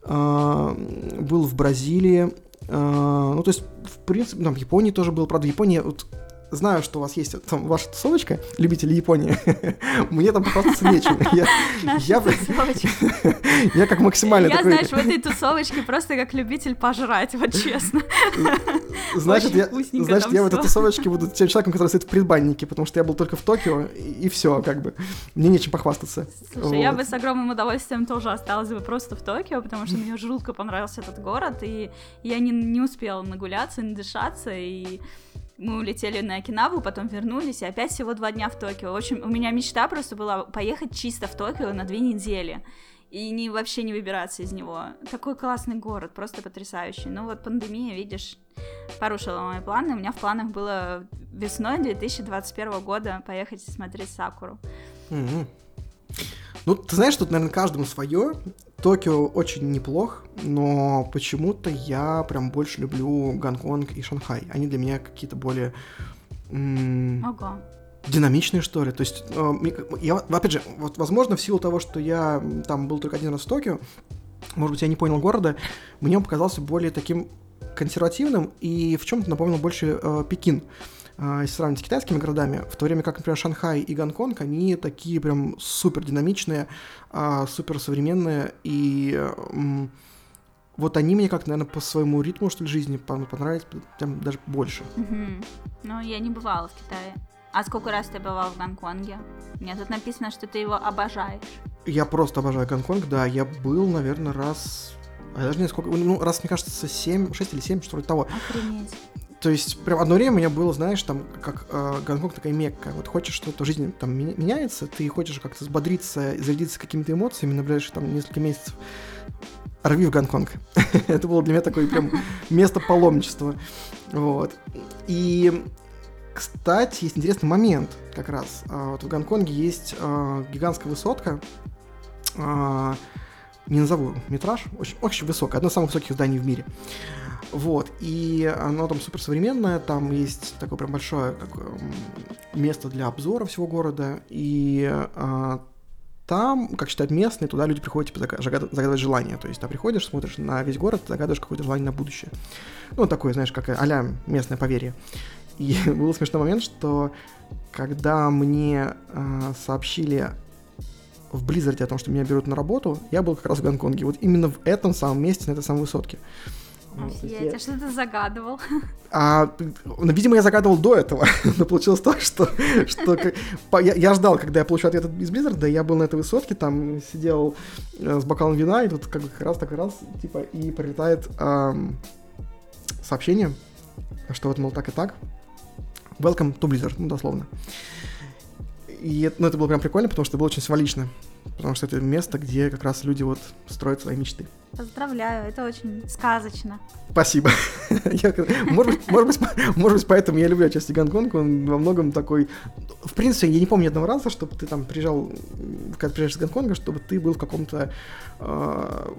а, был в Бразилии, а, ну, то есть, в принципе, там, в Японии тоже был, правда, Япония, вот, знаю, что у вас есть там ваша тусовочка, любители Японии, мне там похвастаться нечем. Я, я, я как максимально Я, такой... знаешь, в этой тусовочке просто как любитель пожрать, вот честно. Значит, я, значит, я в этой тусовочке буду тем человеком, который стоит в предбаннике, потому что я был только в Токио, и, и все, как бы. Мне нечем похвастаться. Слушай, вот. я бы с огромным удовольствием тоже осталась бы просто в Токио, потому что мне жутко понравился этот город, и я не, не успела нагуляться, надышаться, и мы улетели на Окинаву, потом вернулись, и опять всего два дня в Токио. В общем, у меня мечта просто была поехать чисто в Токио на две недели и не, вообще не выбираться из него. Такой классный город, просто потрясающий. Ну вот пандемия, видишь, порушила мои планы. У меня в планах было весной 2021 года поехать смотреть Сакуру. Mm-hmm. Ну, ты знаешь, тут, наверное, каждому свое. Токио очень неплох, но почему-то я прям больше люблю Гонконг и Шанхай. Они для меня какие-то более... Ого. Динамичные, что ли. То есть, э, я, опять же, вот, возможно, в силу того, что я там был только один раз в Токио, может быть, я не понял города, мне он показался более таким консервативным и в чем-то напомнил больше э, Пекин. А, если сравнить с китайскими городами, в то время как, например, Шанхай и Гонконг, они такие прям супер динамичные, а, супер современные, и вот они мне как, наверное, по своему ритму, что ли, жизни понравились прям даже больше. mm Ну, я не бывала в Китае. А сколько раз ты бывал в Гонконге? Мне тут написано, что ты его обожаешь. Я просто обожаю Гонконг, да. Я был, наверное, раз... А даже не сколько... Ну, раз, мне кажется, 7, 6 или 7, что ли, того. Охренеть. То есть, прям одно время у меня было, знаешь, там, как э, Гонконг такая мекка. Вот хочешь что-то в жизни там меняется, ты хочешь как-то взбодриться, зарядиться какими-то эмоциями на ближайшие там несколько месяцев. Рви в Гонконг. Это было для меня такое прям место паломничества. Вот. И, кстати, есть интересный момент как раз. А, вот в Гонконге есть э, гигантская высотка, э, не назову метраж, очень, очень высокая, одно из самых высоких зданий в мире. Вот, и оно там супер современное, там есть такое прям большое как, место для обзора всего города, и а, там, как считают местные, туда люди приходят, типа, загадывать желание. То есть, ты приходишь, смотришь на весь город, загадываешь какое-то желание на будущее. Ну, такое, знаешь, как а местное поверье. И был смешной момент, что когда мне э, сообщили в Blizzard е о том, что меня берут на работу, я был как раз в Гонконге. Вот именно в этом самом месте, на этой самой высотке. Офигеть, а что ты загадывал? А, ну, видимо, я загадывал до этого, но получилось так, что, что я, я ждал, когда я получу ответ из Blizzard, я был на этой высотке, там сидел э, с бокалом вина, и тут как бы раз так раз, типа, и прилетает эм, сообщение, что вот, мол, так и так. Welcome to Blizzard, ну, дословно. И ну, это было прям прикольно, потому что это было очень символично. Потому что это место, где как раз люди вот строят свои мечты. Поздравляю, это очень сказочно. Спасибо. может, быть, может, быть, может быть, поэтому я люблю отчасти Гонконг, он во многом такой... В принципе, я не помню ни одного раза, чтобы ты там приезжал, когда приезжаешь из Гонконга, чтобы ты был в каком-то э,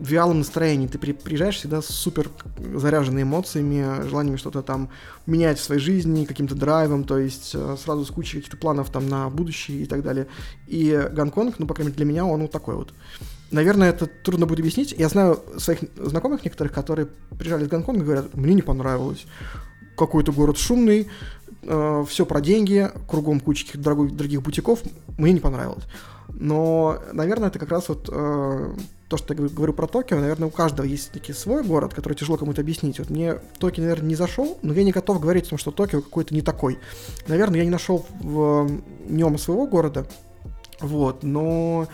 вялом настроении. Ты при, приезжаешь всегда супер заряженный эмоциями, желаниями что-то там менять в своей жизни, каким-то драйвом, то есть э, сразу с кучей каких-то планов там на будущее и так далее. И Гонконг, ну, по крайней мере, для меня он вот такой вот. Наверное, это трудно будет объяснить. Я знаю своих знакомых некоторых, которые приезжали из Гонконга и говорят, мне не понравилось. Какой-то город шумный, э, все про деньги, кругом куча дорогих, дорогих бутиков, мне не понравилось. Но, наверное, это как раз вот э, то, что я говорю про Токио, наверное, у каждого есть некий свой город, который тяжело кому-то объяснить. Вот мне Токио, наверное, не зашел, но я не готов говорить о том, что Токио какой-то не такой. Наверное, я не нашел в нем своего города, вот, но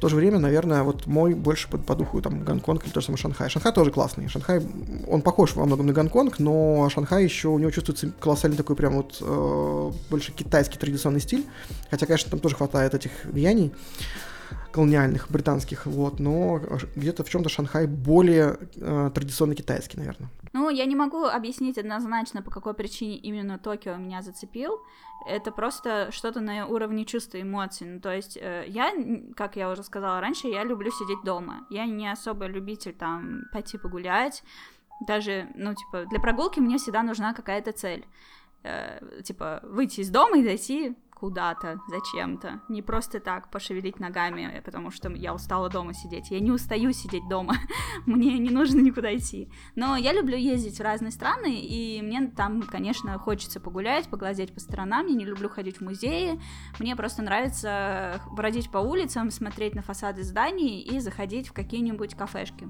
то же время, наверное, вот мой больше по, по духу там Гонконг или то же самое Шанхай. Шанхай тоже классный. Шанхай, он похож во многом на Гонконг, но Шанхай еще, у него чувствуется колоссальный такой прям вот э, больше китайский традиционный стиль. Хотя, конечно, там тоже хватает этих влияний. колониальных британских, вот, но где-то в чем-то Шанхай более э, традиционно китайский, наверное. Ну, я не могу объяснить однозначно, по какой причине именно Токио меня зацепил. Это просто что-то на уровне чувств и эмоций. Ну, то есть э, я, как я уже сказала раньше, я люблю сидеть дома. Я не особо любитель там пойти погулять. Даже, ну, типа, для прогулки мне всегда нужна какая-то цель. Э, типа, выйти из дома и дойти куда-то, зачем-то. Не просто так пошевелить ногами, потому что я устала дома сидеть. Я не устаю сидеть дома. мне не нужно никуда идти. Но я люблю ездить в разные страны, и мне там, конечно, хочется погулять, поглазеть по сторонам. Я не люблю ходить в музеи. Мне просто нравится бродить по улицам, смотреть на фасады зданий и заходить в какие-нибудь кафешки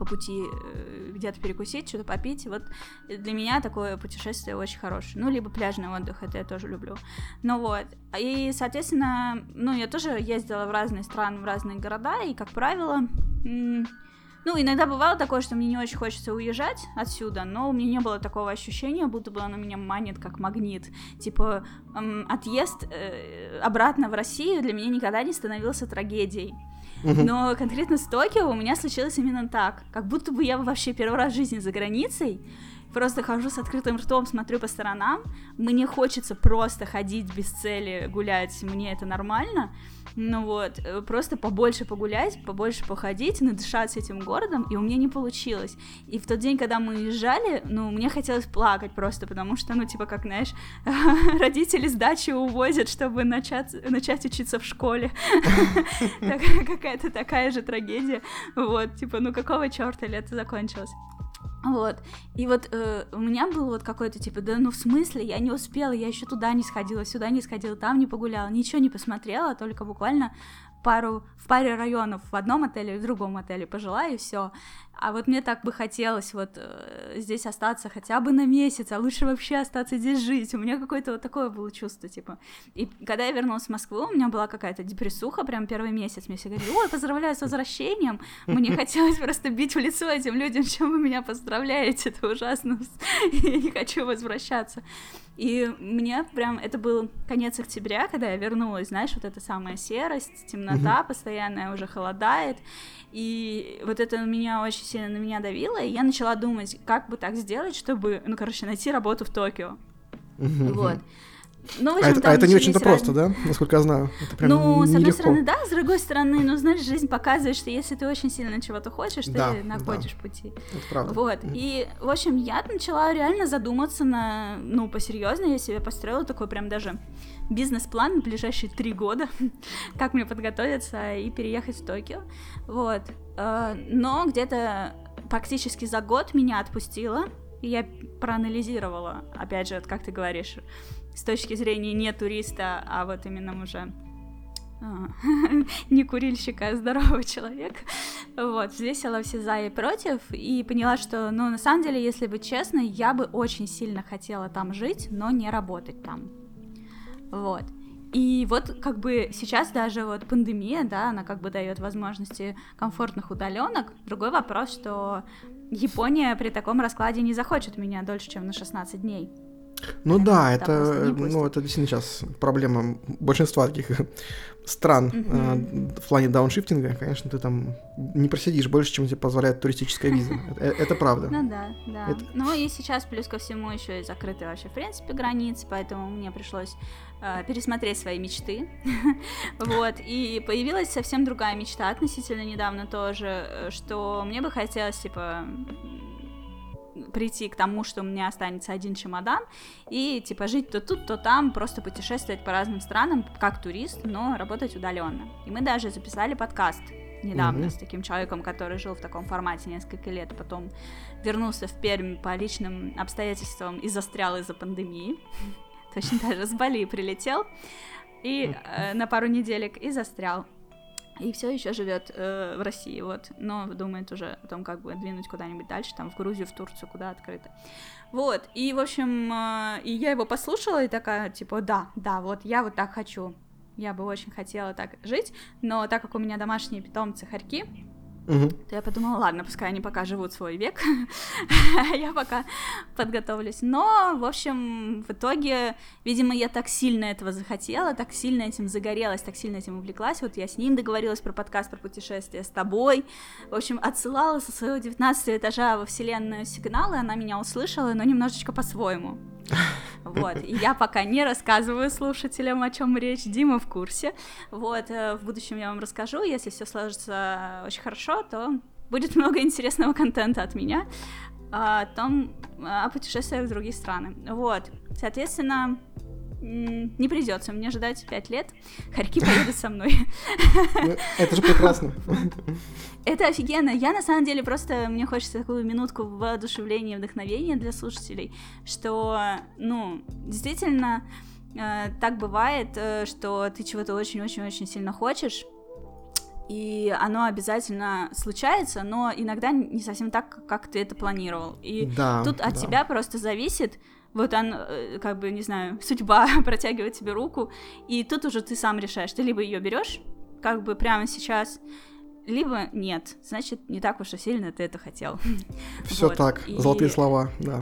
по пути э, где-то перекусить, что-то попить. Вот для меня такое путешествие очень хорошее. Ну, либо пляжный отдых, это я тоже люблю. Ну вот. И, соответственно, ну, я тоже ездила в разные страны, в разные города, и, как правило, ну, иногда бывало такое, что мне не очень хочется уезжать отсюда, но у меня не было такого ощущения, будто бы оно меня манит как магнит. Типа, эм, отъезд э, обратно в Россию для меня никогда не становился трагедией. Но конкретно с Токио у меня случилось именно так. Как будто бы я вообще первый раз в жизни за границей, просто хожу с открытым ртом, смотрю по сторонам, мне хочется просто ходить без цели, гулять, мне это нормально, ну вот, э, просто побольше погулять, побольше походить, надышаться этим городом, и у меня не получилось. И в тот день, когда мы уезжали, ну, мне хотелось плакать просто, потому что, ну, типа, как, знаешь, родители с дачи увозят, чтобы начать, начать учиться в школе. Какая-то такая же трагедия. Вот, типа, ну, какого черта лето закончилось? Вот. И вот э, у меня был вот какой-то типа, да ну в смысле, я не успела, я еще туда не сходила, сюда не сходила, там не погуляла, ничего не посмотрела, только буквально пару, в паре районов в одном отеле и в другом отеле пожила, и все. А вот мне так бы хотелось вот э, здесь остаться хотя бы на месяц, а лучше вообще остаться здесь жить. У меня какое-то вот такое было чувство, типа. И когда я вернулась в Москву, у меня была какая-то депрессуха, прям первый месяц. Мне все говорили, ой, поздравляю с возвращением. Мне хотелось просто бить в лицо этим людям, чем вы меня поздравляете, это ужасно. Я не хочу возвращаться. И мне прям, это был конец октября, когда я вернулась, знаешь, вот эта самая серость, темнота постоянная, уже холодает, и вот это меня очень сильно на меня давило, и я начала думать, как бы так сделать, чтобы, ну, короче, найти работу в Токио. Вот. Ну, общем, а, это, а это не очень-то просто, да? Насколько я знаю. Это прям ну, с одной стороны, да, с другой стороны, ну, знаешь, жизнь показывает, что если ты очень сильно чего-то хочешь, да, ты находишь да. пути. Это правда. Вот. Mm. И, в общем, я начала реально задуматься на, ну, посерьезно, я себе построила такой прям даже бизнес-план на ближайшие три года, как мне подготовиться и переехать в Токио. Вот. Э, но где-то практически за год меня отпустило, и я проанализировала, опять же, как ты говоришь, с точки зрения не туриста, а вот именно уже а, не курильщика, а здорового человека. Вот, взвесила все за и против и поняла, что, ну, на самом деле, если быть честной, я бы очень сильно хотела там жить, но не работать там. Вот. И вот как бы сейчас даже вот пандемия, да, она как бы дает возможности комфортных удаленок. Другой вопрос, что Япония при таком раскладе не захочет меня дольше, чем на 16 дней. Ну да, это, ну, это действительно сейчас проблема большинства таких стран mm-hmm. э, в плане дауншифтинга. Конечно, ты там не просидишь больше, чем тебе позволяет туристическая виза. Это, э, это правда. Ну да, да. Ну и сейчас плюс ко всему еще и закрыты вообще в принципе границы, поэтому мне пришлось э, пересмотреть свои мечты. вот, и появилась совсем другая мечта относительно недавно тоже, э, что мне бы хотелось, типа, прийти к тому, что у меня останется один чемодан, и типа жить то тут, то там, просто путешествовать по разным странам, как турист, но работать удаленно. И мы даже записали подкаст недавно mm-hmm. с таким человеком, который жил в таком формате несколько лет, потом вернулся в Пермь по личным обстоятельствам и застрял из-за пандемии. Точно даже с Бали прилетел и э, на пару неделек и застрял. И все еще живет э, в России, вот, но думает уже о том, как бы двинуть куда-нибудь дальше, там, в Грузию, в Турцию, куда открыто. Вот, и, в общем, э, и я его послушала, и такая, типа, да, да, вот, я вот так хочу, я бы очень хотела так жить, но так как у меня домашние питомцы хорьки, то я подумала, ладно, пускай они пока живут свой век, я пока подготовлюсь. Но, в общем, в итоге, видимо, я так сильно этого захотела, так сильно этим загорелась, так сильно этим увлеклась. Вот я с ним договорилась про подкаст, про путешествие с тобой. В общем, отсылала со своего 19 этажа во вселенную сигналы, она меня услышала, но немножечко по-своему. Вот, я пока не рассказываю слушателям, о чем речь, Дима в курсе. Вот, э, в будущем я вам расскажу, если все сложится очень хорошо, то будет много интересного контента от меня о том, о путешествиях в другие страны. Вот, соответственно, не придется мне ждать пять лет. Харьки поедут со мной. Ну, это же прекрасно. Это офигенно. Я на самом деле просто, мне хочется такую минутку воодушевления и вдохновения для слушателей, что, ну, действительно, э, так бывает, э, что ты чего-то очень-очень-очень сильно хочешь, и оно обязательно случается, но иногда не совсем так, как ты это планировал. И да, тут от да. тебя просто зависит, вот он, э, как бы, не знаю, судьба протягивает тебе руку, и тут уже ты сам решаешь, ты либо ее берешь, как бы прямо сейчас, либо нет, значит, не так уж и сильно ты это хотел. Все вот. так, и... золотые слова, да.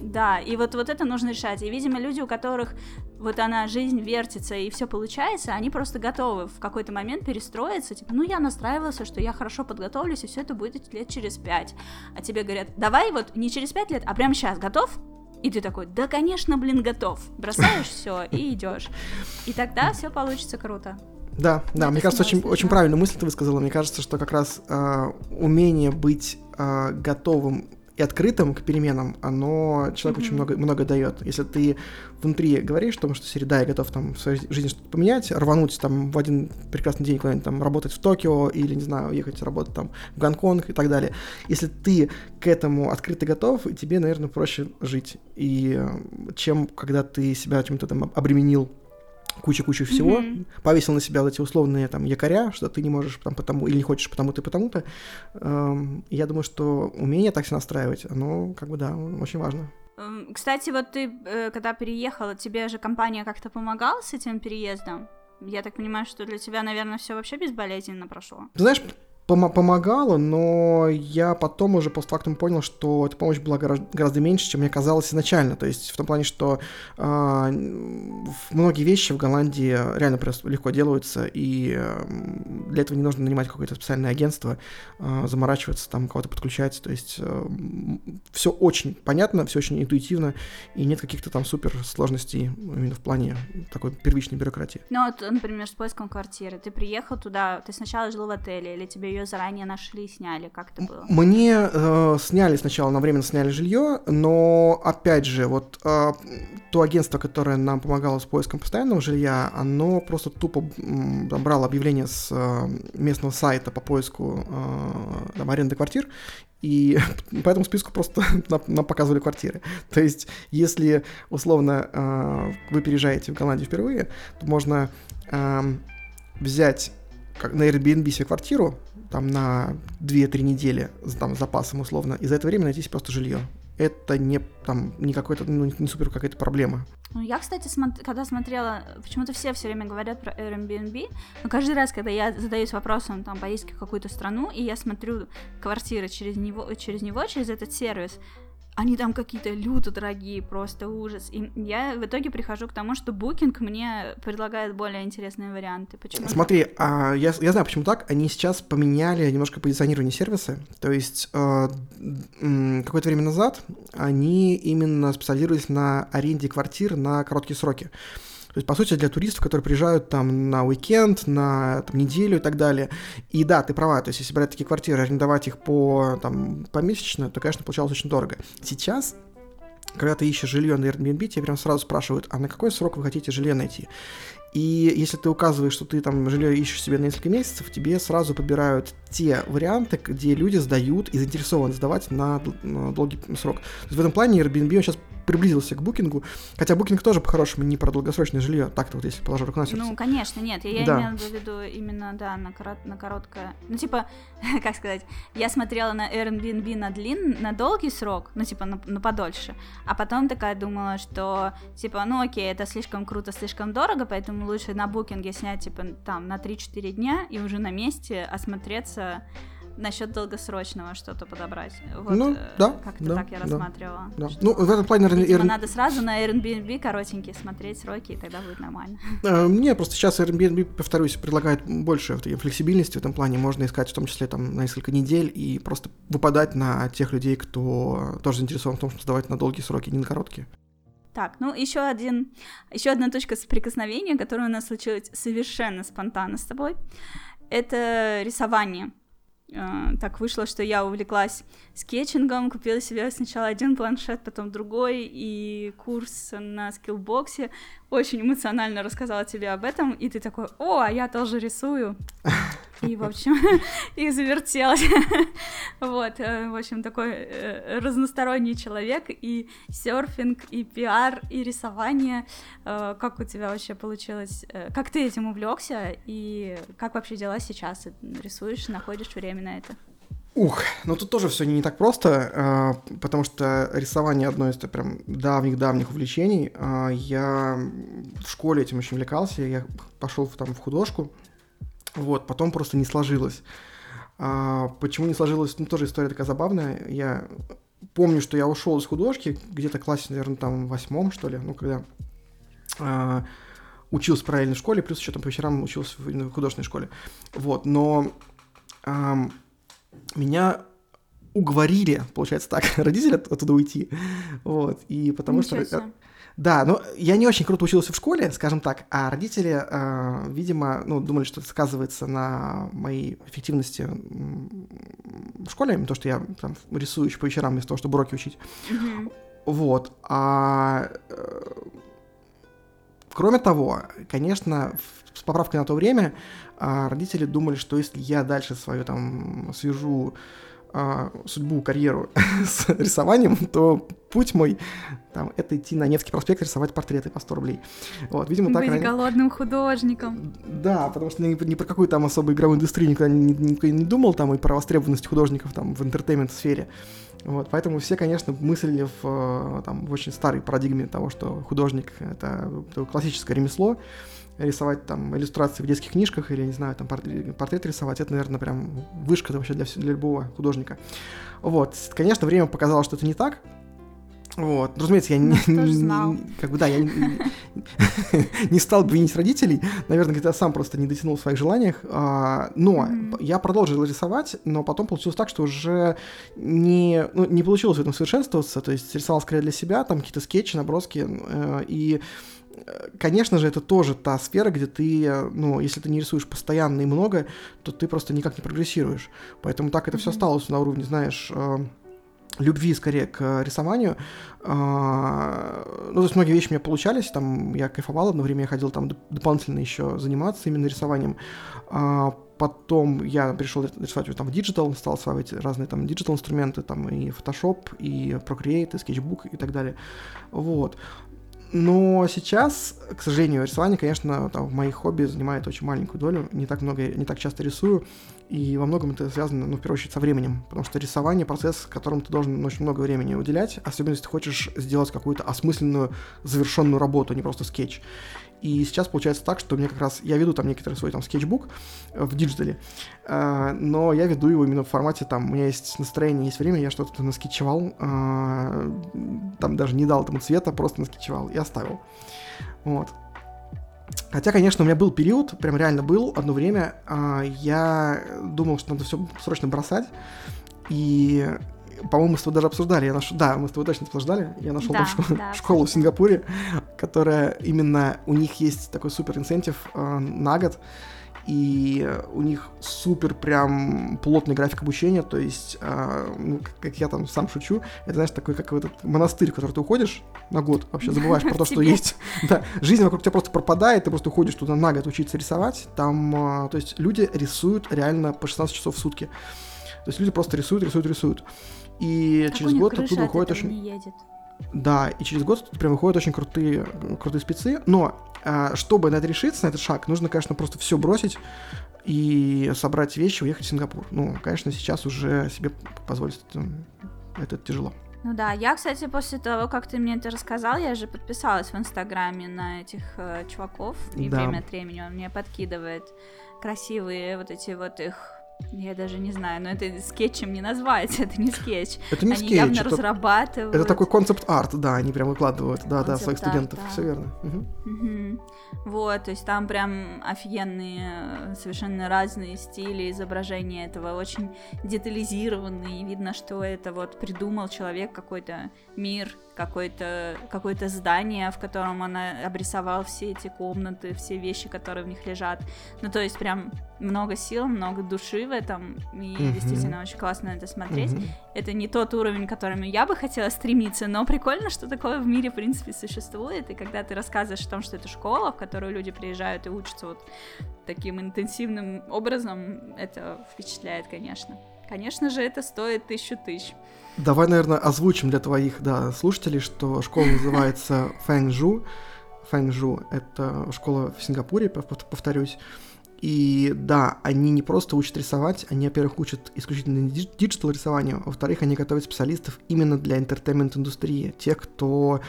Да, и вот, вот это нужно решать. И, видимо, люди, у которых вот она, жизнь вертится и все получается, они просто готовы в какой-то момент перестроиться, типа, ну, я настраивался, что я хорошо подготовлюсь, и все это будет лет через пять. А тебе говорят, давай вот не через пять лет, а прямо сейчас, готов? И ты такой, да, конечно, блин, готов. Бросаешь все и идешь. И тогда все получится круто. Да, да, Это мне кажется, очень, да. очень правильную мысль ты высказала. Мне кажется, что как раз э, умение быть э, готовым и открытым к переменам, оно человеку mm-hmm. очень много, много дает. Если ты внутри говоришь о том, что середа, я готов там в своей жизни что-то поменять, рвануть там в один прекрасный день куда-нибудь там работать в Токио или, не знаю, ехать работать там в Гонконг и так далее. Если ты к этому открыто готов, тебе, наверное, проще жить. И э, чем когда ты себя чем-то там обременил куча-куча всего, mm-hmm. повесил на себя вот эти условные там якоря, что ты не можешь там потому или не хочешь потому-то и потому-то. Эм, я думаю, что умение так себя настраивать, оно как бы да, очень важно. Эм, кстати, вот ты, э, когда переехала, тебе же компания как-то помогала с этим переездом? Я так понимаю, что для тебя, наверное, все вообще безболезненно прошло. знаешь, пом- помогало, но я потом уже постфактум понял, что эта помощь была гораздо меньше, чем мне казалось изначально. То есть в том плане, что э, многие вещи в Голландии реально просто легко делаются, и э, для этого не нужно нанимать какое-то специальное агентство, э, заморачиваться, там кого-то подключать. То есть э, все очень понятно, все очень интуитивно, и нет каких-то там супер сложностей именно в плане такой первичной бюрократии. Ну вот, например, с поиском квартиры. Ты приехал туда, ты сначала жил в отеле, или тебе ее заранее нашли и сняли? Как это было? Мне э, сняли сначала, на время сняли жилье, но опять же, вот э, то агентство, которое нам помогало с поиском постоянного жилья, оно просто тупо м, брало объявление с э, местного сайта по поиску э, там, аренды квартир и по этому списку просто нам, нам показывали квартиры. То есть, если условно э, вы переезжаете в Голландию впервые, то можно э, взять как на Airbnb себе квартиру, там на 2-3 недели там, с запасом условно, и за это время найти просто жилье. Это не там не какой-то, ну, не супер какая-то проблема. Ну, я, кстати, смо- когда смотрела, почему-то все все время говорят про Airbnb, но каждый раз, когда я задаюсь вопросом там поездки в какую-то страну, и я смотрю квартиры через него, через него, через этот сервис, они там какие-то люто дорогие, просто ужас. И я в итоге прихожу к тому, что Booking мне предлагает более интересные варианты. Почему? Смотри, а, я, я знаю, почему так. Они сейчас поменяли немножко позиционирование сервиса. То есть э, какое-то время назад они именно специализировались на аренде квартир на короткие сроки. То есть, по сути, для туристов, которые приезжают там на уикенд, на там, неделю и так далее. И да, ты права, то есть, если брать такие квартиры, арендовать их по, там, помесячно, то, конечно, получалось очень дорого. Сейчас когда ты ищешь жилье на Airbnb, тебе прям сразу спрашивают, а на какой срок вы хотите жилье найти? И если ты указываешь, что ты там жилье ищешь себе на несколько месяцев, тебе сразу подбирают те варианты, где люди сдают и заинтересованы сдавать на, на долгий срок. То есть в этом плане Airbnb он сейчас приблизился к букингу, хотя букинг тоже по-хорошему не про долгосрочное жилье, так-то вот если положу руку на сердце. Ну, конечно, нет, я да. имела в виду именно, да, на, корот, на короткое, ну, типа, как сказать, я смотрела на Airbnb на длин, на долгий срок, ну, типа, на, на подольше, а потом такая думала, что, типа, ну, окей, это слишком круто, слишком дорого, поэтому лучше на букинге снять, типа, там, на 3-4 дня и уже на месте осмотреться насчет долгосрочного что-то подобрать. Вот, ну, э, да. Как-то да, так я да, рассматривала. Да. Ну, в этом плане... Видимо, надо сразу на Airbnb коротенькие смотреть сроки, и тогда будет нормально. Мне просто сейчас Airbnb, повторюсь, предлагает больше флексибильности в этом плане. Можно искать в том числе там на несколько недель и просто выпадать на тех людей, кто тоже заинтересован в том, чтобы сдавать на долгие сроки, не на короткие. Так, ну еще один, еще одна точка соприкосновения, которая у нас случилась совершенно спонтанно с тобой, это рисование. Uh, так вышло, что я увлеклась скетчингом, купила себе сначала один планшет, потом другой, и курс на скиллбоксе. Очень эмоционально рассказала тебе об этом, и ты такой, о, а я тоже рисую. И, в общем, и завертелась. вот, э, в общем, такой э, разносторонний человек, и серфинг, и пиар, и рисование. Э, как у тебя вообще получилось? Как ты этим увлекся? И как вообще дела сейчас? Рисуешь, находишь время на это? Ух, ну тут тоже все не так просто, потому что рисование одно из прям давних-давних увлечений. Я в школе этим очень увлекался, я пошел там в художку, вот, потом просто не сложилось. А, почему не сложилось? Ну, тоже история такая забавная. Я помню, что я ушел из художки где-то классе, наверное, там в восьмом, что ли, ну, когда а, учился в параллельной школе, плюс еще там по вечерам учился в художественной школе. Вот, но а, меня уговорили, получается так, родители оттуда уйти. Вот, и потому Ничего что... Себе. Да, но я не очень круто учился в школе, скажем так, а родители, э, видимо, ну, думали, что это сказывается на моей эффективности в школе, то, что я там рисую еще по вечерам вместо того, чтобы уроки учить. Mm-hmm. Вот. А э, кроме того, конечно, с поправкой на то время, э, родители думали, что если я дальше свою там свяжу а, судьбу, карьеру с рисованием, то путь мой там, это идти на Невский проспект рисовать портреты по 100 рублей. Вот, видимо, так... Быть ранее... голодным художником. Да, потому что ни, ни про какую там особую игровую индустрию никогда не, не, не думал, там, и про востребованность художников там в интертеймент-сфере. Вот, поэтому все, конечно, мыслили в, там, в очень старой парадигме того, что художник — это, это классическое ремесло, рисовать там иллюстрации в детских книжках или, не знаю, там портрет, портрет рисовать, это, наверное, прям вышка вообще для, для любого художника. Вот, конечно, время показало, что это не так, вот, ну, разумеется, я не, не, как бы да, я не, не стал бы винить родителей, наверное, где-то я сам просто не дотянул в своих желаниях, а, но mm-hmm. я продолжил рисовать, но потом получилось так, что уже не, ну, не получилось в этом совершенствоваться, то есть рисовал скорее для себя, там какие-то скетчи, наброски, э, и конечно же, это тоже та сфера, где ты, ну, если ты не рисуешь постоянно и много, то ты просто никак не прогрессируешь. Поэтому так это mm-hmm. все осталось на уровне, знаешь, э, любви скорее к рисованию. А, ну, то есть многие вещи у меня получались, там я кайфовал, одно время я ходил там дополнительно еще заниматься именно рисованием. А, потом я пришел рисовать там в digital, стал осваивать разные там digital инструменты, там и Photoshop, и Procreate, и Sketchbook и так далее. Вот. Но сейчас, к сожалению, рисование, конечно, там, в моих хобби занимает очень маленькую долю. Не так много, не так часто рисую. И во многом это связано, ну, в первую очередь, со временем. Потому что рисование — процесс, которому ты должен очень много времени уделять, особенно если ты хочешь сделать какую-то осмысленную, завершенную работу, а не просто скетч. И сейчас получается так, что мне как раз... Я веду там некоторый свой там скетчбук э, в digital е, э, но я веду его именно в формате там... У меня есть настроение, есть время, я что-то наскетчевал, э, там даже не дал этому цвета, просто наскетчевал и оставил. Вот. Хотя, конечно, у меня был период, прям реально был, одно время, я думал, что надо все срочно бросать, и по-моему, мы с тобой даже обсуждали. Я нашел, да, мы с тобой точно обсуждали. Я нашел да, школу, да, школу в Сингапуре, которая именно у них есть такой супер инцентив э, на год. И у них супер прям плотный график обучения, то есть, э, ну, как, я там сам шучу, это, знаешь, такой, как в этот монастырь, в который ты уходишь на год, вообще забываешь про то, что есть. Да, жизнь вокруг тебя просто пропадает, ты просто уходишь туда на год учиться рисовать. Там, э, то есть, люди рисуют реально по 16 часов в сутки. То есть люди просто рисуют, рисуют, рисуют. И как через год оттуда выходит очень... Не едет. Да, и через год прям выходят очень крутые, крутые спецы. Но а, чтобы на это решиться, на этот шаг, нужно, конечно, просто все бросить и собрать вещи, уехать в Сингапур. Ну, конечно, сейчас уже себе позволить это, это тяжело. Ну да, я, кстати, после того, как ты мне это рассказал, я же подписалась в Инстаграме на этих э, чуваков, и да. время от времени он мне подкидывает красивые вот эти вот их Я даже не знаю, но это скетчем не назвать, это не скетч. Это не Они скетч, явно это- разрабатывают. Это такой концепт-арт, да, они прям выкладывают, да, да, своих студентов, да. все верно. Мгм. Мгм. Вот, то есть там прям офигенные, э, совершенно разные стили изображения этого, очень детализированные, видно, что это вот придумал человек какой-то мир, какое-то какое здание, в котором он э, обрисовал все эти комнаты, все вещи, которые в них лежат. Ну, то есть прям много сил, много души в этом, и Мгм. действительно очень классно это смотреть. Мгм. Это не тот уровень, к которому я бы хотела стремиться, но прикольно, что такое в мире, в принципе, существует. И когда ты рассказываешь о том, что это школа, в которую люди приезжают и учатся вот таким интенсивным образом, это впечатляет, конечно. Конечно же, это стоит тысячу тысяч. Давай, наверное, озвучим для твоих да, слушателей, что школа называется Фэнжу. Feng Zhu — это школа в Сингапуре, пов- пов- повторюсь. И да, они не просто учат рисовать, они, во-первых, учат исключительно digi- digital рисованию, а во-вторых, они готовят специалистов именно для entertainment-индустрии, тех, кто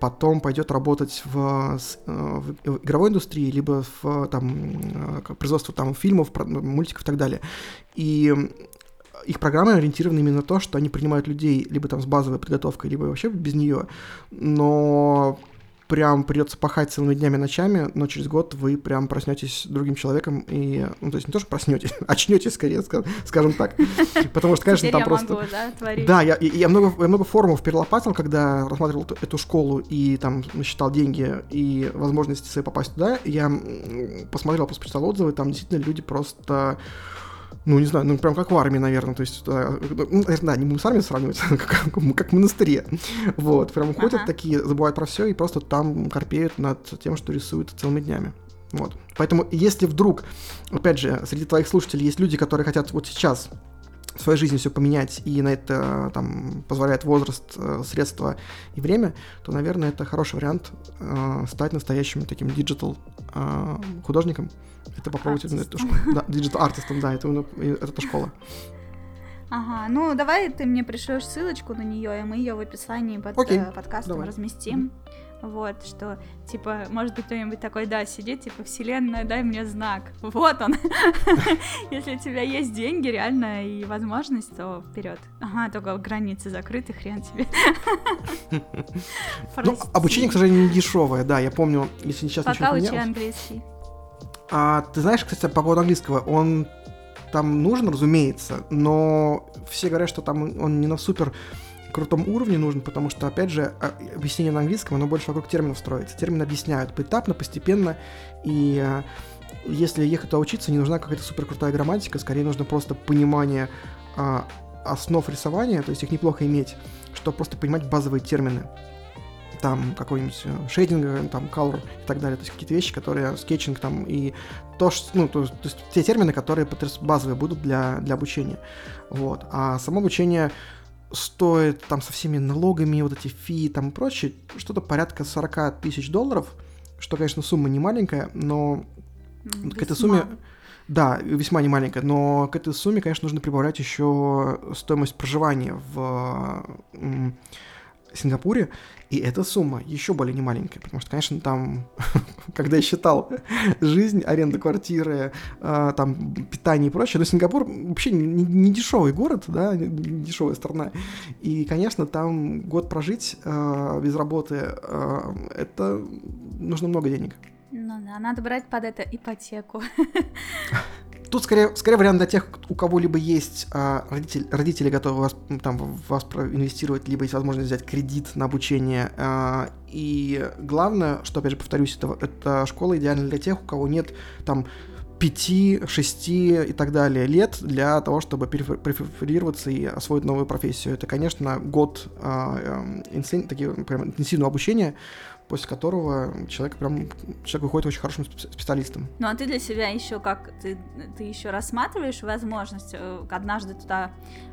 потом пойдет работать в, с- э, в игровой индустрии, либо в там, э, как производство там, фильмов, мультиков и так далее. И их программы ориентированы именно на то, что они принимают людей либо там с базовой подготовкой, либо вообще без нее, но прям придется пахать целыми днями, ночами, но через год вы прям проснетесь другим человеком и, ну, то есть не то, что проснетесь, очнетесь скорее, ска- скажем так, потому что, конечно, там просто... да, я, и- я, много, я много форумов перелопатил, когда рассматривал эту, школу и там считал деньги и возможности свои попасть туда. Я посмотрел, почитал отзывы, там действительно люди просто ну, не знаю, ну, прям как в армии, наверное, то есть, э, ну, да, не будем с армией сравнивать, как, как в монастыре, вот, прям ходят Ага. такие, забывают про все и просто там корпеют над тем, что рисуют целыми днями, вот. Поэтому, если вдруг, опять же, среди твоих слушателей есть люди, которые хотят вот сейчас в своей жизни все поменять, и на это там позволяет возраст, э, средства и время, то, наверное, это хороший вариант э, стать настоящим таким digital э, художником. Это попробовать именно эту школу. Да, digital артистом, да, это, это та школа. Ага, ну давай ты мне пришлешь ссылочку на нее, и мы ее в описании под Окей, э, подкастом давай. разместим. Вот, что, типа, может быть, кто-нибудь такой, да, сидит, типа, вселенная, дай мне знак. Вот он. Если у тебя есть деньги, реально, и возможность, то вперед. Ага, только границы закрыты, хрен тебе. Ну, обучение, к сожалению, не дешевое, да, я помню, если сейчас Пока учи английский. А ты знаешь, кстати, по поводу английского, он там нужен, разумеется, но все говорят, что там он не на супер крутом уровне нужен, потому что, опять же, а, объяснение на английском, оно больше вокруг терминов строится. Термины объясняют поэтапно, постепенно, и а, если ехать туда учиться, не нужна какая-то супер крутая грамматика, скорее нужно просто понимание а, основ рисования, то есть их неплохо иметь, чтобы просто понимать базовые термины. Там какой-нибудь э, шейдинг, там, color и так далее. То есть какие-то вещи, которые скетчинг там и то, что, ну, то, то есть те термины, которые базовые будут для, для обучения. Вот. А само обучение стоит там со всеми налогами, вот эти фи там и прочее, что-то порядка 40 тысяч долларов, что, конечно, сумма не маленькая, но М, к этой весьма. сумме, да, весьма не маленькая, но к этой сумме, конечно, нужно прибавлять еще стоимость проживания в Сингапуре, и эта сумма еще более немаленькая, потому что, конечно, там, когда я считал жизнь, аренда квартиры, э, там, питание и прочее, но Сингапур вообще не, не- не дешевый город, да, не, не дешевая страна, и, конечно, там год прожить э, без работы, э, это нужно много денег. Ну да, надо брать под это ипотеку. Тут скорее, скорее вариант для тех, у кого либо есть а, родитель, родители готовы вас, там, в вас инвестировать, либо есть возможность взять кредит на обучение. а, и главное, что, опять же, повторюсь, это, это школа идеальна для тех, у кого нет там 5, 6 и так далее лет для того, чтобы переферироваться и освоить новую профессию. Это, конечно, год инсен- такие, прям интенсивного обучения, после которого человек прям человек выходит очень хорошим спе- специалистом. Ну а ты для себя еще как ты, ты еще рассматриваешь возможность э, однажды туда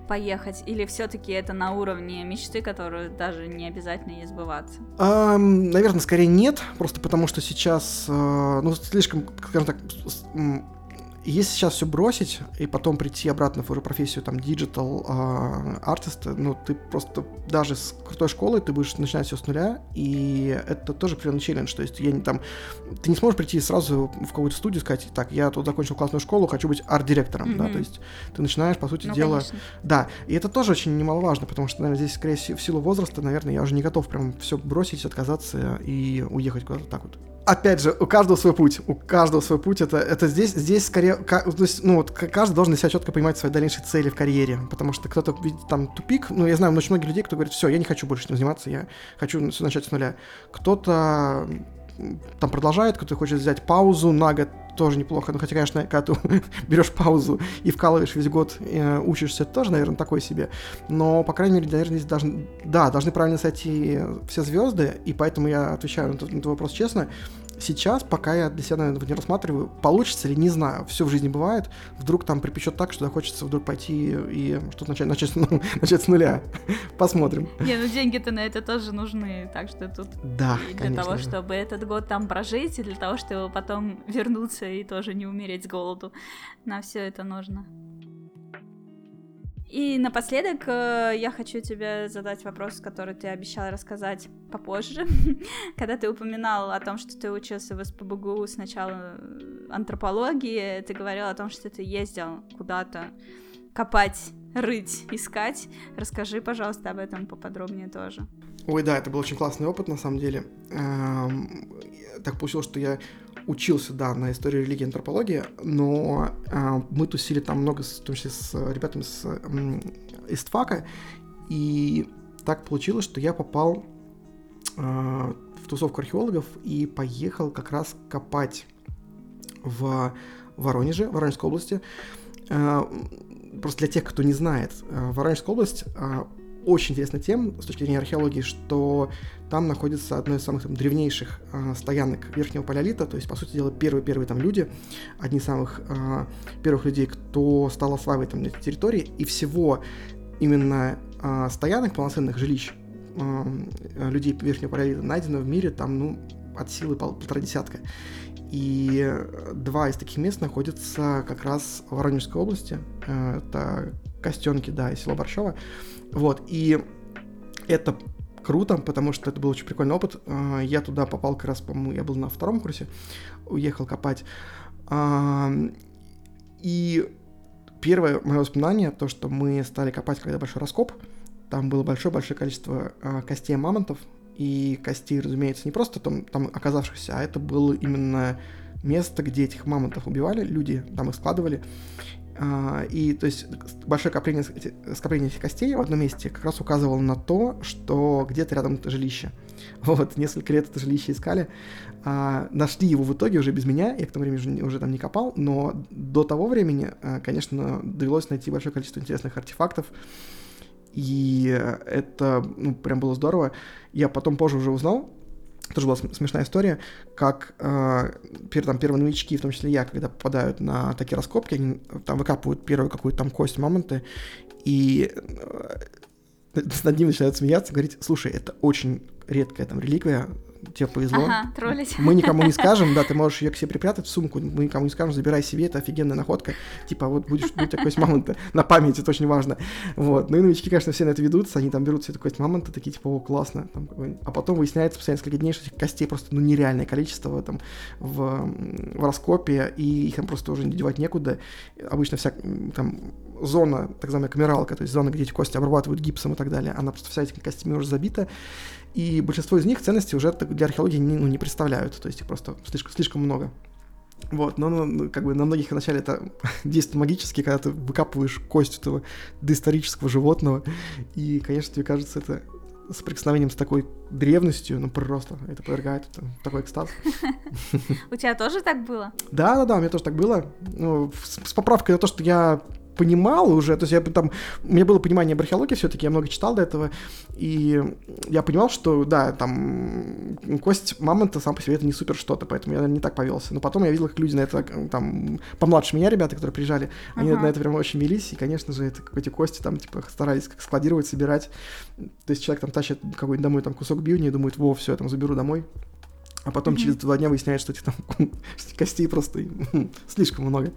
поехать, или все-таки это на уровне мечты, которую даже не обязательно ей сбываться? Ам, наверное, скорее нет, просто потому что сейчас, э, ну, слишком, скажем так, м, если сейчас все бросить и потом прийти обратно в уже профессию там digital артиста, ну ты просто даже с крутой школой ты будешь начинать все с нуля, и это тоже определенный челлендж. То есть я не там, ты не сможешь прийти сразу в какую-то студию и сказать, так, я тут закончил классную школу, хочу быть арт-директором, mm-hmm. да, то есть ты начинаешь, по сути ну, дела, конечно. да, и это тоже очень немаловажно, потому что, наверное, здесь, скорее всего, в силу возраста, наверное, я уже не готов прям все бросить, отказаться и уехать куда-то так вот опять же, у каждого свой путь, у каждого свой путь, это, это здесь, здесь скорее, то есть, ну вот, каждый должен себя четко понимать свои дальнейшие цели в карьере, потому что кто-то видит там тупик, ну, я знаю очень многих людей, кто говорит, все, я не хочу больше этим заниматься, я хочу все начать с нуля. Кто-то там продолжает, кто-то хочет взять паузу на год, тоже неплохо. Ну, хотя, конечно, когда ты берешь паузу и вкалываешь весь год, э, учишься, это тоже, наверное, такое себе. Но, по крайней мере, наверное, здесь должны, да, должны правильно сойти все звезды, и поэтому я отвечаю на этот, на этот вопрос честно сейчас, пока я для себя, наверное, не рассматриваю, получится ли, не знаю. Все в жизни бывает. Вдруг там припечет так, что захочется вдруг пойти и что-то начать, начать, ну, начать с нуля. Посмотрим. Не, ну деньги-то на это тоже нужны, так что тут да, и для конечно, того, да. чтобы этот год там прожить, и для того, чтобы потом вернуться и тоже не умереть с голоду. На все это нужно. И напоследок э, я хочу тебе задать вопрос, который ты обещал рассказать попозже. Когда ты упоминал о том, что ты учился в СПБГУ сначала э, антропологии, ты говорил о том, что ты ездил куда-то копать, рыть, искать. Расскажи, пожалуйста, об этом поподробнее тоже. Ой, да, это был очень классный опыт, на самом деле. Эм, так получилось, что я учился, да, на истории религии и антропологии, но э, мы тусили там много, в том числе с ребятами с э, ИСТФАКа, и так получилось, что я попал э, в тусовку археологов и поехал как раз копать в Воронеже, Воронежской области. Э, просто для тех, кто не знает, э, Воронежская область э, очень интересная тема с точки зрения археологии, что там находится одно из самых там, древнейших э, стоянок верхнего палеолита, то есть, по сути дела, первые-первые там люди, одни из самых э, первых людей, кто стал осваивать там эти территории, и всего именно э, стоянок, полноценных жилищ э, людей верхнего палеолита найдено в мире там, ну, от силы пол полтора десятка. И два из таких мест находятся как раз в Воронежской области. Э, это Костенки, да, и село Борщево. Вот, и это круто, потому что это был очень прикольный опыт. А, я туда попал как раз, по-моему, я был на втором курсе, уехал копать. А, и первое мое воспоминание, то, что мы стали копать, когда большой раскоп, там было большое-большое количество а, костей мамонтов, и костей, разумеется, не просто там, там оказавшихся, а это было именно место, где этих мамонтов убивали, люди там их складывали. А, и то есть большое скопление, скопление этих костей в одном месте как раз указывало на то, что где-то рядом это жилище. Вот, несколько лет это жилище искали, а, нашли его в итоге уже без меня, я к тому времени уже, уже там не копал, но до того времени, а, конечно, довелось найти большое количество интересных артефактов, и это, ну, прям было здорово. Я потом позже уже узнал, тоже была смешная история, как э, там, первые новички, в том числе я, когда попадают на такие раскопки, они там выкапывают первую какую-то там кость мамонта, и э, над ним начинают смеяться, говорить, слушай, это очень редкая там реликвия, тебе повезло. Ага, троллить. Мы никому не скажем, да, ты можешь ее к себе припрятать в сумку, мы никому не скажем, забирай себе, это офигенная находка. Типа, вот будешь быть такой мамонта на память, это очень важно. Вот. Ну и новички, конечно, все на это ведутся, они там берут себе такой мамонта, такие, типа, о, классно. Там, а потом выясняется спустя несколько дней, что этих костей просто, ну, нереальное количество там в, в раскопе, и их там просто уже девать некуда. Обычно вся там зона, так называемая камералка, то есть зона, где эти кости обрабатывают гипсом и так далее, она просто вся этими костями уже забита, и большинство из них ценности уже для археологии не, ну, не представляют, то есть их просто слишком, слишком много. Вот, но ну, как бы на многих вначале это действует магически, когда ты выкапываешь кость этого доисторического животного, и, конечно, тебе кажется это соприкосновением с такой древностью, ну просто это повергает это, такой экстаз. У тебя тоже так было? Да, да, да, у меня тоже так было. Ну, с, с поправкой на то, что я понимал уже, то есть я там, у меня было понимание об археологии все-таки, я много читал до этого, и я понимал, что, да, там, кость мамонта сам по себе это не супер что-то, поэтому я не так повелся. Но потом я видел, как люди на это, там, помладше меня ребята, которые приезжали, они uh-huh. на это прям очень велись, и, конечно же, это эти кости там, типа, старались как складировать, собирать. То есть человек там тащит какой-нибудь домой там кусок бивни и думает, во, все, я там заберу домой. а потом mm-hmm. через два дня выясняется, что этих там костей просто слишком много.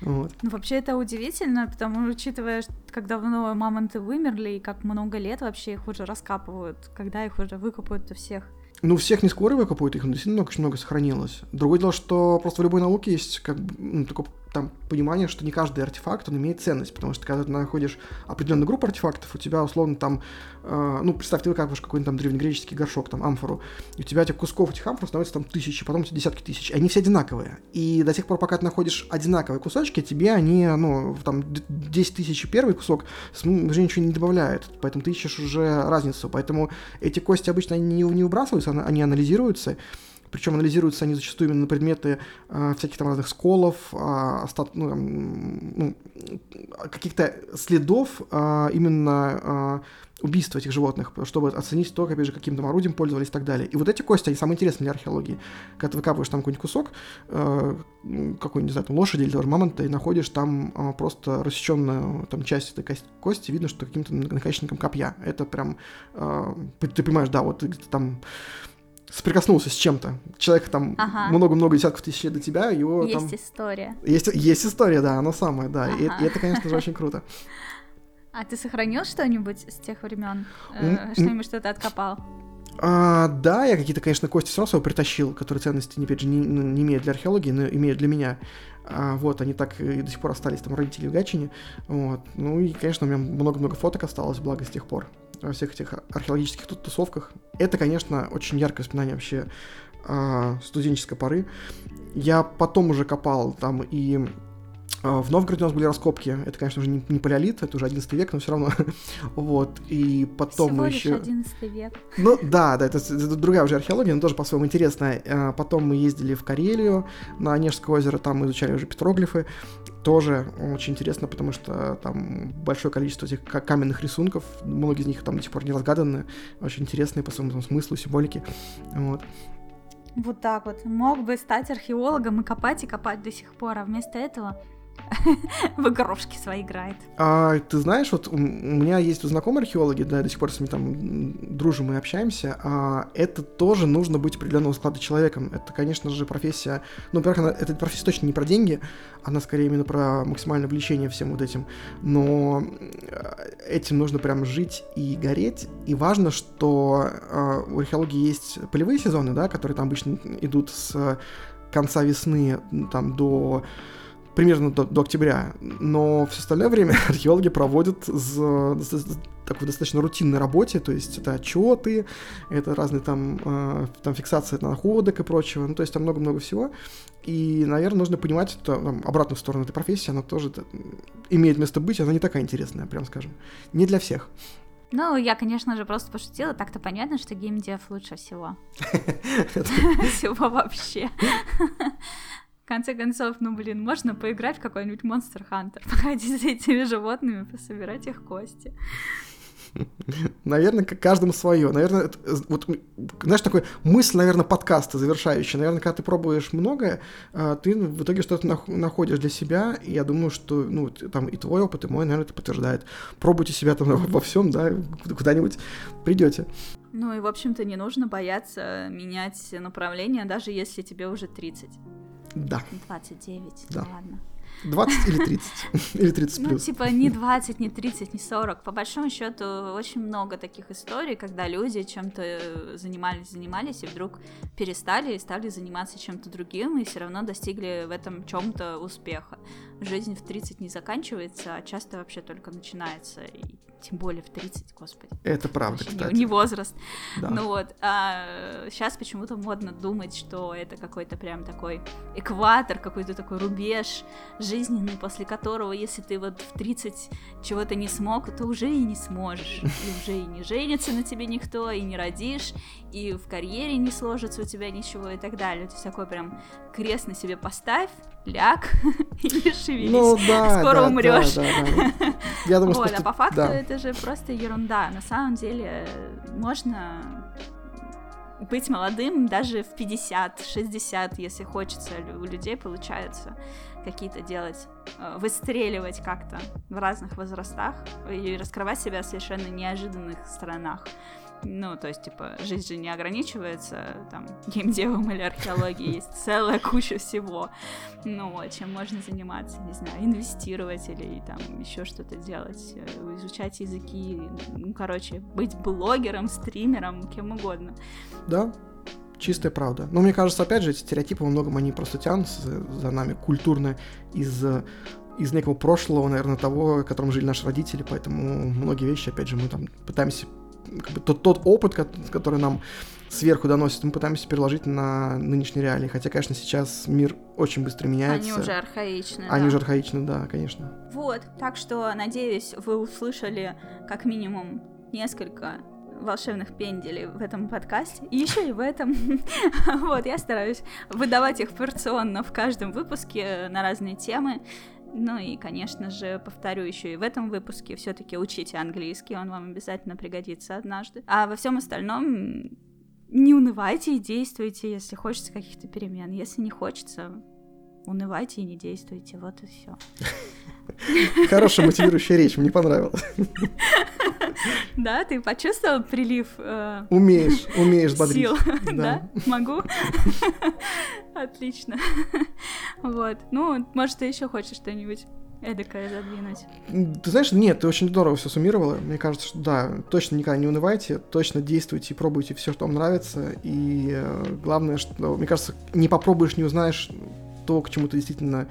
Вот. Ну, вообще это удивительно, потому учитывая, как давно мамонты вымерли и как много лет вообще их уже раскапывают, когда их уже выкопают-то всех. Ну, всех не скоро выкопают, их действительно очень много сохранилось. Другое дело, что просто в любой науке есть как бы, ну, такое там понимание, что не каждый артефакт, он имеет ценность, потому что когда ты находишь определенную группу артефактов, у тебя условно там, э, ну, представь, ты выкапываешь какой-нибудь там древнегреческий горшок, там, амфору, и у тебя этих кусков этих амфор становится там тысячи, потом десятки тысяч, они все одинаковые. И до тех пор, пока ты находишь одинаковые кусочки, тебе они, ну, там, 10 тысяч первый кусок уже ничего не добавляет, поэтому ты ищешь уже разницу, поэтому эти кости обычно не, не выбрасываются, они анализируются, причем анализируются они зачастую именно на предметы э, всяких там разных сколов, э, стат, ну, ну, каких-то следов э, именно э, убийства этих животных, чтобы оценить то, опять же, каким там орудием пользовались и так далее. И вот эти кости, они самые интересные для археологии. Когда ты выкапываешь там какой-нибудь кусок, э, какой-нибудь, не знаю, там, лошади или даже мамонта, и находишь там э, просто рассеченную там часть этой кости, видно, что каким-то наконечником копья. Это прям, э, ты понимаешь, да, вот там соприкоснулся с чем-то. Человек там много-много ага. десятков тысяч лет до тебя, его есть там... История. Есть, есть история, да, она самая, да. Ага. И, и это, конечно же, очень круто. А ты сохранил что-нибудь с тех времен? Э, что-нибудь, что ты откопал? А, да, я какие-то, конечно, кости равно притащил, которые ценности, опять же, не, ну, не имеют для археологии, но имеют для меня. А, вот, они так и до сих пор остались, там, родители в Гатчине. Вот. Ну и, конечно, у меня много-много фоток осталось, благо, с тех пор во всех этих археологических тут тусовках. Это, конечно, очень яркое воспоминание вообще э, студенческой поры. Я потом уже копал там и а, в Новгороде у нас были раскопки. Это, конечно же, не, не палеолит, это уже 11 век, но все равно. вот. И потом Всего мы еще. 11 век. Ну да, да, это, это другая уже археология, но тоже по-своему интересная. А, потом мы ездили в Карелию на Онежское озеро, там мы изучали уже петроглифы. Тоже очень интересно, потому что там большое количество этих каменных рисунков, многие из них там до сих пор не разгаданы, очень интересные по своему смыслу, символике. Вот. Вот так вот. Мог бы стать археологом и копать и копать до сих пор, а вместо этого в игрушки свои играет. А, ты знаешь, вот у меня есть знакомые археологи, да, до сих пор с ними там дружим и общаемся, а это тоже нужно быть определенного склада человеком. Это, конечно же, профессия, ну, во-первых, эта профессия точно не про деньги, она скорее именно про максимальное влечение всем вот этим, но э, этим нужно прям жить и гореть, и важно, что э, у археологии есть полевые сезоны, да, которые там обычно идут с конца весны там до примерно до, до октября, но все остальное время археологи проводят в такой достаточно рутинной работе, то есть это отчеты, это разные там, э, там фиксация находок и прочего, ну то есть там много-много всего, и, наверное, нужно понимать это, там, обратную сторону этой профессии, она тоже это, имеет место быть, она не такая интересная, прям скажем, не для всех. Ну, я, конечно же, просто пошутила. Так-то понятно, что геймдев лучше всего. Всего вообще конце концов, ну, блин, можно поиграть в какой-нибудь Monster Hunter, походить за этими животными, пособирать их кости. Наверное, каждому свое. Наверное, это, вот, знаешь, такой мысль, наверное, подкаста завершающий. Наверное, когда ты пробуешь многое, а, ты в итоге что-то находишь для себя, и я думаю, что, ну, там и твой опыт, и мой, наверное, это подтверждает. Пробуйте себя там во всем, да, куда-нибудь придете. Ну и, в общем-то, не нужно бояться менять направление, даже если тебе уже 30. Да. 29, да. ладно. 20 или 30? Или 30 Ну, типа, не 20, не 30, не 40. По большому счету, очень много таких историй, когда люди чем-то занимались, занимались, и вдруг перестали и стали заниматься чем-то другим, и все равно достигли в этом чем-то успеха. Жизнь в 30 не заканчивается, а часто вообще только начинается. И тем более в 30, господи. Это правда, кстати. Не, не возраст. Да. Ну вот, а сейчас почему-то модно думать, что это какой-то прям такой экватор, какой-то такой рубеж жизненный, после которого, если ты вот в 30 чего-то не смог, то уже и не сможешь. И уже и не женится на тебе никто, и не родишь, и в карьере не сложится у тебя ничего и так далее. То есть такой прям крест на себе поставь, ляг и шевелись. Ну, да, Скоро да, умрешь. Да, да, да. Я думаю, вот, что... а по факту да. это же просто ерунда. На самом деле можно быть молодым даже в 50, 60, если хочется, у людей получается какие-то делать, э, выстреливать как-то в разных возрастах и раскрывать себя в совершенно неожиданных сторонах. Ну, то есть, типа, жизнь же не ограничивается там геймдевом или археологией, есть целая куча всего. Ну, чем можно заниматься, не знаю, инвестировать или там еще что-то делать, э, изучать языки, ну, короче, быть блогером, стримером, кем угодно. Да, чистая правда. Но мне кажется, опять же, эти стереотипы во многом они просто тянутся за нами культурно из из некого прошлого, наверное, того, в котором жили наши родители, поэтому многие вещи, опять же, мы там пытаемся как бы, тот, тот опыт, который нам сверху доносит, мы пытаемся переложить на нынешние реалии. Хотя, конечно, сейчас мир очень быстро меняется. Они уже архаичны. Они да. уже архаичны, да, конечно. Вот, так что, надеюсь, вы услышали как минимум несколько волшебных пенделей в этом подкасте, и еще и в этом. вот, я стараюсь выдавать их порционно в каждом выпуске на разные темы. Ну и, конечно же, повторю еще и в этом выпуске, все-таки учите английский, он вам обязательно пригодится однажды. А во всем остальном не унывайте и действуйте, если хочется каких-то перемен. Если не хочется, унывайте и не действуйте. Вот и все. Хорошая мотивирующая речь, мне понравилось. Да, ты почувствовал прилив? Э, умеешь, умеешь бодрить. Сил, да? Могу? Отлично. Вот. Ну, может, ты еще хочешь что-нибудь эдакое задвинуть? Ты знаешь, нет, ты очень здорово все суммировала. Мне кажется, что да, точно никогда не унывайте, точно действуйте и пробуйте все, что вам нравится. И э, главное, что, мне кажется, не попробуешь, не узнаешь то, к чему ты действительно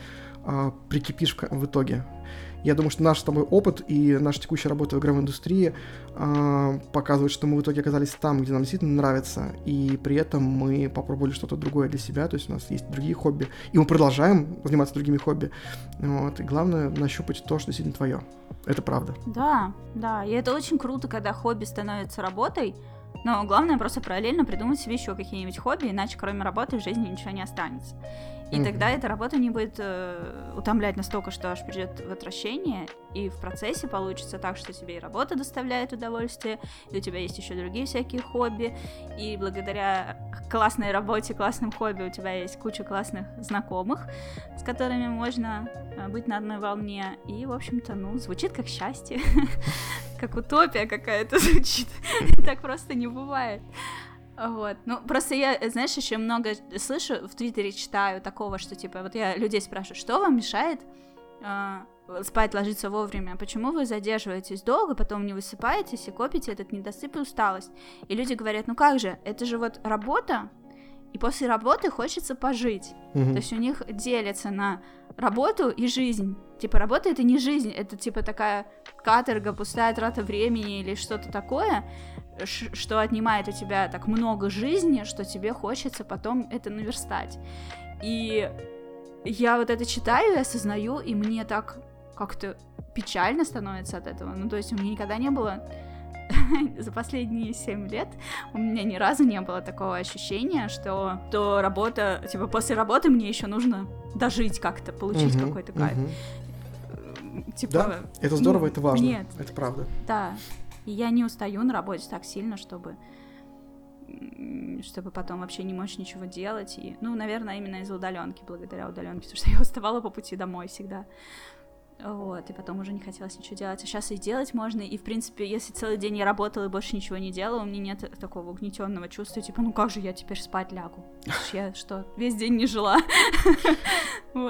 э, прикипишь в, в итоге. Я думаю, что наш с тобой опыт и наша текущая работа в игровой индустрии э, показывает, что мы в итоге оказались там, где нам действительно нравится, и при этом мы попробовали что-то другое для себя, то есть у нас есть другие хобби, и мы продолжаем заниматься другими хобби. Вот, и главное нащупать то, что действительно твое. Это правда. Да, да, и это очень круто, когда хобби становится работой, но главное просто параллельно придумать себе еще какие-нибудь хобби, иначе кроме работы в жизни ничего не останется. И mm-hmm. тогда эта работа не будет э, утомлять настолько, что аж придет в отвращение, и в процессе получится так, что тебе и работа доставляет удовольствие, и у тебя есть еще другие всякие хобби, и благодаря классной работе, классным хобби у тебя есть куча классных знакомых, с которыми можно э, быть на одной волне, и, в общем-то, ну, звучит как счастье, как утопия какая-то звучит, так просто не бывает. Вот. Ну, просто я, знаешь, еще много слышу, в Твиттере читаю такого, что, типа, вот я людей спрашиваю, что вам мешает э, спать, ложиться вовремя? Почему вы задерживаетесь долго, потом не высыпаетесь и копите этот недосып и усталость? И люди говорят, ну как же, это же вот работа, и после работы хочется пожить. Mm-hmm. То есть у них делится на работу и жизнь. Типа работа это не жизнь, это типа такая каторга, пустая трата времени или что-то такое что отнимает у тебя так много жизни, что тебе хочется потом это наверстать. И я вот это читаю и осознаю, и мне так как-то печально становится от этого. Ну, то есть у меня никогда не было за последние 7 лет у меня ни разу не было такого ощущения, что то работа, типа после работы мне еще нужно дожить как-то, получить uh-huh, какой-то кайф. Uh-huh. Типа, да, это здорово, ну, это важно. Нет. Это правда. Да. И я не устаю на работе так сильно, чтобы чтобы потом вообще не мочь ничего делать. И, ну, наверное, именно из-за удаленки, благодаря удаленке, потому что я уставала по пути домой всегда. Вот, и потом уже не хотелось ничего делать. А сейчас и делать можно. И, в принципе, если целый день я работала и больше ничего не делала, у меня нет такого угнетенного чувства, типа, ну как же я теперь спать лягу? Я что, весь день не жила?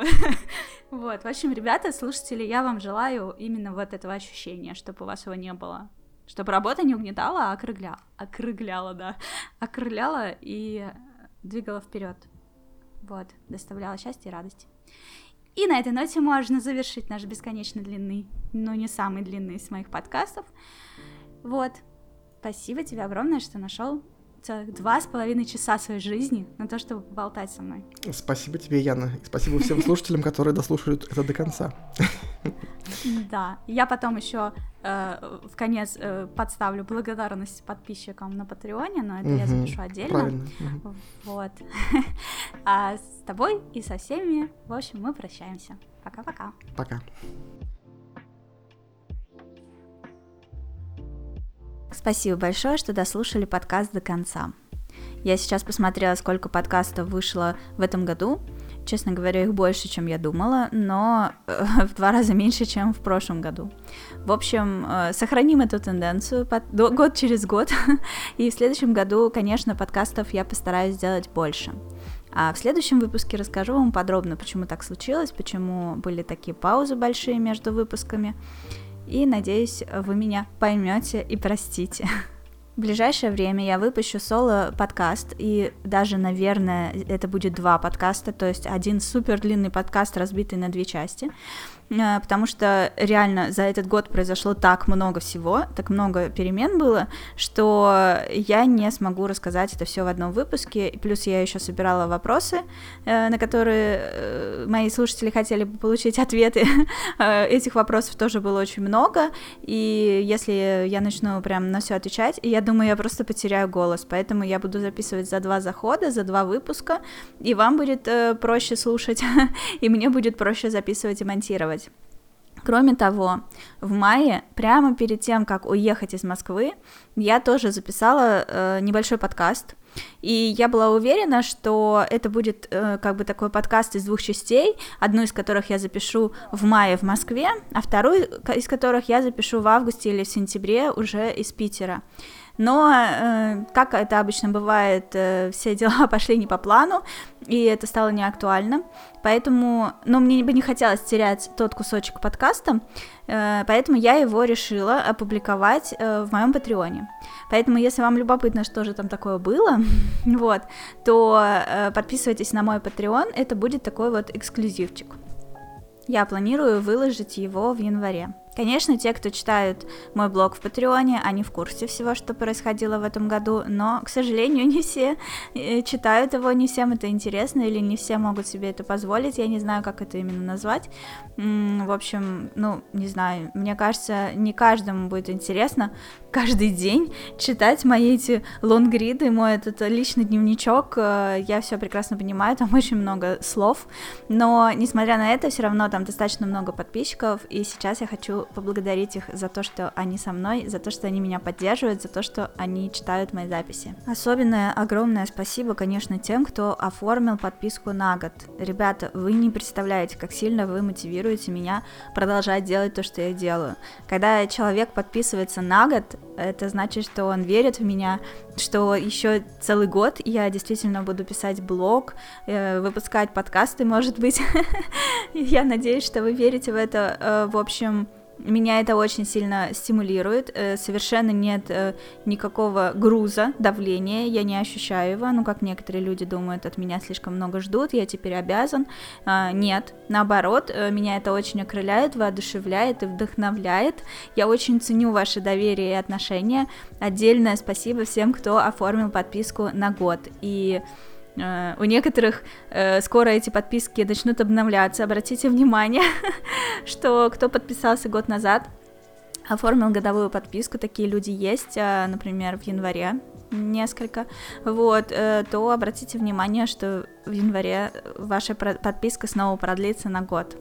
Вот, в общем, ребята, слушатели, я вам желаю именно вот этого ощущения, чтобы у вас его не было чтобы работа не угнетала, а окрыляла, окрыляла, да, окрыляла и двигала вперед. Вот, доставляла счастье и радость. И на этой ноте можно завершить наш бесконечно длинный, но не самый длинный из моих подкастов. Вот. Спасибо тебе огромное, что нашел целых два с половиной часа своей жизни на то, чтобы болтать со мной. Спасибо тебе, Яна. И спасибо всем слушателям, которые дослушают это до конца. Да. Я потом еще э, в конец э, подставлю благодарность подписчикам на Патреоне, но это я запишу отдельно. Правильно. Вот. А с тобой и со всеми, в общем, мы прощаемся. Пока-пока. Пока. Спасибо большое, что дослушали подкаст до конца. Я сейчас посмотрела, сколько подкастов вышло в этом году. Честно говоря, их больше, чем я думала, но э, в два раза меньше, чем в прошлом году. В общем, э, сохраним эту тенденцию до, год через год, и в следующем году, конечно, подкастов я постараюсь сделать больше. А в следующем выпуске расскажу вам подробно, почему так случилось, почему были такие паузы большие между выпусками. И надеюсь, вы меня поймете и простите. В ближайшее время я выпущу соло-подкаст, и даже, наверное, это будет два подкаста, то есть один супер длинный подкаст, разбитый на две части. Э, потому что реально за этот год произошло так много всего, так много перемен было, что я не смогу рассказать это все в одном выпуске. Плюс я еще собирала вопросы, э, на которые э, мои слушатели хотели бы получить ответы. Этих вопросов тоже было очень много, и если я начну прям на все отвечать, я думаю, я просто потеряю голос, поэтому я буду записывать за два захода, за два выпуска, и вам будет проще слушать, и мне будет проще записывать и монтировать делать. Кроме того, в мае, прямо перед тем, как уехать из Москвы, я тоже записала э, небольшой подкаст, и я была уверена, что это будет э, как бы такой подкаст из двух частей, одну из которых я запишу в мае в Москве, а вторую из которых я запишу в августе или в сентябре уже из Питера. Но, э, как это обычно бывает, э, все дела пошли не по плану, и это стало неактуально. Поэтому, но мне бы не хотелось терять тот кусочек подкаста, э, поэтому я его решила опубликовать э, в моем Патреоне. Поэтому, если вам любопытно, что же там такое было, вот, то э, подписывайтесь на мой Patreon, это будет такой вот эксклюзивчик. Я планирую выложить его в январе. Конечно, те, кто читают мой блог в Патреоне, они в курсе всего, что происходило в этом году, но, к сожалению, не все э, читают его, не всем это интересно, или не все могут себе это позволить, я не знаю, как это именно назвать. В общем, ну, не знаю, мне кажется, не каждому будет интересно каждый день читать мои эти лонгриды, мой этот личный дневничок, э, я все прекрасно понимаю, там очень много слов, но, несмотря на это, все равно там достаточно много подписчиков, и сейчас я хочу поблагодарить их за то, что они со мной, за то, что они меня поддерживают, за то, что они читают мои записи. Особенное огромное спасибо, конечно, тем, кто оформил подписку на год. Ребята, вы не представляете, как сильно вы мотивируете меня продолжать делать то, что я делаю. Когда человек подписывается на год, это значит, что он верит в меня, что еще целый год я действительно буду писать блог, э, выпускать подкасты, может быть. Я надеюсь, что вы верите в это. Э, в общем, меня это очень сильно стимулирует, э, совершенно нет э, никакого груза, давления, я не ощущаю его, ну, как некоторые люди думают, от меня слишком много ждут, я теперь обязан, а, нет, наоборот, э, меня это очень окрыляет, воодушевляет и вдохновляет, я очень ценю ваше доверие и отношения, отдельное спасибо всем, кто оформил подписку на год, и у некоторых э, скоро эти подписки начнут обновляться. Обратите внимание, что кто подписался год назад, оформил годовую подписку, такие люди есть, э, например, в январе несколько, вот, то обратите внимание, что в январе ваша подписка снова продлится на год.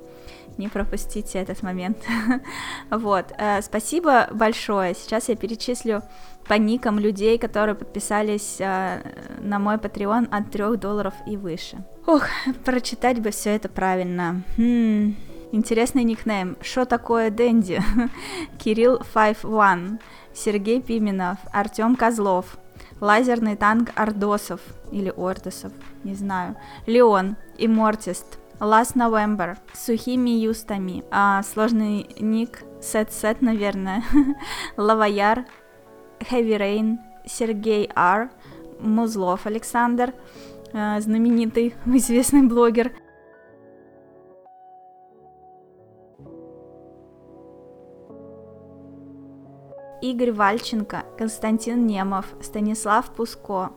Не пропустите этот момент. вот, спасибо большое. Сейчас я перечислю по никам людей, которые подписались э, на мой Patreon от 3 долларов и выше. Ох, прочитать бы все это правильно. Хм, интересный никнейм. Что такое Дэнди? Кирилл 51, Сергей Пименов, Артем Козлов, Лазерный танк Ордосов или Ордосов, не знаю. Леон, Иммортист, Last November, Сухими Юстами, а, сложный ник, Сет-Сет, наверное, Лаваяр, Heavy Rain, Сергей Ар, Музлов Александр, э, знаменитый, известный блогер. Игорь Вальченко, Константин Немов, Станислав Пуско,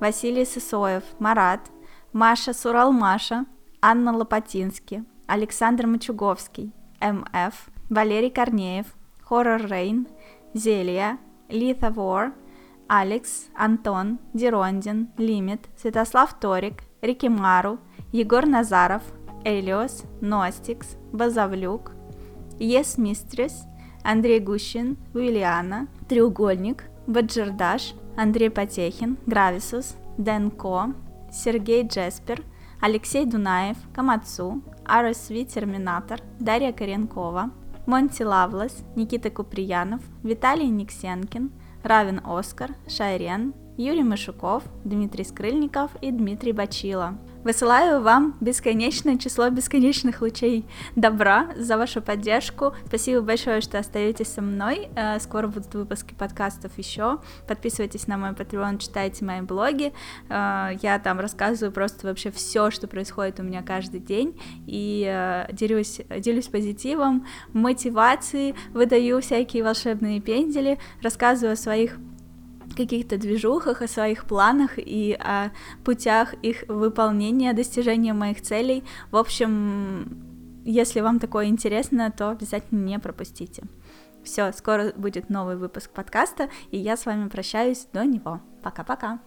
Василий Сысоев, Марат, Маша Суралмаша, Анна Лопатински, Александр Мачуговский, МФ, Валерий Корнеев, Хоррор Рейн, Зелия, Лита Вор, Алекс, Антон, Дерондин, Лимит, Святослав Торик, Рикимару, Егор Назаров, Элиос, Ностикс, Базавлюк, Ес Мистрис, Андрей Гущин, Уильяна, Треугольник, Баджердаш, Андрей Потехин, Грависус, Денко, Сергей Джеспер, Алексей Дунаев, Камацу, RSV Терминатор, Дарья Коренкова, Монти Лавлес, Никита Куприянов, Виталий Никсенкин, Равин Оскар, Шайрен, Юрий Машуков, Дмитрий Скрыльников и Дмитрий Бачила. Высылаю вам бесконечное число бесконечных лучей добра за вашу поддержку. Спасибо большое, что остаетесь со мной. Э, скоро будут выпуски подкастов еще. Подписывайтесь на мой Patreon, читайте мои блоги. Э, я там рассказываю просто вообще все, что происходит у меня каждый день. И э, делюсь, делюсь позитивом, мотивацией, выдаю всякие волшебные пендели, рассказываю о своих каких-то движухах, о своих планах и о путях их выполнения, достижения моих целей. В общем, если вам такое интересно, то обязательно не пропустите. Все, скоро будет новый выпуск подкаста, и я с вами прощаюсь до него. Пока-пока.